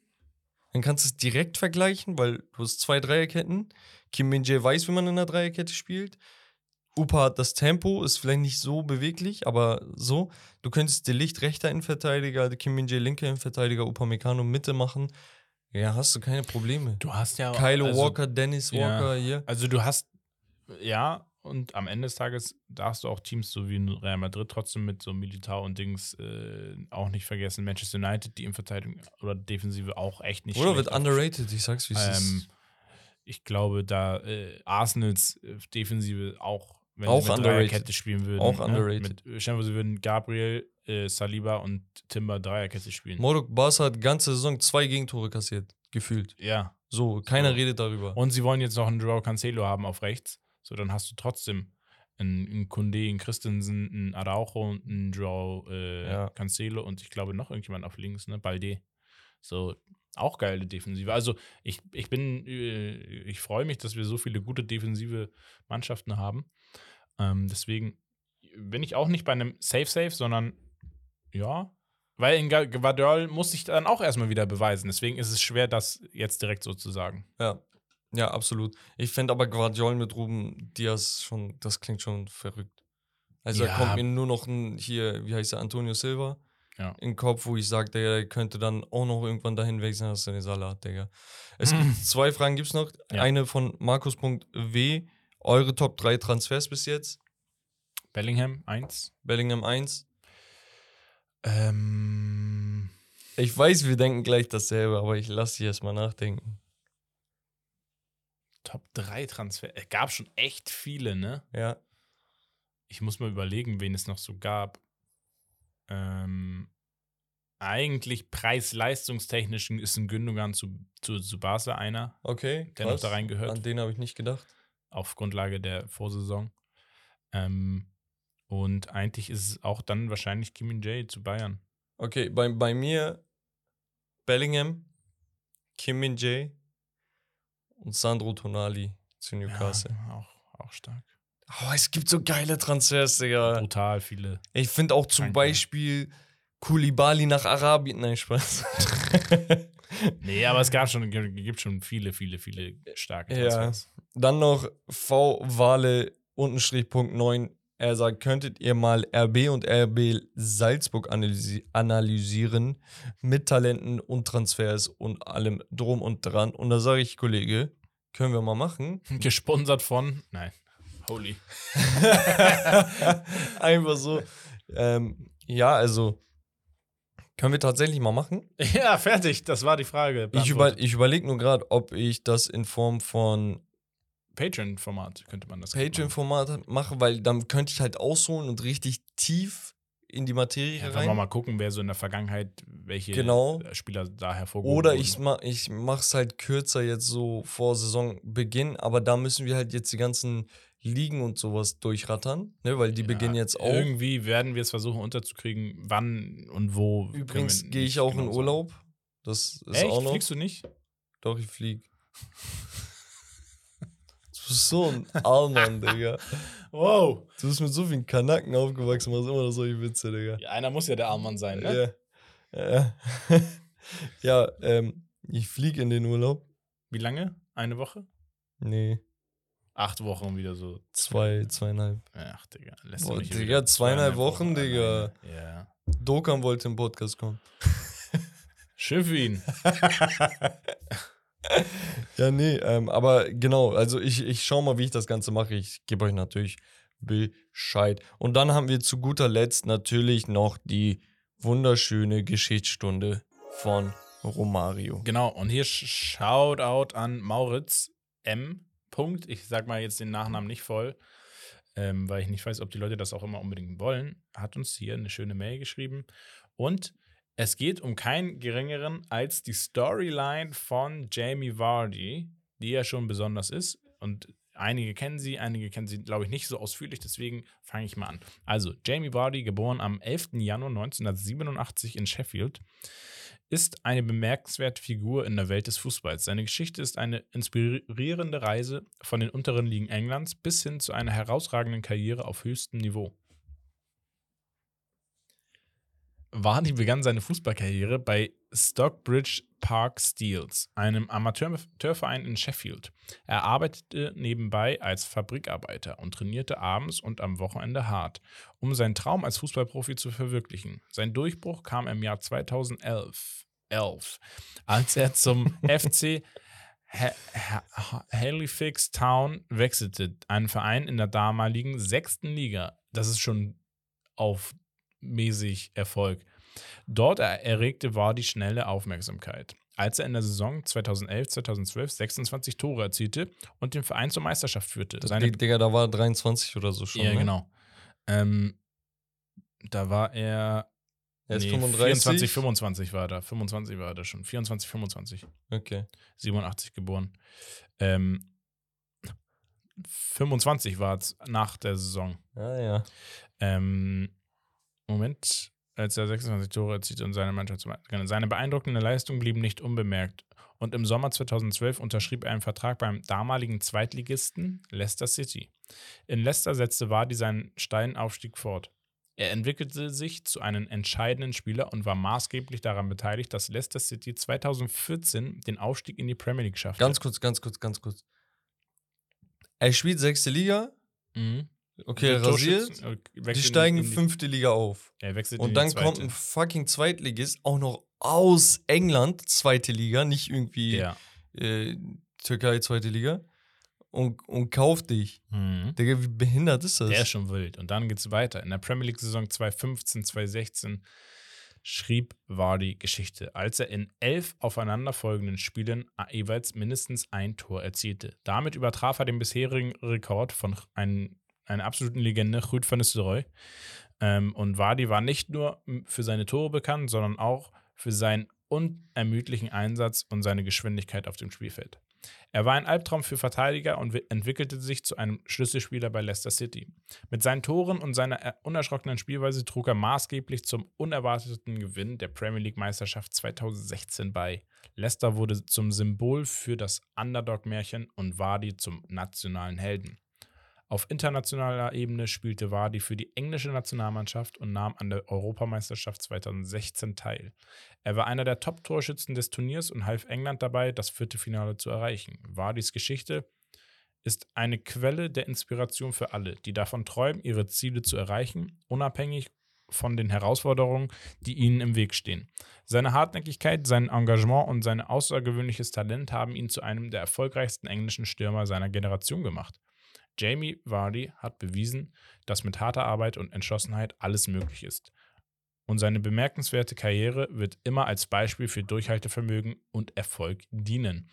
Dann kannst du es direkt vergleichen, weil du hast zwei Dreierketten. Kim Min-jae weiß, wie man in einer Dreierkette spielt. Upa hat das Tempo, ist vielleicht nicht so beweglich, aber so. Du könntest Delicht rechter Innenverteidiger, Kim Min-jae linker Innenverteidiger, Upamecano Mitte machen. Ja, hast du keine Probleme. Du hast ja. Kylo also, Walker, Dennis ja. Walker hier. Also du hast, ja, und am Ende des Tages darfst du auch Teams so wie Real Madrid trotzdem mit so Militao und Dings äh, auch nicht vergessen. Manchester United, die in Verteidigung oder Defensive auch echt nicht Oder wird underrated, ich sag's wie es Ähm, ist. Ich glaube, da äh, Arsenals äh, Defensive auch, wenn Auch sie mit. Dreierkette spielen würden. Auch ne? underrated. Mit, stellen wir, sie würden Gabriel, äh, Saliba und Timber Dreierkette spielen. Modok Barca hat ganze Saison zwei Gegentore kassiert, gefühlt. ja. So, keiner So. redet darüber. Und sie wollen jetzt noch einen Joao Cancelo haben auf rechts. So, dann hast du trotzdem einen, einen Kunde, einen Christensen, einen Araujo und einen Joao äh, Ja. Cancelo und ich glaube noch irgendjemand auf links, ne? Balde. So, auch geile Defensive. Also, ich, ich bin, äh, ich freue mich, dass wir so viele gute defensive Mannschaften haben. Ähm, deswegen bin ich auch nicht bei einem Safe-Safe, sondern ja. Weil in Guardiola muss sich dann auch erstmal wieder beweisen. Deswegen ist es schwer, das jetzt direkt so zu sagen. Ja. Ja, absolut. Ich fände aber Guardiol mit Ruben Diaz schon, das klingt schon verrückt. Also da Ja. kommt mir nur noch ein, hier, wie heißt der, Antonio Silva Ja. in den Kopf, wo ich sage, der, könnte dann auch noch irgendwann dahin wechseln, hast du den Salat, Digga. Es gibt zwei Fragen, gibt's noch. Ja. Eine von Markus.w. Eure Top 3 Transfers bis jetzt. Bellingham 1. Bellingham 1. Ähm, Ich weiß, wir denken gleich dasselbe, aber ich lasse dich erstmal nachdenken. Top 3 Transfer. Es gab schon echt viele, ne? Ja. Ich muss mal überlegen, wen es noch so gab. Ähm, eigentlich preis-leistungstechnisch ist ein Gündogan zu, zu, zu Barca einer, Okay. der noch krass. da reingehört, An den habe ich nicht gedacht. auf Grundlage der Vorsaison. Ähm, und eigentlich ist es auch dann wahrscheinlich Kim J zu Bayern. Okay, bei, bei mir Bellingham, Kim Jae und Sandro Tonali zu Newcastle. Ja, auch, auch stark. Oh, es gibt so geile Transfers, Digga. Brutal viele. Ich finde auch zum Krank, Beispiel Kulibali nach Arabien. Nein, Spaß. Nee, aber es gab schon, gibt schon viele, viele, viele starke Ja. Transfers. Dann noch V Wale Unterstrich Punkt 9. Er sagt, könntet ihr mal RB und RB Salzburg analysi analysieren mit Talenten und Transfers und allem drum und dran. Und da sage ich, Kollege, können wir mal machen. Gesponsert von, nein, Holy. Einfach so. Ähm, ja, also können wir tatsächlich mal machen. Ja, fertig, das war die Frage. Ich, über, ich überlege nur gerade, ob ich das in Form von Patreon-Format könnte man das Patreon-Format mache, weil dann könnte ich halt ausholen und richtig tief in die Materie Ja, rein. mal gucken, wer so in der Vergangenheit, welche Genau. Spieler da hervorgehoben Oder ich, ma ich mache es halt kürzer jetzt so vor Saisonbeginn, aber da müssen wir halt jetzt die ganzen Ligen und sowas durchrattern, ne, weil die Ja, beginnen jetzt auch. Irgendwie werden wir es versuchen unterzukriegen, wann und wo. Übrigens gehe ich auch genau in sagen. Urlaub. Das ist Echt? auch noch. Fliegst du nicht? Doch, ich flieg. du bist so ein Allmann, Digga. Wow. Du bist mit so vielen Kanaken aufgewachsen, machst immer noch solche Witze, Digga. Ja, einer muss ja der Armmann sein, ne? Ja. Ja, ja ähm, ich flieg in den Urlaub. Wie lange? Eine Woche? Nee, Acht Wochen wieder so. zwei, zweieinhalb. Ach, Digga. Lässt Boah, Digga, zweieinhalb Wochen, Digga. alleine. Ja. Dokan wollte im Podcast kommen. Schön für ihn. ja, nee, ähm, aber genau, also ich, ich schau mal, wie ich das Ganze mache. Ich gebe euch natürlich Bescheid. Und dann haben wir zu guter Letzt natürlich noch die wunderschöne Geschichtsstunde von Romario. Genau, und hier Shoutout an Mauritz M. Punkt. Ich sag mal jetzt den Nachnamen nicht voll, ähm, weil ich nicht weiß, ob die Leute das auch immer unbedingt wollen. Hat uns hier eine schöne Mail geschrieben. Und es geht um keinen geringeren als die Storyline von Jamie Vardy, die ja schon besonders ist. Und einige kennen sie, einige kennen sie, glaube ich, nicht so ausführlich. Deswegen fange ich mal an. Also, Jamie Vardy, geboren am 11. Januar 1987 in Sheffield, ist eine bemerkenswerte Figur in der Welt des Fußballs. Seine Geschichte ist eine inspirierende Reise von den unteren Ligen Englands bis hin zu einer herausragenden Karriere auf höchstem Niveau. Vardy begann seine Fußballkarriere bei Stockbridge Park Steels, einem Amateurverein in Sheffield. Er arbeitete nebenbei als Fabrikarbeiter und trainierte abends und am Wochenende hart, um seinen Traum als Fußballprofi zu verwirklichen. Sein Durchbruch kam im Jahr 2011, 11, als er zum FC Halifax Town wechselte, einen Verein in der damaligen sechsten Liga. Das ist schon auf mäßig Erfolg. Dort erregte Vardy schnelle Aufmerksamkeit, als er in der Saison 2011-2012 26 Tore erzielte und den Verein zur Meisterschaft führte. Seine, Digga, da war 23 oder so schon. Ja, ne? genau. Ähm, da war er. Er ist nee, 35. 24, 25 war da. 25 war er da schon. 24, 25. Okay. 87 geboren. Ähm, 25 war es nach der Saison. Ah, ja. Ähm, Moment, als er 26 Tore erzielt und seine Mannschaft zum Seine beeindruckende Leistung blieb nicht unbemerkt. Und im Sommer 2012 unterschrieb er einen Vertrag beim damaligen Zweitligisten Leicester City. In Leicester setzte Vardy seinen steilen Aufstieg fort. Er entwickelte sich zu einem entscheidenden Spieler und war maßgeblich daran beteiligt, dass Leicester City 2014 den Aufstieg in die Premier League schaffte. Ganz kurz, ganz kurz, ganz kurz. Er spielt sechste Liga. Mhm. Okay, rasiert. Äh, Die steigen in die- fünfte Liga auf. Er wechselt in Und dann kommt ein fucking Zweitligist, auch noch aus England, zweite Liga, nicht irgendwie Ja. äh, Türkei, zweite Liga. Und, und kauft dich. Mhm. Digga, wie behindert ist das? Der ist schon wild. Und dann geht's weiter. In der Premier League-Saison 2015, 2016 schrieb Vardy Geschichte, als er in elf aufeinanderfolgenden Spielen jeweils mindestens ein Tor erzielte. Damit übertraf er den bisherigen Rekord von einem, einer absoluten Legende, Ruud van Nistelrooy. Ähm, und Vardy war nicht nur für seine Tore bekannt, sondern auch für seinen unermüdlichen Einsatz und seine Geschwindigkeit auf dem Spielfeld. Er war ein Albtraum für Verteidiger und wi- entwickelte sich zu einem Schlüsselspieler bei Leicester City. Mit seinen Toren und seiner er- unerschrockenen Spielweise trug er maßgeblich zum unerwarteten Gewinn der Premier League Meisterschaft 2016 bei. Leicester wurde zum Symbol für das Underdog-Märchen und Vardy zum nationalen Helden. Auf internationaler Ebene spielte Vardy für die englische Nationalmannschaft und nahm an der Europameisterschaft 2016 teil. Er war einer der Top-Torschützen des Turniers und half England dabei, das Viertelfinale zu erreichen. Vardys Geschichte ist eine Quelle der Inspiration für alle, die davon träumen, ihre Ziele zu erreichen, unabhängig von den Herausforderungen, die ihnen im Weg stehen. Seine Hartnäckigkeit, sein Engagement und sein außergewöhnliches Talent haben ihn zu einem der erfolgreichsten englischen Stürmer seiner Generation gemacht. Jamie Vardy hat bewiesen, dass mit harter Arbeit und Entschlossenheit alles möglich ist. Und seine bemerkenswerte Karriere wird immer als Beispiel für Durchhaltevermögen und Erfolg dienen.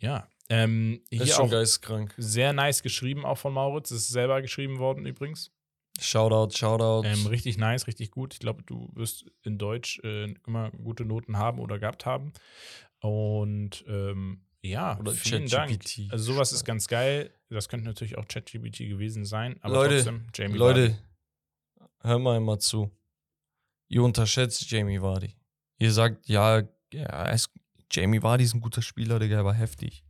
Ja, ähm, ist hier schon auch geisteskrank. sehr nice geschrieben, auch von Mauritz. Das ist selber geschrieben worden übrigens. Shoutout, Shoutout. Ähm, richtig nice, richtig gut. Ich glaube, du wirst in Deutsch äh, immer gute Noten haben oder gehabt haben. Und ähm, ja, Oder vielen Dank. Also sowas ist ganz geil. Das könnte natürlich auch ChatGPT gewesen sein. Aber Leute, trotzdem, Jamie Leute, Vardy. hör mal immer zu. Ihr unterschätzt Jamie Vardy. Ihr sagt, ja, ja ist, Jamie Vardy ist ein guter Spieler, Digga, er war heftig.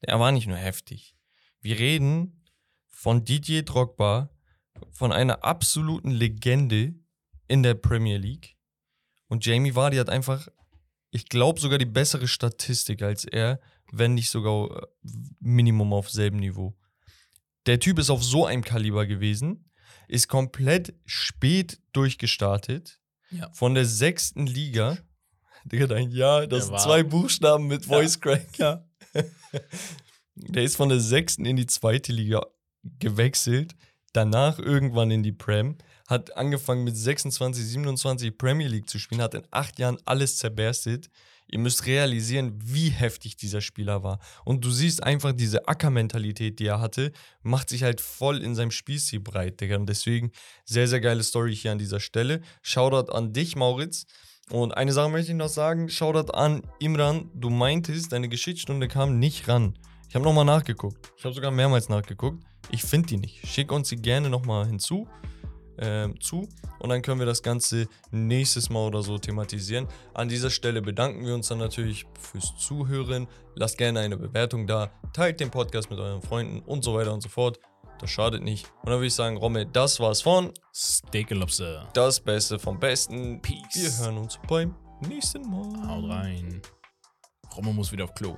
Er war nicht nur heftig. Wir reden von Didier Drogba, von einer absoluten Legende in der Premier League. Und Jamie Vardy hat einfach, ich glaube, sogar die bessere Statistik als er, wenn nicht sogar äh, Minimum auf selben Niveau. Der Typ ist auf so einem Kaliber gewesen, ist komplett spät durchgestartet, Ja. von der sechsten Liga Digga, dein Ja, das sind zwei Buchstaben mit Voice Crack. Ja. Der ist von der sechsten in die zweite Liga gewechselt, danach irgendwann in die Prem, hat angefangen mit 26, 27 Premier League zu spielen, hat in acht Jahren alles zerberstet. Ihr müsst realisieren, wie heftig dieser Spieler war. Und du siehst einfach diese Ackermentalität, die er hatte, macht sich halt voll in seinem Spielstil breit, Digga. Und deswegen sehr, sehr geile Story hier an dieser Stelle. Shoutout an dich, Mauritz. Und eine Sache möchte ich noch sagen: Shoutout an Imran. Du meintest, deine Geschichtsstunde kam nicht ran. Ich habe nochmal nachgeguckt. Ich habe sogar mehrmals nachgeguckt. Ich finde die nicht. Schick uns sie gerne nochmal hinzu. Ähm, zu und dann können wir das Ganze nächstes Mal oder so thematisieren. An dieser Stelle bedanken wir uns dann natürlich fürs Zuhören. Lasst gerne eine Bewertung da, teilt den Podcast mit euren Freunden und so weiter und so fort. Das schadet nicht. Und dann würde ich sagen, Romme, das war's von Lobster. Das Beste vom Besten. Peace. Wir hören uns beim nächsten Mal. Haut rein. Romo muss wieder auf Klo.